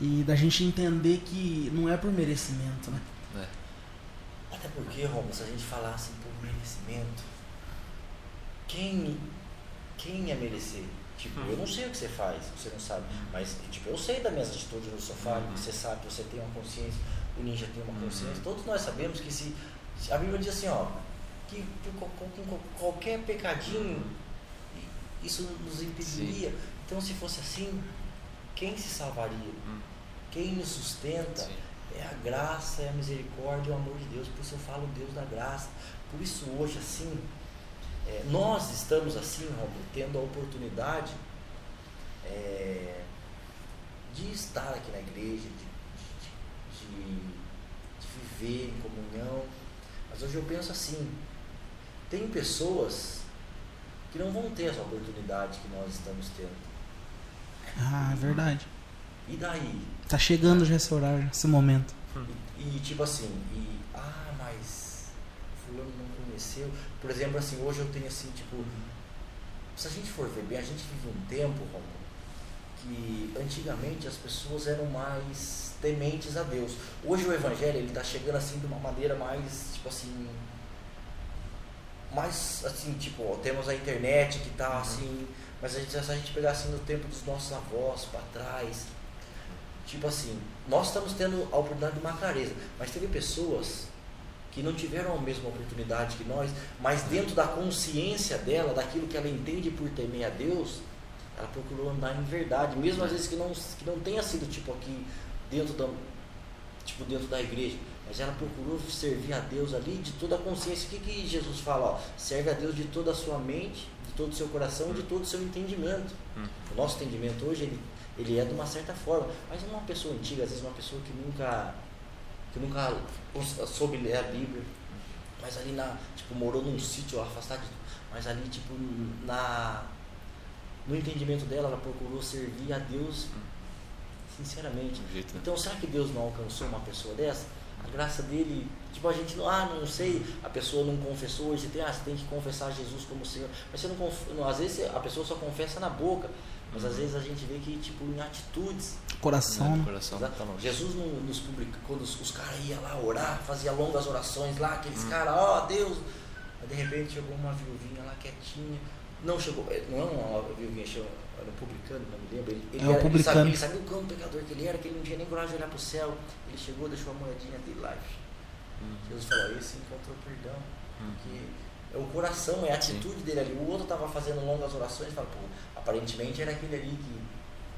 e da gente entender que não é por merecimento, né? É. Até porque, Romulo, se a gente falasse por merecimento, quem, quem ia merecer? Tipo, eu não sei o que você faz, você não sabe. Mas, tipo, eu sei das minhas atitudes no sofá, uhum. você sabe, você tem uma consciência, o ninja tem uma consciência. Uhum. Todos nós sabemos que se. A Bíblia diz assim, ó, que, com qualquer pecadinho isso nos impediria. Sim. Então, se fosse assim, quem se salvaria? Hum. Quem nos sustenta? Sim. É a graça, é a misericórdia, é o amor de Deus. Por isso eu falo Deus da graça. Por isso hoje, assim, é, nós estamos assim, Romulo, tendo a oportunidade é, de estar aqui na igreja, de, de, de, de viver em comunhão. Mas hoje eu penso assim, tem pessoas que não vão ter essa oportunidade que nós estamos tendo. Ah, é verdade. E daí? Tá chegando já esse horário, esse momento. E, e, tipo assim, e ah, mas fulano não conheceu. Por exemplo, assim, hoje eu tenho assim, tipo, se a gente for ver bem, a gente vive um tempo, Romulo, que antigamente as pessoas eram mais tementes a Deus. Hoje o evangelho ele tá chegando assim de uma maneira mais, tipo assim, mais assim, tipo, ó, temos a internet que tá assim, mas a gente, se a gente pegar assim no tempo dos nossos avós para trás, tipo assim, nós estamos tendo a oportunidade de uma clareza, mas teve pessoas que não tiveram a mesma oportunidade que nós, mas dentro da consciência dela, daquilo que ela entende por temer a Deus, ela procurou andar em verdade, mesmo às vezes que não, que não tenha sido tipo aqui dentro da, tipo dentro da igreja, mas ela procurou servir a Deus ali de toda a consciência. O que, que Jesus fala? Ó, serve a Deus de toda a sua mente, de todo o seu coração, de todo o seu entendimento. Hum. O nosso entendimento hoje, ele, ele é de uma certa forma. Mas uma pessoa antiga, às vezes uma pessoa que nunca, que nunca soube ler a Bíblia, mas ali na, tipo, morou num sítio afastado, de, mas ali, tipo, na, no entendimento dela, ela procurou servir a Deus sinceramente. Jeito, né? Então, será que Deus não alcançou uma pessoa dessa? A graça dele, tipo, a gente não, ah, não sei, a pessoa não confessou, você tem, ah, você tem que confessar Jesus como Senhor. Mas você não, conf, não às vezes a pessoa só confessa na boca, mas às vezes a gente vê que, tipo, em atitudes. Coração. Né? né? Coração tá longe. Jesus não nos publica, quando os, os caras iam lá orar, fazia longas orações lá, aqueles caras, ó Deus. Aí de repente chegou uma viuvinha lá quietinha. Não chegou, não é uma viuvinha, chegou, era um publicano, não me lembro. Ele, ele, É um era- ele publicano. sabia, ele sabia o quão pecador que ele era, que ele não tinha nem coragem de olhar para o céu. Ele chegou, deixou a moedinha dele lá. Jesus falou, esse encontrou perdão. Porque é o coração, é a atitude dele ali. O outro estava fazendo longas orações, fala, pô, aparentemente era aquele ali que,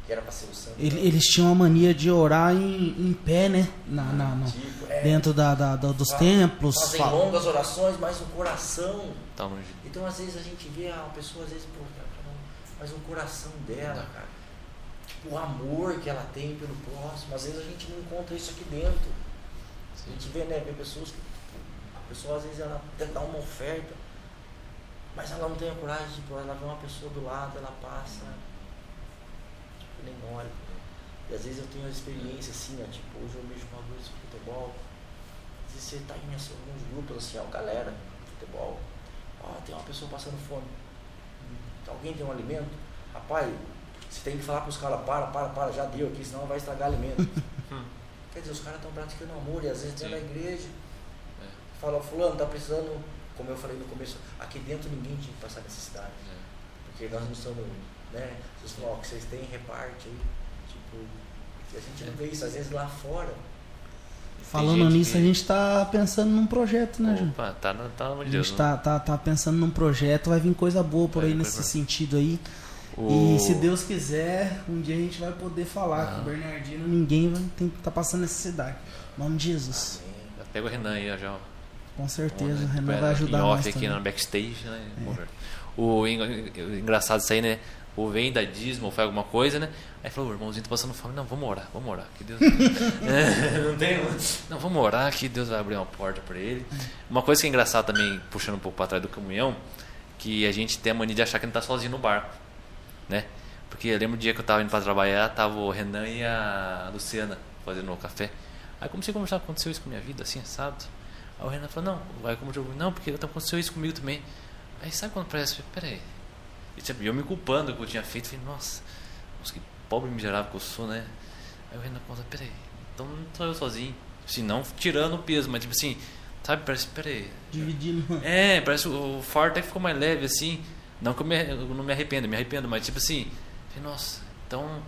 que era para ser o santo. Ele- Eles tinham a mania de orar em, em pé, né? Na, na- no- Tipo, é, dentro da, da- da- dos templos. Fazem fa- longas orações, mas o coração Tá. Então, às vezes, a gente vê a pessoa, às vezes, cara, mas o coração dela, cara, tipo, o amor que ela tem pelo próximo, às vezes a gente não encontra isso aqui dentro. A gente vê, né, vê pessoas que, a pessoa, às vezes, ela até dá uma oferta, mas ela não tem a coragem, tipo, ela vê uma pessoa do lado, ela passa, tipo, nem olha. E às vezes eu tenho a experiência, assim, ó, tipo, hoje eu mexo com alguns de futebol, às vezes você tá em alguns grupos, assim, ó, galera, futebol, ó, tem uma pessoa passando fome. Alguém tem um alimento? Rapaz, você tem que falar para os caras, para, para, para, já deu aqui, senão vai estragar alimento. Quer dizer, os caras estão praticando amor e às vezes dentro da Sim. igreja. É. Fala, fulano, tá precisando, como eu falei no começo, aqui dentro ninguém tinha que passar necessidade. Porque nós não estamos, né? Vocês falam, ó, o que vocês têm, reparte aí. Tipo, a gente não vê isso, às vezes lá fora. Falando nisso, que- a gente tá pensando num projeto, né, Júnior? Opa, tá, no- tá no A gente né? tá, tá, pensando num projeto, vai vir coisa boa por Vai aí nesse coisa- sentido aí. O- E se Deus quiser, um dia a gente vai poder falar Ah. que o Bernardino ninguém vai tem, tá passando necessidade. Em nome de Jesus. Já Pega o Renan aí, já. Com certeza, Vamos, o né? Renan Pega vai ajudar em nós off aqui também. no backstage, né? Ver. O en- o engraçado isso aí, né? O vem da ou faz alguma coisa, né? Aí falou, irmãozinho tá passando fome. Não, vamos orar, vamos orar. Que Deus... É, não tem... Não, vamos orar que Deus vai abrir uma porta pra ele. Uma coisa que é engraçada também, puxando um pouco pra trás do caminhão, que a gente tem a mania de achar que não tá sozinho no barco, né? Porque eu lembro o dia que eu tava indo pra trabalhar, tava o Renan e a Luciana fazendo o café. Aí comecei a conversar, aconteceu isso com a minha vida, assim, assado. Aí o Renan falou, não, vai como eu não, porque aconteceu isso comigo também. Aí sabe quando parece, peraí. E tipo, eu me culpando do que eu tinha feito, falei, nossa, nossa, que pobre miserável que eu sou, né? Aí o Renan conta, peraí, então não tô eu sozinho. Assim, não tirando o peso, mas tipo assim, sabe, parece, peraí. Dividindo. É, parece que o fardo até ficou mais leve, assim. Não que eu, me, eu não me arrependo, eu me arrependo, mas tipo assim, falei, nossa, então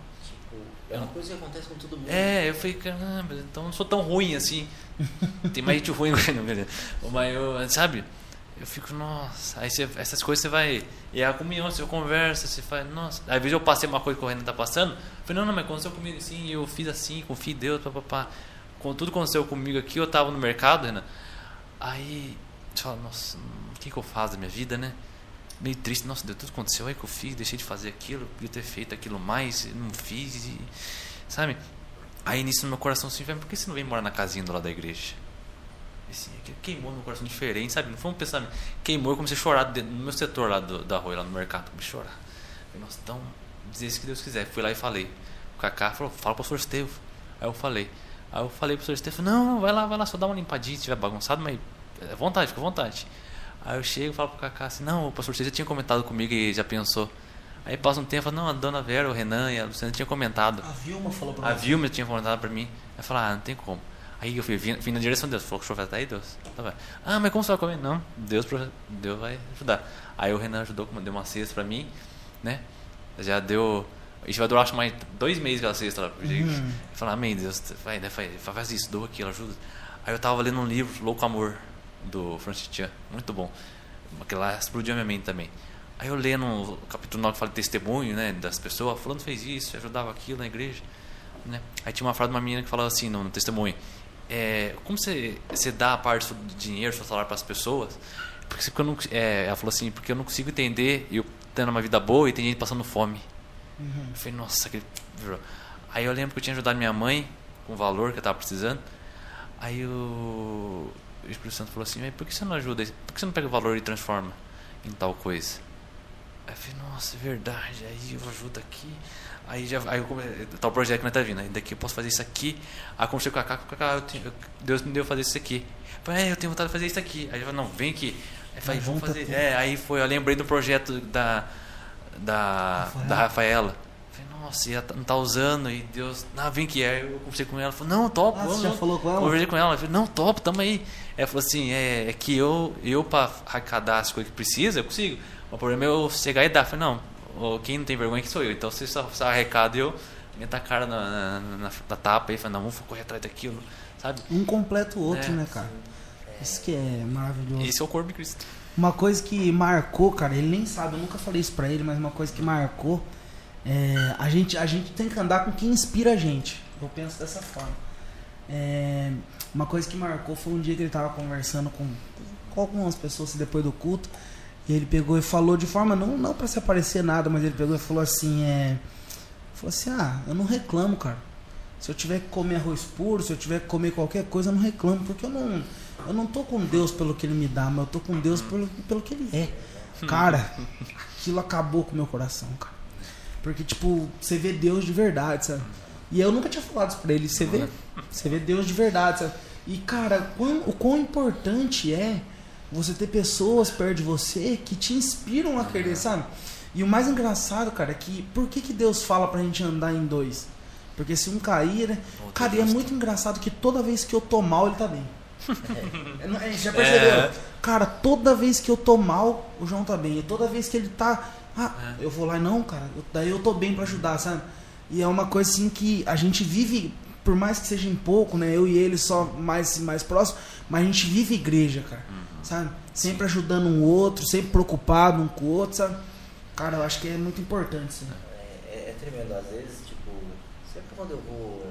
Tipo, é uma coisa que acontece com todo mundo. é, eu falei, caramba, então eu não sou tão ruim assim. Tem mais gente ruim. Mas eu, sabe? Eu fico, nossa. Aí você- essas coisas você vai. E é a comunhão, você conversa, você faz, nossa. Às vezes eu passei uma coisa que o Renan tá passando. Falei, não, não, mas aconteceu comigo assim, eu fiz assim, confio em Deus, papapá. Quando tudo aconteceu comigo aqui, eu tava no mercado, Renan. Aí você fala, nossa, o que, que eu faço da minha vida, né? Meio triste, nossa, deu tudo aconteceu aí que eu fiz, deixei de fazer aquilo, podia ter feito aquilo mais, não fiz, e, sabe? Aí nisso no meu coração assim, "Velho, por que você não vem morar na casinha do lado da igreja? Assim, queimou no meu coração diferente, sabe? Não foi um pensamento. Queimou, eu comecei a chorar dentro- no meu setor lá do, da rua, lá no mercado, comecei a chorar. Falei, nossa, então, dizer isso que Deus quiser. Fui lá e falei. O Kaká falou, fala pro professor Estevo. Aí eu falei. Aí eu falei pro professor Estevo, não, não, vai lá, vai lá, só dá uma limpadinha se tiver bagunçado, mas é vontade, fica à vontade. Aí eu chego e falo pro Kaká assim, não, o pastor Estevo já tinha comentado comigo e já pensou. Aí passa um tempo, não, a dona Vera, o Renan e a Luciana tinham comentado. A Vilma falou pra A você. Vilma tinha comentado pra mim. Aí eu falei, ah, não tem como. Aí eu fui, vim, vim na direção de Deus. Falou que o tá aí, Deus. Tá, vai. Ah, mas como você vai comer? Não, Deus, Deus vai ajudar. Aí o Renan ajudou, deu uma cesta pra mim, né? Já deu. Isso vai durar acho mais dois meses aquela cesta lá gente. Uhum. Falar, amém, Deus, vai, né, faz, faz isso, dou aquilo, ajuda. Aí eu tava lendo um livro, Louco Amor, do Francis Chan, muito bom. Aquele lá explodiu a minha mente também. Aí eu lendo o capítulo 9 que fala de testemunho, né, das pessoas, fulano fez isso, ajudava aquilo na igreja, né? Aí tinha uma frase de uma menina que falava assim no, no testemunho, é, como você, você dá a parte do dinheiro, do seu salário para as pessoas? Porque, eu não, é, ela falou assim, porque eu não consigo entender, eu tendo uma vida boa e tem gente passando fome. Eu falei, nossa, que... Aí eu lembro que eu tinha ajudado minha mãe com o valor que eu tava precisando. Aí o o Espírito Santo falou assim, por que você não ajuda? Por que você não pega o valor e transforma em tal coisa? Aí eu falei, nossa, é verdade. Aí eu ajudo aqui. Aí já aí eu come... tá o projeto que nós tá vindo. Aí daqui eu posso fazer isso aqui. Aí eu conversei com a Cacá, Deus me deu fazer isso aqui. Eu falei, é, eu tenho vontade de fazer isso aqui. Aí eu falei, não, vem aqui. Aí falei, vamos fazer. tudo. É, aí foi, eu lembrei do projeto da da Rafaela. da Rafaela. Eu Falei, nossa, e ela tá- não tá usando, e Deus, não, vem que é. Eu conversei com ela, falou, não, topo. Ah, você já falou com ela? Conversei com ela, falei, não, topo, tamo aí. Ela falou assim, é, é que eu, eu pra arrecadar as coisas que precisa, eu consigo. O problema é eu chegar e dar. Eu falei, não, ô, quem não tem vergonha que sou eu. Então você só, só arrecada e eu meto a cara na, na, na- na tapa e falei, não, vamos correr atrás daquilo, sabe? Um completa o outro, É, né, cara? Isso que é maravilhoso. Esse é o corpo de Cristo. Uma coisa que marcou, cara, ele nem sabe, eu nunca falei isso pra ele, mas uma coisa que marcou é a gente, a gente tem que andar com quem inspira a gente. Eu penso dessa forma. É, uma coisa que marcou foi um dia que ele tava conversando com, com algumas pessoas depois do culto. E ele pegou e falou de forma, não, não para se aparecer nada, mas ele pegou e falou assim, é. Falou assim, ah, eu não reclamo, cara. Se eu tiver que comer arroz puro, se eu tiver que comer qualquer coisa, eu não reclamo, porque eu não, eu não tô com Deus pelo que Ele me dá, mas eu tô com Deus pelo, pelo que Ele é. Cara, aquilo acabou com o meu coração, cara. Porque, tipo, você vê Deus de verdade, sabe? E eu nunca tinha falado isso pra ele. Você vê, você vê Deus de verdade, sabe? E, cara, quão- o quão importante é você ter pessoas perto de você que te inspiram a querer, sabe? E o mais engraçado, cara, é que por que, que Deus fala pra gente andar em dois? Porque se um cair, né? Outro Cara, e é muito engraçado que toda vez que eu tô mal, ele tá bem. É, não- é, Já percebeu? É. Cara, toda vez que eu tô mal, o João tá bem. E toda vez que ele tá. Ah, É. eu vou lá e não, cara. eu- daí eu tô bem pra ajudar, sabe? E é uma coisa assim que a gente vive, por mais que seja em pouco, né? Eu e ele só mais, mais próximo, mas a gente vive igreja, cara. Uhum. Sabe? Sempre ajudando um outro, sempre preocupado um com o outro, sabe? Cara, eu acho que é muito importante, assim. É, é- é tremendo, às vezes, tipo, sempre quando eu vou,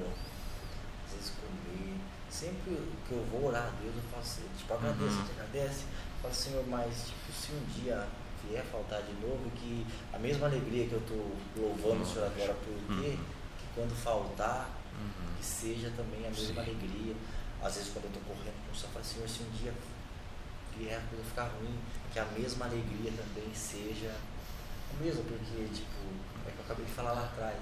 às vezes comer, sempre que eu vou orar a Deus, eu faço, assim, tipo, agradeço, Uhum. te agradece, eu falo, Senhor, mas, tipo, se um dia vier faltar de novo, que a mesma alegria que eu tô louvando o Senhor agora por ter, que quando faltar, Uhum. que seja também a mesma Sim. alegria. Às vezes quando eu tô correndo com o Senhor, eu falo, Senhor, se um dia vier a coisa ficar ruim, que a mesma alegria também seja a mesma, porque, tipo, é que eu acabei de falar lá atrás.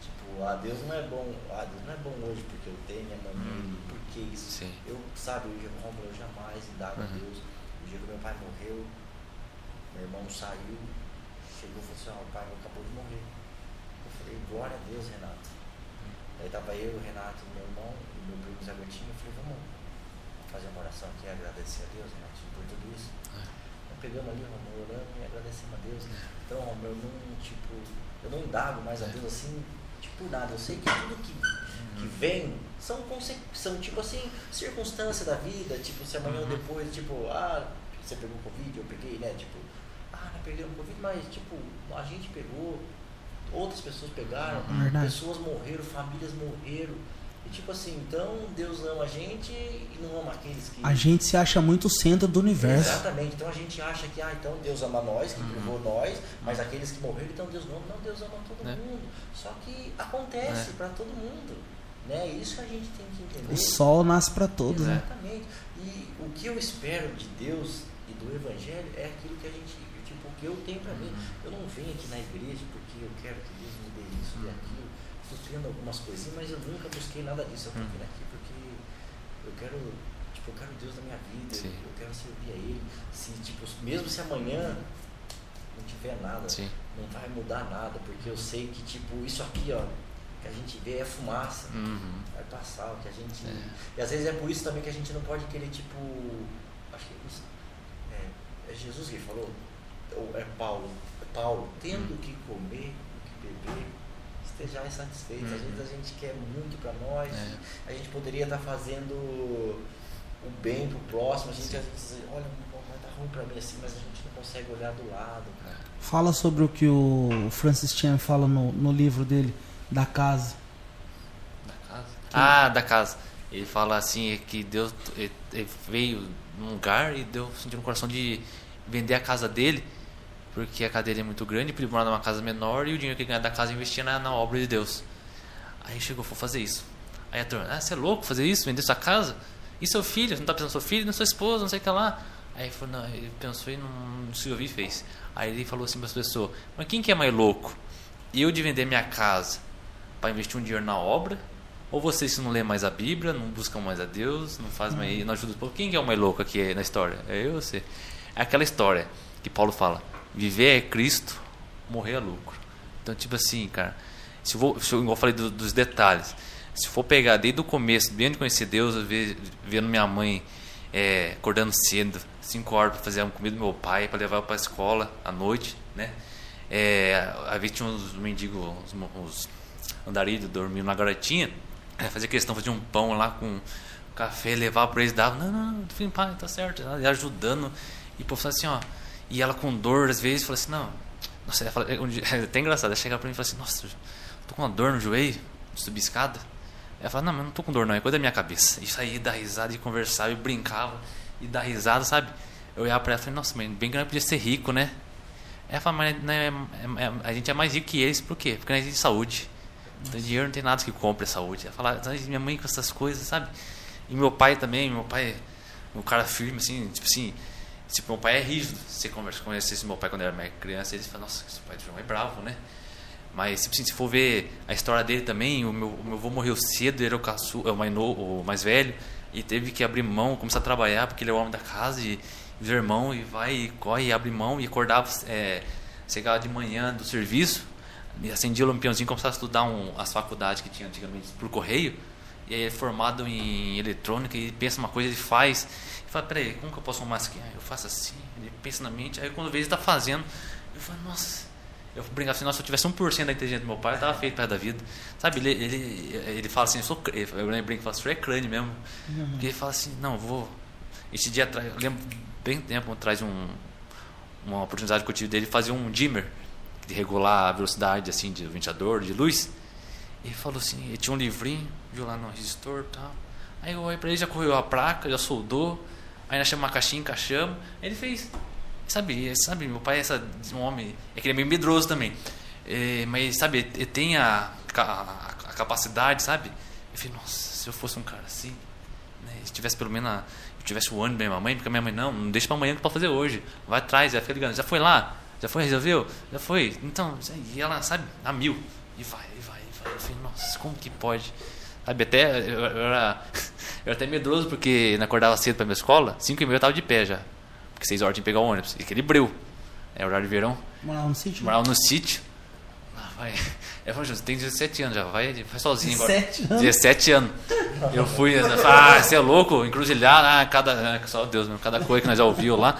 Tipo, a Deus não é bom, a Deus não é bom hoje porque eu tenho, amanhã, Hum. por que isso? Sim. Eu, sabe, eu, Romulo, eu jamais indago a Uhum. Deus. O dia que meu pai morreu, meu irmão saiu, chegou e falou assim, ó, o pai acabou de morrer. Eu falei, glória a Deus, Renato. Aí tava eu, o Renato, meu irmão e meu primo Zé Gotinho, eu falei, vamos fazer uma oração aqui e agradecer a Deus, Renato, por tudo isso. Então pegamos ali, orando e agradecemos a Deus. Então, Romulo, eu não, tipo, eu não indago mais a Deus assim, tipo, nada. Eu sei que tudo que, que vem são, são, tipo assim, circunstâncias da vida, tipo, se amanhã ou Uhum. depois, tipo, ah, você pegou Covid, eu peguei, né? Tipo, ah, não peguei o Covid, mas, tipo, a gente pegou, outras pessoas pegaram, Verdade. pessoas morreram, famílias morreram. E tipo assim, então Deus ama a gente e não ama aqueles que. A gente se acha muito centro do universo. Exatamente. Então a gente acha que, ah, então Deus ama nós, que privou nós, mas aqueles que morreram, então Deus não ama. Não, Deus ama todo É. mundo. Só que acontece É. para todo mundo. Né? Isso a gente tem que entender. O sol nasce pra todos, né? Exatamente. E o que eu espero de Deus e do Evangelho é aquilo que a gente, tipo, o que eu tenho para mim. Eu não venho aqui na igreja porque eu quero que Deus me dê isso e aquilo. Tendo algumas coisinhas, mas eu nunca busquei nada disso. Eu estou Uhum. vindo aqui porque eu quero, tipo, eu quero Deus na minha vida, Sim. eu quero servir a Ele. Se, tipo, mesmo se amanhã não tiver nada, Sim. não vai mudar nada, porque eu sei que, tipo, isso aqui, ó, que a gente vê é fumaça. Uhum. Vai passar, o que a gente. E às vezes é por isso também que a gente não pode querer, tipo. Acho que isso- é, é Jesus que falou, ou é Paulo. É Paulo, tendo o que comer, o que beber, estejais satisfeitos. Às Uhum. vezes a gente quer muito para nós, É. a gente poderia estar fazendo o bem pro próximo, a gente Sim. às vezes, olha, estar ruim para mim assim, mas a gente não consegue olhar do lado. Fala sobre o que o Francis Chan fala no, no livro dele, da casa. Da casa? Ah, da casa. Ele fala assim que Deus ele- ele veio num lugar e deu sentiu no coração de vender a casa dele, porque a casa dele é muito grande, para ele morar numa casa menor e o dinheiro que ele ganha da casa investia na, na obra de Deus. Aí chegou, vou fazer isso. Aí a turma, ah, você é louco fazer isso? Vender sua casa? E seu filho? Você não tá pensando no seu filho, na sua esposa, não sei o que lá. Aí ele falou, não, ele pensou e não, não se ouviu e fez. Aí ele falou assim para as pessoas, mas quem que é mais louco? Eu de vender minha casa para investir um dinheiro na obra? Ou vocês que não lê mais a Bíblia, não buscam mais a Deus, não faz mais, não ajudam o povo? Quem que é o mais louco aqui na história? É eu ou você? É aquela história que Paulo fala: viver é Cristo, morrer é lucro. Então, tipo assim, cara, se eu, vou, se eu, igual eu falei do- dos detalhes, se for pegar desde o começo, bem de conhecer Deus, eu ve- vendo minha mãe é, acordando cedo, 5 horas para fazer comida do meu pai, para levar para a escola à noite, né? É, a vez tinha uns mendigos, uns, uns andarilhos dormindo na garotinha, é, fazia questão de fazer um pão lá com café, levar para eles, dava, não, não, não, pai, tá certo, e ajudando, e o povo assim, ó, e ela com dor às vezes, falou assim, não, nossa, ela fala, é, é até engraçado, ela chega para mim e fala assim, nossa, tô com uma dor no joelho, de subir escada, ela fala, não, mas não tô com dor não, é coisa da minha cabeça, e saía, dar risada, e conversava, e brincava, e dar risada, sabe, eu olhava para ela e falei, nossa, mas bem ela podia ser rico, né, ela fala, mas né, é- é- a gente é mais rico que eles, por quê? Porque nós temos saúde. Então, dinheiro não tem nada que compre a saúde. Ela fala, "Ai, minha mãe com essas coisas, sabe? E meu pai também, meu pai, um cara firme, assim, tipo assim, tipo, meu pai é rígido. Você conversa, conhecesse meu pai quando era criança, eles falam, nossa, esse pai do João é bravo, né? Mas, tipo assim, se for ver a história dele também, o meu, o meu avô morreu cedo, ele era o, caçu, é o, mais novo, o mais velho, e teve que abrir mão, começar a trabalhar, porque ele é o homem da casa, e, os irmãos, e vai, e corre, e abre mão, e acordava, é, chegava de manhã do serviço, e acendia o lampiãozinho, começava a estudar um, as faculdades que tinha antigamente por correio, e aí ele é formado em eletrônica, e pensa uma coisa, ele faz, fala, peraí, como que eu posso arrumar isso aqui? Ah, Eu faço assim, ele pensa na mente, aí quando vê ele está fazendo, eu falo, nossa, eu brincava assim, nossa, se eu tivesse 1% da inteligência do meu pai, eu tava feito perto da vida. Sabe, ele, ele, ele fala assim, eu sou crânio, eu lembro que fala, senhor é crânio mesmo. Porque ele fala assim, não, vou. Esse dia atrás, eu lembro bem tempo atrás um, uma oportunidade que eu tive dele fazer um dimmer, de regular a velocidade assim, de ventilador, de luz. Ele falou assim, ele tinha um livrinho, viu lá no resistor e tal. Aí eu olhei pra ele, já correu a placa, já soldou. Aí nós chamamos uma caixinha, encaixamos. Ele fez. Sabe, sabe, meu pai é essa, um homem. É que ele é meio medroso também. É, mas, sabe, ele tem a, a, a capacidade, sabe? Eu falei, nossa, se eu fosse um cara assim, né, se tivesse pelo menos. A, eu tivesse o ônibus da minha mãe, porque a minha mãe, não, não deixa pra amanhã que pode fazer hoje. Vai atrás, já fica ligando. Já foi lá? Já foi, resolveu? Já foi? Então, e ela, sabe, a mil. E vai, e vai, e vai. Eu falei, nossa, como que pode? Sabe, até eu, eu era, eu até medroso porque não acordava cedo pra minha escola, 5 e meia eu tava de pé já. Porque 6 horas tinha que pegar o ônibus. E aquele breu. É horário de verão. Morava no sítio? Morava no sítio. Ah, vai. Eu falei, você tem 17 anos já, vai, vai sozinho agora. 17 anos? 17 anos. Eu fui, ah, você é louco, encruzilhada, ah, cada, ah, só Deus, mesmo, cada coisa que nós já ouviu lá.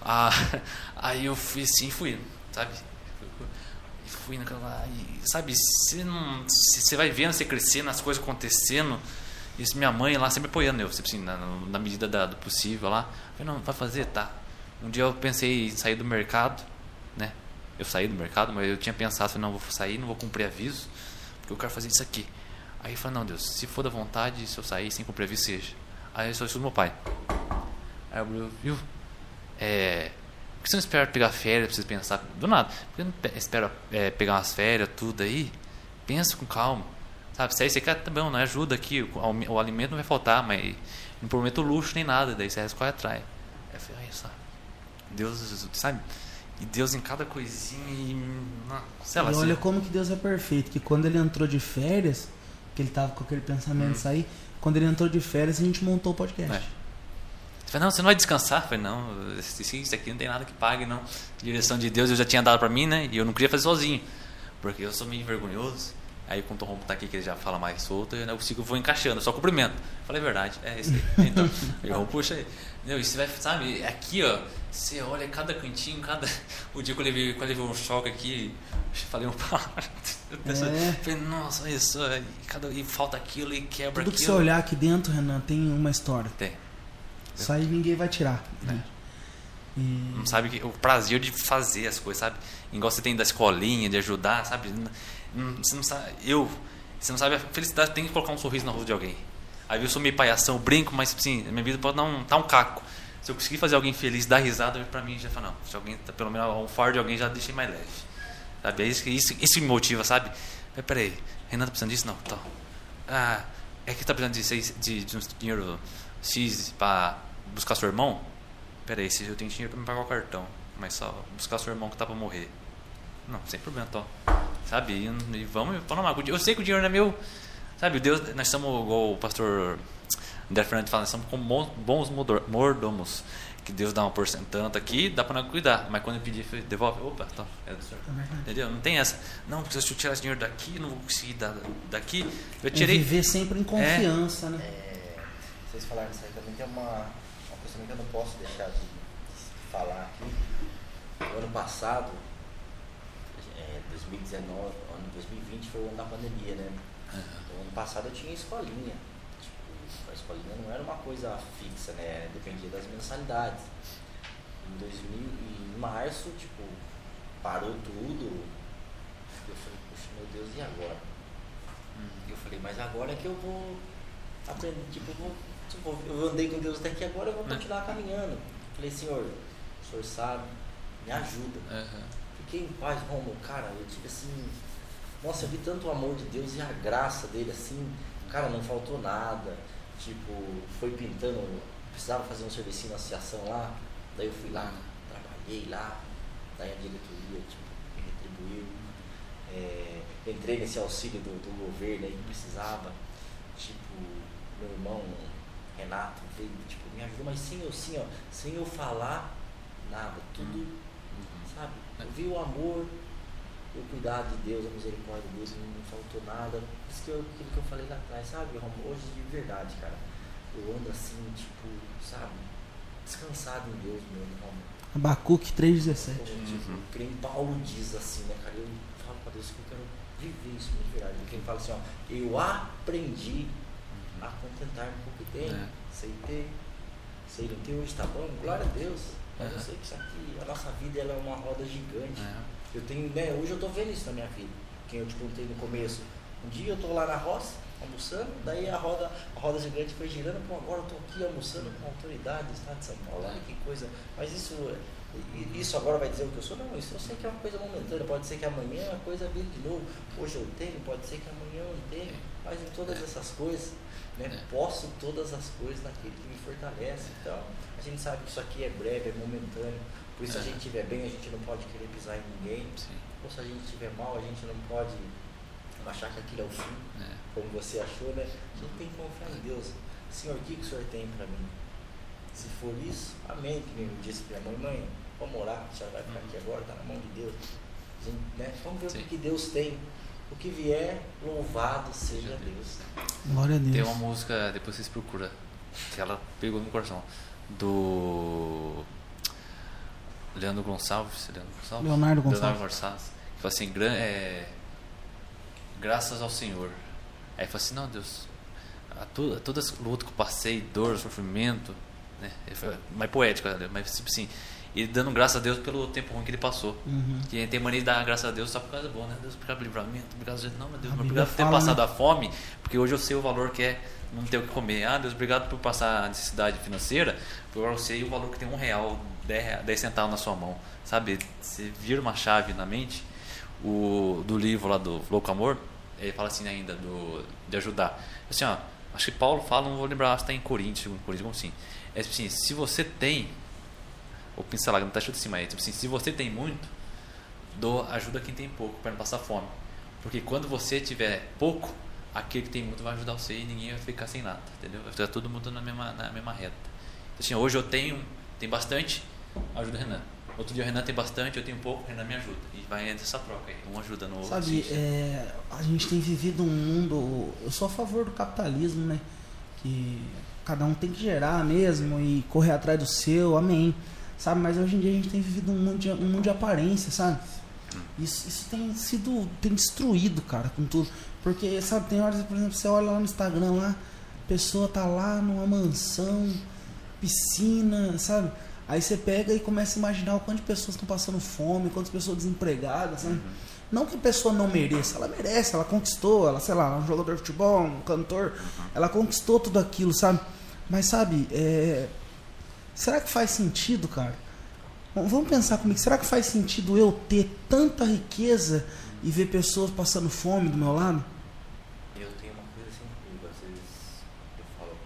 Ah, aí eu fui assim, fui, sabe? E fui naquela lá, e, sabe, você não, você vai vendo você crescendo, as coisas acontecendo. Isso, minha mãe lá sempre apoiando eu, tipo assim, na, na medida da- do possível lá. Eu falei, não, vai fazer, tá. Um dia eu pensei em sair do mercado, né? Eu saí do mercado, mas eu tinha pensado, falei, não, vou sair, não vou cumprir aviso, porque eu quero fazer isso aqui. Aí eu falei, não, Deus, se for da vontade, se eu sair sem cumprir aviso, seja. Aí eu só estudo meu pai. Aí eu, viu? É, por que você não espera pegar férias pra você pensar? Do nada. Por que não pe- espera é, pegar umas férias, tudo aí? Pensa com calma. Sabe, se aí você quer, bom, não ajuda aqui, o, o, alimento não vai faltar, mas não prometo luxo nem nada, daí você corre atrás. Eu falei, sabe? Deus, sabe? E Deus em cada coisinha e. Sei lá, e assim, olha como que Deus é perfeito, que quando ele entrou de férias, que ele tava com aquele pensamento de sair, quando ele entrou de férias, a gente montou o podcast. É. Falei, não, você não vai descansar? Eu falei, não, isso isso aqui não tem nada que pague, não. Direção de Deus eu já tinha dado pra mim, né? E eu não queria fazer sozinho. Porque eu sou meio vergonhoso. Aí quando o Tom tá aqui, que ele já fala mais solto, eu, né, eu consigo, vou encaixando, só cumprimento. Falei, é verdade, é isso aí. Então, eu puxa aí. E você vai, sabe, aqui, ó, você olha cada cantinho, cada. O dia que eu levei, quando eu levei um choque aqui, falei um pau. É. Falei, nossa, isso, e, cada, e falta aquilo e quebra Tudo que aquilo. você olhar aqui dentro, Renan, tem uma história. Tem. Isso aí ninguém vai tirar. É. E- Não sabe que o prazer de fazer as coisas, sabe? Igual você tem da escolinha, de ajudar, sabe? Não- Você não sabe, eu, você não sabe a felicidade tem que colocar um sorriso na rosto de alguém. Aí eu sou meio palhação, brinco, mas a minha vida pode dar um, tá um caco. Se eu conseguir fazer alguém feliz, dar risada, pra mim já fala, não, se alguém, tá- pelo menos um fardo de alguém já deixei mais leve. Sabe? É isso, que- isso, isso me motiva, sabe? Mas peraí, Renan tá precisando disso? Não, tá. Ah, é que tá precisando de, de, de uns dinheiro X pra buscar seu irmão? Peraí, se eu tenho dinheiro pra me pagar o cartão, mas só buscar seu irmão que tá pra morrer. Não, sem problema, tô. Sabe? E, e vamos, vamos lá. Eu sei que o dinheiro não é meu. Sabe, Deus, nós estamos, igual o pastor André Fernandes fala, nós estamos como bons- mordomos. Que Deus dá uma porcentante aqui, dá pra nós cuidar. Mas quando eu pedir, eu devolve. Opa, tá, é do senhor. É. Entendeu? Não tem essa. Não, porque se eu tirar esse dinheiro daqui, não vou conseguir dar daqui. Eu É tirei. viver sempre em confiança, né? É, vocês falaram isso aí também tem uma, uma coisa também que eu não posso deixar de falar aqui. O ano passado, é, 2019, ano 2020 foi o ano da pandemia, né? Então, ano passado eu tinha escolinha. Tipo, a escolinha não era uma coisa fixa, né? Dependia das mensalidades. Em 2000, em março, tipo, parou tudo. Eu falei, puxa, meu Deus, e agora? E eu falei, mas agora é que eu vou aprender, tipo, eu, vou, tipo, eu andei com Deus até aqui, agora eu vou continuar caminhando. Falei, Senhor, o Senhor sabe, me ajuda. Aham. Fiquei em paz, Romulo, cara, eu tive assim, nossa, eu vi tanto o amor de Deus e a graça dele, assim, cara, não faltou nada. Tipo, foi pintando, precisava fazer um serviço na associação lá, daí eu fui lá, trabalhei lá, daí a diretoria, tipo, me retribuiu. É, entrei nesse auxílio do, do governo aí que precisava. Tipo, meu irmão Renato veio, tipo, me ajudou, mas sem eu, assim, ó, sem eu falar nada, tudo, vi o amor, o cuidado de Deus, a misericórdia de Deus, não faltou nada. Isso que eu, aquilo que eu falei lá atrás, sabe, Romulo? Hoje de verdade, cara, eu ando assim, tipo, sabe, descansado em Deus mesmo, Romulo. Abacuque 3,17. Como, tipo, Uhum. nem Paulo diz assim, né, cara? Eu falo pra Deus que eu quero viver isso de verdade. Porque ele fala assim, ó, eu aprendi a contentar-me com o que tenho, É. sei ter, sei não ter hoje tá bom, glória a Deus. Mas eu Uhum. sei que isso aqui, a nossa vida ela é uma roda gigante. É. Eu tenho, né, hoje eu tô vendo isso na minha vida. Quem eu te contei no começo. Um dia eu tô lá na roça, almoçando, daí a roda, a roda gigante foi girando, pô, agora eu tô aqui almoçando com a autoridade do Estado de São Paulo, olha que coisa. Mas isso, isso agora vai dizer o que eu sou? Não, isso eu sei que é uma coisa momentânea, pode ser que amanhã a coisa vire de novo. Hoje eu tenho, pode ser que amanhã eu não tenha, mas em todas essas coisas, né, É. posso todas as coisas naquele que me fortalece. Então, a gente sabe que isso aqui é breve, é momentâneo. Por isso, se a É. gente estiver bem, a gente não pode querer pisar em ninguém. Sim. Ou se a gente estiver mal, a gente não pode achar que aquilo é o fim, É. como você achou, né? A gente tem que confiar em Deus. Senhor, o que, que o Senhor tem para mim? Se for isso, amém. Que nem eu disse para minha mãe, mãe, vamos orar, a senhora vai ficar aqui agora, tá na mão de Deus. Gente, né? Vamos ver Sim. o que Deus tem. O que vier, louvado seja Deus. Glória a Tem Deus. uma música, depois vocês procuram, que ela pegou no coração, do Leandro Gonçalves, Leandro Gonçalves? Leonardo Gonçalves. Leonardo Gonçalves. Que fala assim, "Gra- é, graças ao Senhor. Aí fala assim, não Deus, a tu- a todas as lutas que eu passei, dor, sofrimento, né? Foi mais poético, né? mas tipo assim, e dando graças a Deus pelo tempo ruim que ele passou. Uhum. Que tem mania de dar graças a Deus só por causa boa, né? Deus, obrigado pelo livramento, obrigado, Jesus. não, meu Deus, A obrigado por ter fala, passado né? a fome, porque hoje eu sei o valor que é não ter o que comer. Ah, Deus, obrigado por passar a necessidade financeira, porque agora eu sei o valor que tem um real, dez, dez centavos na sua mão, sabe? Você vira uma chave na mente, o, do livro lá do Louco Amor, ele fala assim ainda, do, de ajudar. Assim, ó, acho que Paulo fala, não vou lembrar, está em Coríntios, segundo Coríntios, como assim. É assim, se você tem, ou pincelar, não está escrito assim, mas tipo assim, se você tem muito, dou ajuda quem tem pouco para não passar fome. Porque quando você tiver pouco, aquele que tem muito vai ajudar você e ninguém vai ficar sem nada, entendeu? Vai ficar todo mundo na mesma, na mesma reta. Então, assim, hoje eu tenho, tem bastante, ajuda o Renan. Outro dia o Renan tem bastante, eu tenho pouco, o Renan me ajuda. E vai essa troca aí, um ajuda no outro. Sabe, é, a gente tem vivido um mundo. Eu sou a favor do capitalismo, né? Que cada um tem que gerar mesmo e correr atrás do seu, amém. Sabe, mas hoje em dia a gente tem vivido um mundo de, um mundo de aparência, sabe? Isso, isso tem sido. tem destruído, cara, com tudo. Porque, sabe, tem horas, por exemplo, você olha lá no Instagram lá, a pessoa tá lá numa mansão, piscina, sabe? Aí você pega e começa a imaginar o quanto de pessoas estão passando fome, quantas pessoas desempregadas, sabe? Não que a pessoa não mereça, ela merece, ela conquistou, ela, sei lá, um jogador de futebol, um cantor, ela conquistou tudo aquilo, sabe? Mas sabe, é... será que faz sentido, cara? Vamos pensar comigo, será que faz sentido eu ter tanta riqueza e ver pessoas passando fome do meu lado? Eu tenho uma coisa assim comigo, às vezes eu falo,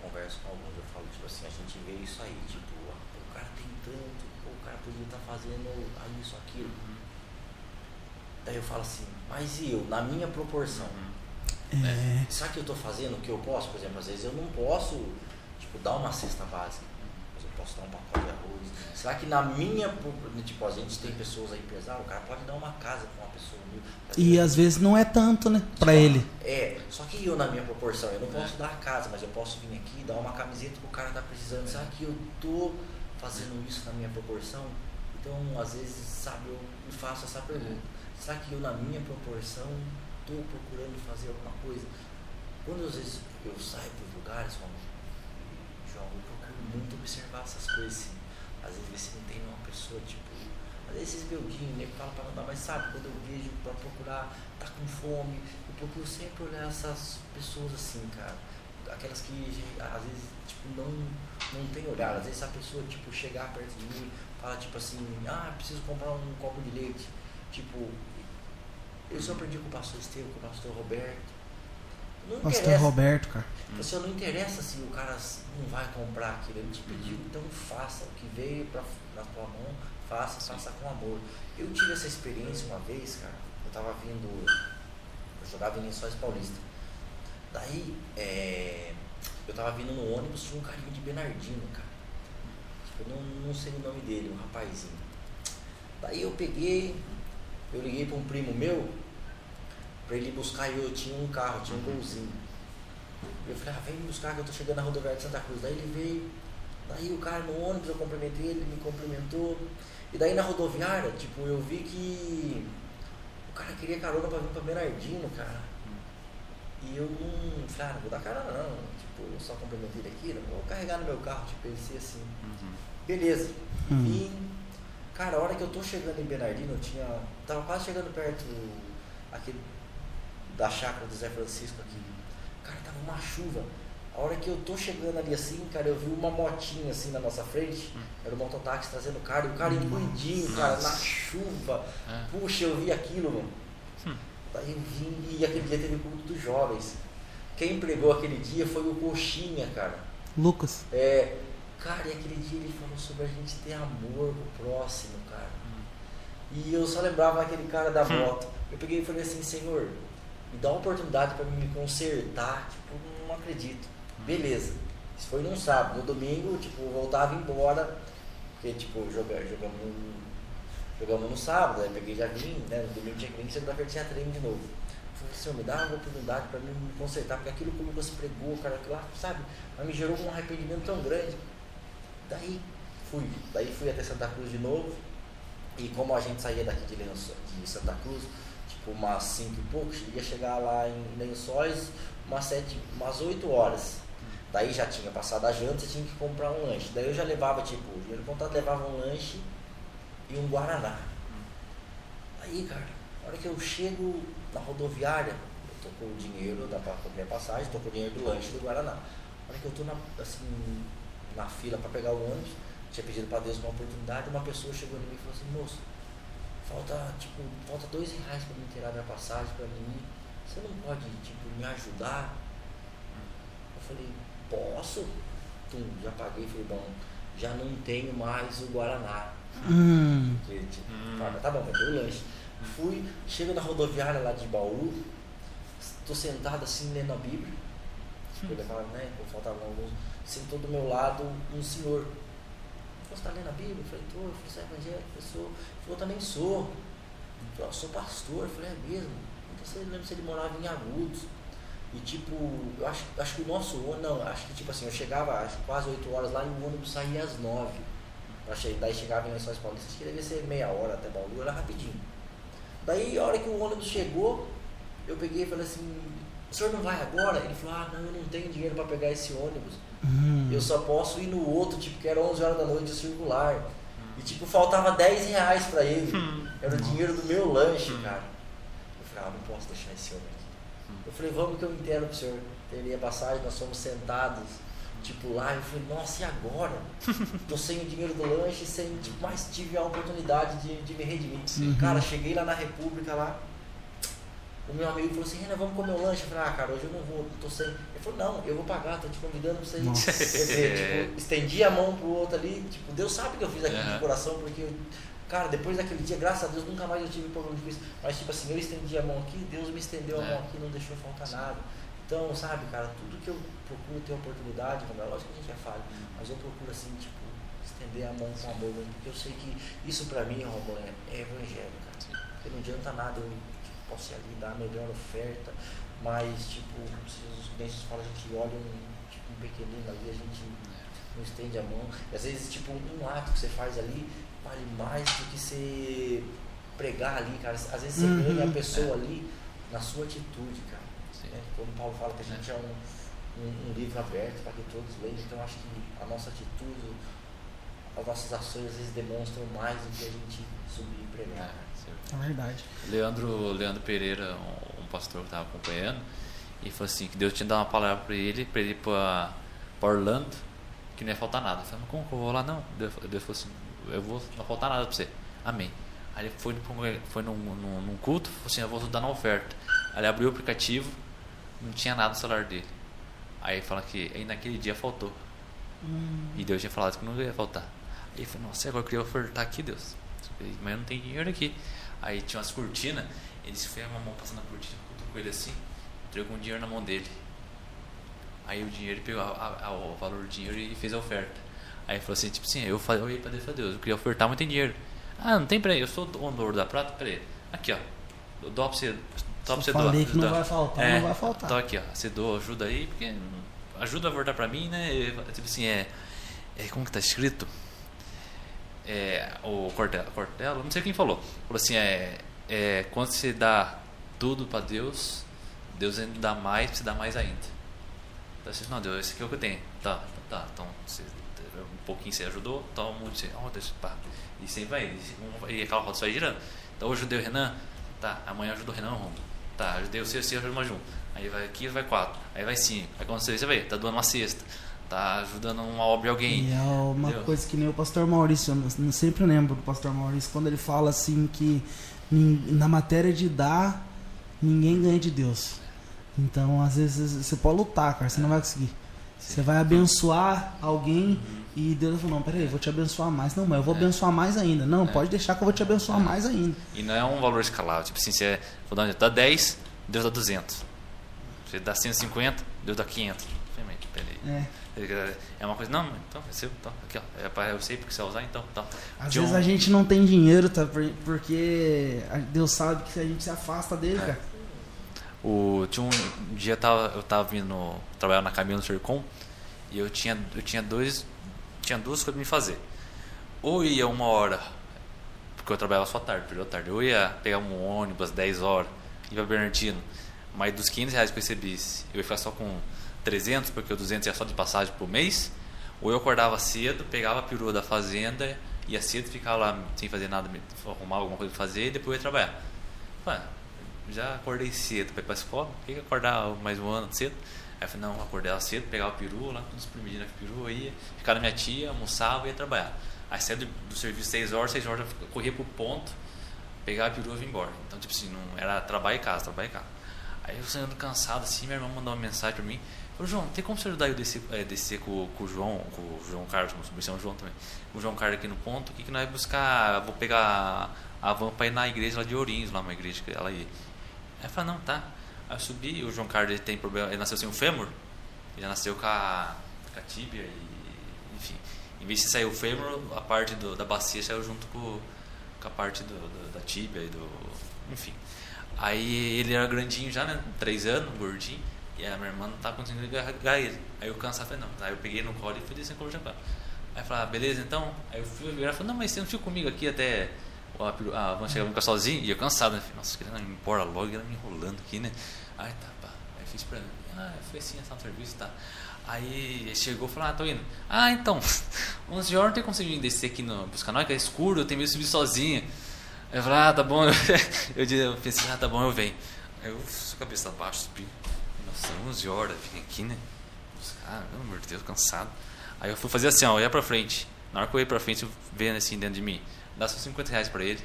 converso com alguns, eu falo, tipo assim, a gente vê isso aí, tipo, ah, o cara tem tanto, o cara podia estar fazendo ah, isso, aquilo. Daí eu falo assim, mas e eu, na minha proporção? É. Será que eu tô fazendo o que eu posso? Por exemplo, às vezes eu não posso, tipo, dar uma cesta básica, dar um pacote de arroz. Será que na minha, pro- tipo, a gente tem pessoas aí pesadas, o cara pode dar uma casa pra uma pessoa humilde. E às vezes não é tanto, né? Pra ele. É, só que eu na minha proporção, eu não posso dar a casa, mas eu posso vir aqui e dar uma camiseta pro cara tá precisando. Será que eu tô fazendo isso na minha proporção? Então, às vezes, sabe, eu me faço essa pergunta. Será que eu na minha proporção tô procurando fazer alguma coisa? Quando às vezes eu saio dos lugares, como muito observar essas coisas. Assim. Às vezes se não tem uma pessoa, tipo, às vezes esses beldinhos, né, que fala pra não dar, mas sabe, quando eu vejo pra procurar, tá com fome, eu procuro sempre olhar essas pessoas assim, cara. Aquelas que às vezes, tipo, não, não tem olhar. Às vezes a pessoa, tipo, chegar perto de mim, fala tipo assim, ah, preciso comprar um copo de leite. Tipo, eu só aprendi com o pastor Estevam, com o pastor Roberto. Não Pastor interessa. Roberto, cara. Você não interessa se o cara não vai comprar aquilo, ele te pediu, então faça o que veio pra, na tua mão, faça, faça com amor. Eu tive essa experiência uma vez, cara, eu tava vindo, eu jogava em Lençóis Paulista. Daí, é, eu tava vindo no ônibus, tinha um carinha de Benardino, cara. Tipo, eu não, não sei o nome dele, um rapazinho. Daí eu peguei, eu liguei para um primo meu, pra ele buscar e eu tinha um carro, tinha um golzinho. Eu falei, ah, vem me buscar que eu tô chegando na rodoviária de Santa Cruz. Daí ele veio, daí o cara no ônibus, eu cumprimentei ele, me cumprimentou. E daí na rodoviária, tipo, eu vi que o cara queria carona pra vir pra Bernardino, cara. E eu não, falei, ah, não vou dar carona não. Tipo, eu só cumprimentei ele aqui, não vou carregar no meu carro, tipo, pensei assim. Beleza. Hum. Vim. Cara, a hora que eu tô chegando em Bernardino, eu tinha. Tava quase chegando perto aqui da chácara do Zé Francisco aqui. Cara, tava uma chuva. A hora que eu tô chegando ali assim, cara, eu vi uma motinha assim na nossa frente. Era um mototáxi trazendo o cara, e o cara incluidinho, cara, na chuva. Ah. Puxa, eu vi aquilo, mano. Daí eu vim e aquele dia teve culto dos jovens. Quem pregou aquele dia foi o Coxinha, cara. Lucas. É, cara, e aquele dia ele falou sobre a gente ter amor pro próximo, cara. E eu só lembrava aquele cara da moto. Eu peguei e falei assim, Senhor, me dá uma oportunidade para me consertar. Tipo, não acredito. Beleza. Isso foi num sábado. No domingo, tipo, voltava embora. Porque, tipo, joga- jogamos, jogamos no sábado, aí peguei já vim, né? No domingo tinha treino, segunda-feira tinha treino de novo. Falei, Senhor, me dá uma oportunidade para mim me consertar, porque aquilo que o Lucas pregou, cara, aquilo lá, sabe? Mas me gerou um arrependimento tão grande. Daí fui, daí fui até Santa Cruz de novo. E como a gente saía daqui de, Lenço- de Santa Cruz, tipo umas 5 e pouco, ia chegar lá em Lençóis umas, sete, umas 8 horas. Daí já tinha passado a janta tinha que comprar um lanche. Daí eu já levava, tipo, o dinheiro contado levava um lanche e um Guaraná. Aí, cara, na hora que eu chego na rodoviária, eu tô com o dinheiro da comprar passagem, tô com o dinheiro do lanche do Guaraná. Na hora que eu tô na, assim, na fila para pegar o ônibus, tinha pedido para Deus uma oportunidade, uma pessoa chegou em mim e falou assim, moço, falta, tipo, falta dois reais para me tirar minha passagem para mim. Você não pode, tipo, me ajudar? Eu falei, posso? Tum, já paguei, falei, bom, já não tenho mais o Guaraná. Hum. Porque, tipo, Hum. tá bom, vai ter o lanche. Fui, chego na rodoviária lá de Bauru, tô sentado assim lendo a Bíblia. Eu levava, né? Faltavam alguns. Sentou do meu lado um senhor. você está lendo a Bíblia? Eu falei, tô. Eu falei, você é evangélico? Eu sou. Falou, também sou. Eu eu sou pastor. Eu falei, é mesmo? Então você lembra se ele morava em Agudos. E tipo, eu acho, acho que o nosso ônibus, não, acho que tipo assim, eu chegava às quase 8 horas lá e o ônibus saía às 9. Eu achei, daí chegava em Lençóis Paulistas, que devia ser meia hora até Bauru, era rapidinho. Daí a hora que o ônibus chegou, eu peguei e falei assim, o senhor não vai agora? Ele falou, ah não, eu não tenho dinheiro para pegar esse ônibus. Hum. Eu só posso ir no outro, tipo, que era 11 horas da noite, circular. E tipo, faltava 10 reais pra ele. Era o dinheiro do meu lanche, cara. Eu falei, ah, não posso deixar esse homem aqui. Eu falei, vamos que eu entendo pro senhor. Teria passagem, nós fomos sentados, tipo, lá. Eu falei, nossa, e agora? Tô sem o dinheiro do lanche, sem, tipo, mas tive a oportunidade de, de me redimir. Cara, cheguei lá na República, lá. O meu amigo falou assim, Renan, vamos comer um lanche. Eu falei, ah, cara, hoje eu não vou, tô sem. Ele falou, não, eu vou pagar, tô te convidando pra você ir. Quer dizer, tipo, estendi a mão pro outro ali, tipo, Deus sabe que eu fiz aquilo Aham. de coração, porque, cara, depois daquele dia, graças a Deus, nunca mais eu tive problema com isso. Mas, tipo assim, eu estendi a mão aqui, Deus me estendeu a É. mão aqui, não deixou faltar nada. Então, sabe, cara, tudo que eu procuro ter oportunidade, é lógico que a gente é falho, mas eu procuro, assim, tipo, estender a mão com amor, mesmo, porque eu sei que isso pra mim, Romulo, é, é evangelho, cara. Porque não adianta nada eu ir ali dar a melhor oferta, mas tipo, se os bens falam, a gente olha um, tipo, um pequenino ali, a gente não estende a mão. E às vezes tipo um ato que você faz ali vale mais do que você pregar ali, cara. Às vezes você Uhum. ganha a pessoa ali na sua atitude, cara. Né? Quando Paulo fala que a gente é um, um, um livro aberto para que todos leiam, então acho que a nossa atitude, as nossas ações às vezes demonstram mais do que a gente subir e pregar. É, verdade. Leandro, Leandro Pereira, um, um pastor que estava acompanhando, e falou assim, que Deus tinha dado uma palavra para ele, para ele ir para Orlando, que não ia faltar nada. Eu falei, mas como que eu vou lá? Não. Deus, Deus falou assim, eu vou, não vai faltar nada para você. Amém. Aí ele foi, foi num, num, num culto, falou assim, eu vou dar uma oferta. Aí ele abriu o aplicativo, não tinha nada no celular dele. Aí fala que aí naquele dia faltou. Hum. E Deus tinha falado que não ia faltar. Aí ele falou, nossa, agora eu queria ofertar aqui, Deus. Mas eu não tenho dinheiro aqui. Aí tinha umas cortinas, ele se fez uma mão passando a cortina, cutucou ele assim, entregou um dinheiro na mão dele. Aí o dinheiro, ele pegou a- a- o valor do dinheiro e fez a oferta. Aí ele falou assim, tipo assim, eu falei, eu olhei pra Deus falei, Deus, eu queria ofertar, mas tem dinheiro. Ah, não tem pra ele, eu sou o dono da prata, peraí. Aqui, ó, eu dou pra você, dou pra você doar. que não vai faltar, É, não vai faltar. Então aqui, ó, você doa, ajuda aí, porque ajuda a voltar pra mim, né? E, Tipo assim, é, é como que tá escrito? É, o Cortella, Cortella, não sei quem falou. Falou assim, é, é quando você dá tudo pra Deus, Deus ainda dá mais, você dá mais ainda. Então assim, não, Deus, esse aqui é o que eu tenho. Tá, tá, então você, um pouquinho você ajudou, toma muito, você, ó, Deus, pá. E sempre vai, e, um- e aquela roda vai girando. Então hoje eu ajudei o Renan, tá, amanhã eu o Renan Rondo. Tá, ajudei o seu, você ajuda mais um. Aí vai aqui, vai quatro, aí vai cinco. Aí quando você vê, você vai, tá doando uma cesta, tá ajudando uma obra de alguém. E é uma Entendeu? coisa que nem o pastor Maurício, eu sempre lembro do pastor Maurício, quando ele fala assim que na matéria de dar, ninguém ganha de Deus. Então, às vezes, você pode lutar, cara, você não vai conseguir. Você vai abençoar alguém e Deus fala, não, peraí, eu vou te abençoar mais. Não, mas eu vou abençoar mais ainda. Não, pode deixar que eu vou te abençoar mais ainda. E não é um valor escalável. Tipo assim, você dá 10, Deus dá 200. Você dá 150, Deus dá 500. Eu falei, mas Peraí. É. É uma coisa, não, então, é seu, então, aqui, ó. É pra, eu sei porque você vai usar, então, então. Às Tinha vezes a gente não tem dinheiro, tá? Por- Porque Deus sabe que a gente se afasta dele, É. cara. O, tinha um, dia eu tava, eu tava vindo trabalhar na Camila no Sercom e eu tinha, eu tinha dois tinha duas coisas pra me fazer. Ou ia uma hora, porque eu trabalhava só tarde, período tarde. Eu ia pegar um ônibus às 10 horas, ir pra Bernardino, mas dos 500 reais que eu recebisse, eu ia ficar só com 300, porque o 200 ia só de passagem por mês. Ou eu acordava cedo, pegava a perua da fazenda, ia cedo, ficava lá sem fazer nada, arrumava alguma coisa pra fazer e depois ia trabalhar. Ué, já acordei cedo pra ir pra escola, por que acordar mais um ano cedo? Aí eu falei, não, acordei lá cedo, pegava a perua lá, tudo espremidinho na perua, ia, ficava na minha tia, almoçava e ia trabalhar. Aí saía do, do serviço 6 horas, 6 horas eu corria pro ponto, pegava a perua e vinha embora. Então, tipo assim, não era trabalho e casa, trabalho e casa. Aí eu saindo cansado assim, minha irmã mandou uma mensagem pra mim, falou, João, tem como você ajudar eu descer, eh, descer com, com o João, com o João Carlos, com o João também, com o João Carlos aqui no ponto, o que, que nós vamos buscar, vou pegar a van pra ir na igreja lá de Ourinhos, lá uma igreja que ela ia. Aí eu falei, não, tá. Aí eu subi, o João Carlos ele tem problema, ele nasceu sem o fêmur, ele nasceu com a, com a tíbia e, enfim. Em vez de sair o fêmur, a parte do, da bacia saiu junto com, com a parte do, do, da tíbia e do. Enfim. Aí ele era grandinho já, né? Três anos, gordinho. E a minha irmã não tava conseguindo agarrar ele. Aí eu cansado, falei, não. Aí eu peguei no colo e fui descer com Japão. Aí falei, ah, beleza, então. Aí eu fui virar e falei, não, mas você não fica comigo aqui até. A, a van chegar ficar sozinho. E eu cansado, né? Falei, Nossa, querendo ir embora logo ela me enrolando aqui, né? Aí tá, pá. Aí fiz pra mim. Ah, foi assim, essa serviço, tá. Aí chegou e falou, ah, tô indo. Ah, então, 11 horas não tem como você descer aqui no buscar nós, que é escuro, eu tenho medo de subir sozinha. Aí eu falei, ah, tá bom. Eu, eu pensei, ah, tá bom, eu venho. Aí eu, cabeça abaixo, subi. Nossa, 11 horas, vim aqui, né? Buscar, pelo amor de Deus, cansado. Aí eu fui fazer assim, ó, olhar pra frente. Na hora que eu ia pra frente, eu vendo assim dentro de mim, dá só 50 reais pra ele.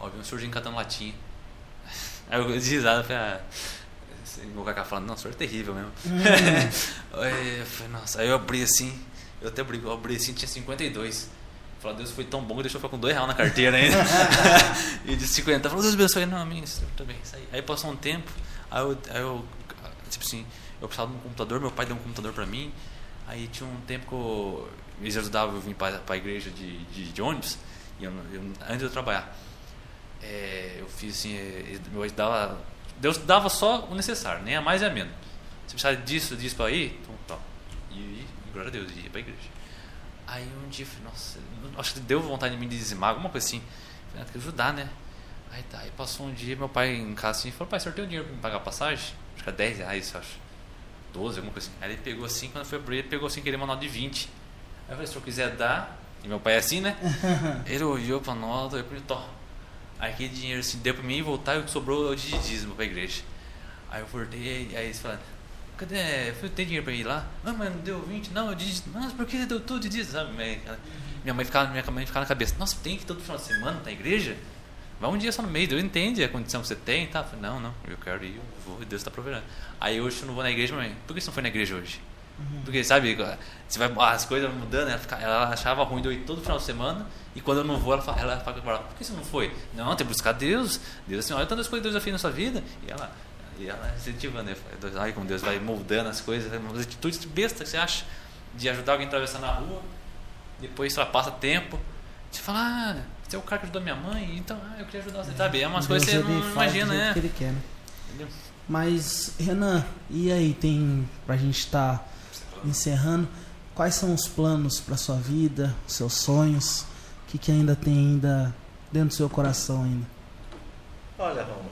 Ó, vi um surginho catando latinha. Aí eu de risada, falei, ah, o Kaká falando, não, o senhor é terrível mesmo. Hum. aí, eu falei, nossa, aí eu abri assim, eu até abri, eu abri assim, tinha 52. Falei, Deus foi tão bom que deixou eu ficar com dois reais na carteira ainda. e de 50, falou, Deus abençoe, não, minha, também, isso aí. Aí passou um tempo, aí eu, aí eu, tipo assim, eu precisava de um computador, meu pai deu um computador pra mim. Aí tinha um tempo que eu, eles ajudavam eu vir para a igreja de, de, de ônibus, e eu, eu, antes de eu trabalhar. É, eu fiz assim, eu dava, Deus dava só o necessário, nem a mais nem a menos. Você precisa disso, disso para ir? Então, tá. E, e, glória a Deus, ia para a igreja. Aí um dia eu falei, nossa, acho que deu vontade de me dizimar, alguma coisa assim. Falei, ah, tem que ajudar, né? Aí tá, aí passou um dia, meu pai em casa assim, falou, pai, senhor tem o dinheiro para me pagar a passagem? É 10 reais, acho. 12, alguma coisa assim. Aí ele pegou assim, quando foi abrir, ele pegou assim, queria uma nota de 20. Aí eu falei, se senhor quiser dar, e meu pai é assim, né? ele olhou pra nota, eu falei, tô. Aí aquele dinheiro assim, deu pra mim voltar e o que sobrou é o de dízimo pra igreja. Aí eu voltei, aí eles falaram, cadê? Eu falei, tem dinheiro pra ir lá? Não, mas não deu 20, não, eu disse, mas por que deu tudo de dízimo? Sabe? Minha mãe ficava, minha mãe ficava na cabeça, nossa, tem que todo final de semana na igreja? Vai um dia só no mês, Deus entende a condição que você tem, tá? Eu falei, não, não, eu quero ir, eu vou, Deus está proverando. Aí hoje eu não vou na igreja, mãe, por que você não foi na igreja hoje? Uhum. Porque, sabe, você vai, as coisas mudando, ela, fica, ela, achava ruim de eu ir todo final de semana, e quando eu não vou, ela fala, ela fala por que você não foi? Não, tem que buscar Deus. Deus assim, olha tantas coisas que Deus já fez na sua vida. E ela, e ela incentivando, né? Ai, como Deus vai moldando as coisas, umas atitudes besta que você acha de ajudar alguém a atravessar na rua, depois só passa tempo, você fala, ah, você é o cara que ajudou minha mãe, então ah, eu queria ajudar você, sabe? É umas Deus coisas que você não imagina, né? Que ele quer, né? Mas, Renan, e aí, tem, pra gente estar tá encerrando, quais são os planos para sua vida, os seus sonhos? O que, que ainda tem ainda dentro do seu coração ainda? Olha, Roma,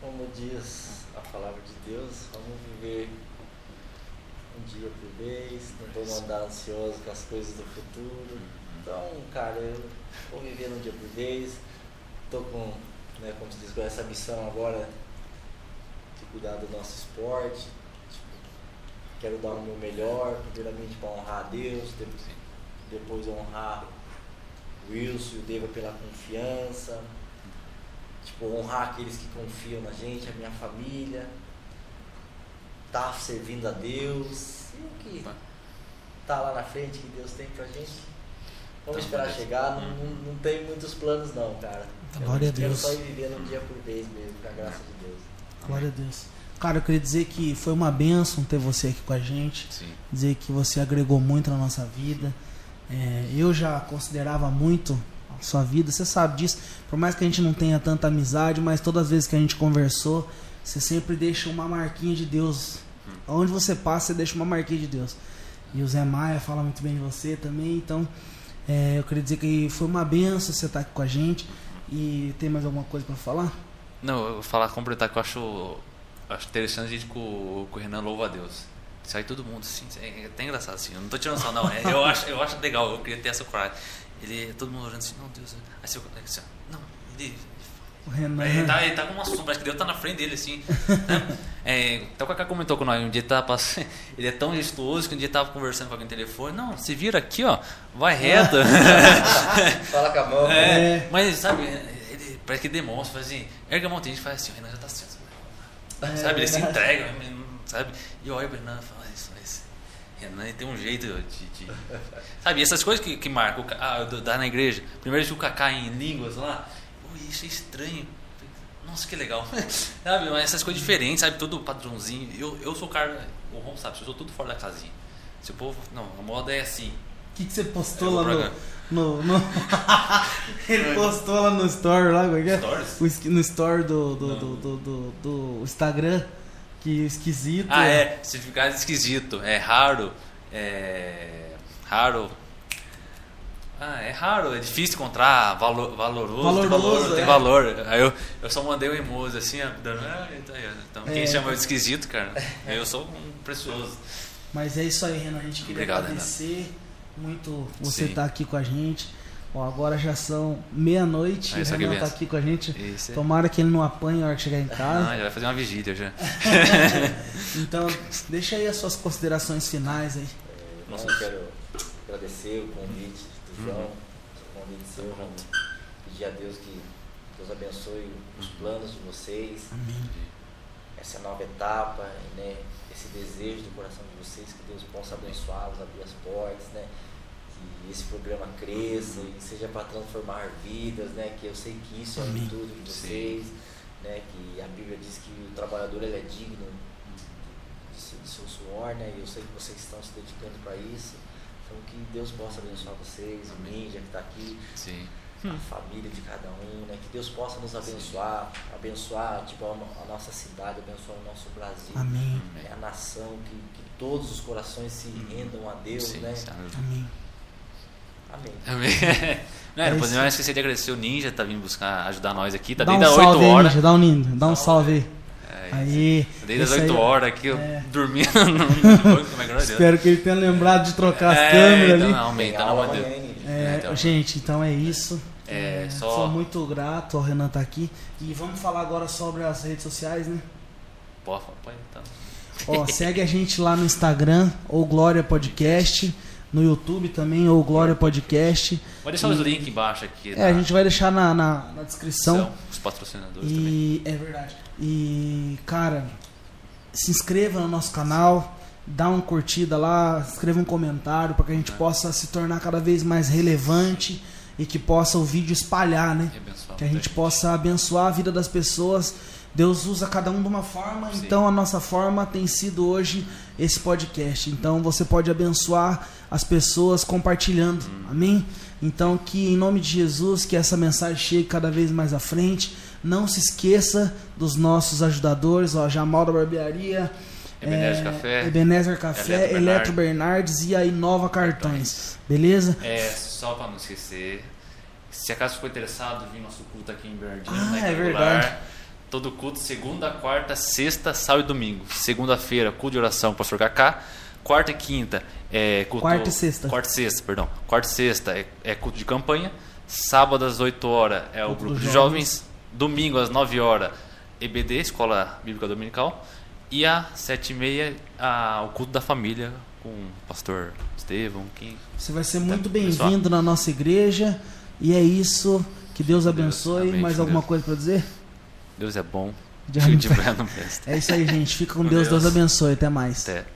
como diz a palavra de Deus, vamos viver um dia por vez, não vamos andar ansioso com as coisas do futuro. Então, cara, eu vou viver um dia por vez, estou com, né, como se diz, com essa missão agora de cuidar do nosso esporte. Tipo, quero dar o meu melhor, primeiramente para honrar a Deus, depois honrar o Wilson e o Deva pela confiança. Tipo, honrar aqueles que confiam na gente, a minha família, tá servindo a Deus, e o que tá lá na frente que Deus tem pra gente. Vamos esperar chegar, não, não, não, tem muitos planos não, cara. Glória a Deus. só ir vivendo um dia por vez mesmo, com a graça de Deus. Glória a Deus. Cara, eu queria dizer que foi uma bênção ter você aqui com a gente. Sim. Dizer que você agregou muito na nossa vida. É, eu já considerava muito sua vida, você sabe disso. Por mais que a gente não tenha tanta amizade, mas todas as vezes que a gente conversou, você sempre deixa uma marquinha de Deus. Onde você passa, você deixa uma marquinha de Deus. E o Zé Maia fala muito bem de você também, então é, eu queria dizer que foi uma benção você estar aqui com a gente. E tem mais alguma coisa para falar? Não, eu vou falar, completar que eu acho, acho interessante a gente com, com o Renan louva a Deus. Sai todo mundo assim, é até engraçado assim. Eu não tô tirando só, não. É, eu, acho, eu acho legal, eu queria ter essa coragem. Ele, todo mundo olhando assim, não, Deus. Aí você, assim, não, ele. O Renan. Ele tá, ele tá com uma sombra, acho que Deus tá na frente dele, assim. né? é, então o Kaká comentou com nós, um dia ele tava passando, ele é tão gestuoso que um dia tava conversando com alguém no telefone, não, se vira aqui, ó, vai reto. Fala com a mão. É, é. Mas, sabe, ele parece que demonstra, faz assim, erga a mão, tem gente faz assim, o Renan já tá assim, é, sabe, ele se entrega, sabe, e olha o Renan e fala, Renan tem um jeito de. de... Sabe, essas coisas que, que marcam. Ah, dar na igreja. Primeiro o Kaká em línguas lá. Isso é estranho. Nossa, que legal. sabe, essas coisas diferentes, sabe? Todo padrãozinho. Eu, eu sou o cara. O Ron sabe, eu sou tudo fora da casinha. Se o povo. Não, a moda é assim. O que, que você postou lá no. no, no- Ele postou lá no story lá, como é é? Stories? No story do, do, do, do, do- do Instagram. Que esquisito. Ah, é. Se ficar esquisito. É raro. É. Raro. Ah, é raro, é difícil encontrar valor, valoroso, Valoroso, tem valor, tem é. valor. Aí eu, eu só mandei o emoji assim, ó, dando, ah, tá então quem É. chama eu de esquisito, cara, eu sou um precioso. Mas é isso aí, Renan. A gente queria Obrigado, agradecer muito você estar aqui com a gente. Ó, agora já são meia-noite Ah, e o Renan tá mesmo. aqui com a gente. Isso é- Tomara que ele não apanhe na hora que chegar em Ah, casa. já vai fazer uma vigília já. Então, deixa aí as suas considerações finais aí. É, Nossa. Eu quero agradecer o convite João, seu, Ramon. Pedir a Deus que Deus abençoe os planos de vocês, Amém. essa nova etapa, né? Esse desejo do coração de vocês, que Deus possa abençoá-los, abrir as portas, né? Que esse programa cresça e seja para transformar vidas, né? Que eu sei que isso é virtude de vocês, né? Que a Bíblia diz que o trabalhador ele é digno de seu suor, né? E eu sei que vocês estão se dedicando para isso. Então que Deus possa abençoar vocês, o Ninja que está aqui, Sim. a família de cada um, né? Que Deus possa nos abençoar, abençoar tipo, a, a nossa cidade, abençoar o nosso Brasil, Amém. né? a nação, que, que todos os corações se rendam a Deus, Sim, né? sim. Amém. Amém. Amém. Não, É não isso. podemos esquecer de agradecer o Ninja, tá vindo buscar, ajudar nós aqui, tá Dá um as 8 salve aí, horas. Ninja. Dá um, ninja. Dá um salve aí. É, Aí. Desde as esse 8 aí, horas aqui, eu É. dormindo no, no banco, como é que era? Espero que ele tenha lembrado de trocar as É, câmeras então, ali. não, dele. hein, Ninja? É, então. Gente, então é isso. É, só- Sou muito grato ao Renan estar aqui. E vamos falar agora sobre as redes sociais, né? Pô, pode, então. Ó, segue a gente lá no Instagram, ou Glória Podcast. No YouTube também, ou Glória Podcast. Vou deixar os links embaixo aqui. É, a gente vai deixar na, na, na descrição. São os patrocinadores também. E é verdade. E, cara, se inscreva no nosso canal, dá uma curtida lá, escreva um comentário para que a gente possa se tornar cada vez mais relevante e que possa o vídeo espalhar, né? Que a gente possa abençoar a vida das pessoas. Deus usa cada um de uma forma, Sim. então a nossa forma tem sido hoje esse podcast. Então você pode abençoar as pessoas compartilhando. Hum. Amém? Então que em nome de Jesus que essa mensagem chegue cada vez mais à frente. Não se esqueça dos nossos ajudadores, ó, Jamal da Barbearia, Ebenezer é, Café, Ebenezer Café, Eletro Eletro Bernardes e a Inova Cartões. Beleza? É, só pra não esquecer, se acaso ficou interessado, vir nosso culto aqui em Bernardino, Ah, na é verdade. Todo culto, segunda, quarta, sexta, sábado e domingo. Segunda-feira, culto de oração pastor Kaká. Quarta e quinta é culto. Quarta e sexta. Quarta e sexta, perdão. Quarta e sexta é, é culto de campanha. Sábado às 8 horas é o grupo de jovens. Domingo às 9 horas, EBD, Escola Bíblica Dominical. E às 7 e meia, a- o culto da família com o pastor Estevão. Quem... Você vai ser muito Tá, pessoal. bem-vindo na nossa igreja. E é isso. Que Deus Deus, abençoe. amém, Mais alguma Deus. coisa para dizer? Deus é bom. De- De, de. É isso aí, gente. Fica com Com Deus. Deus Deus. abençoe. Até mais. Até.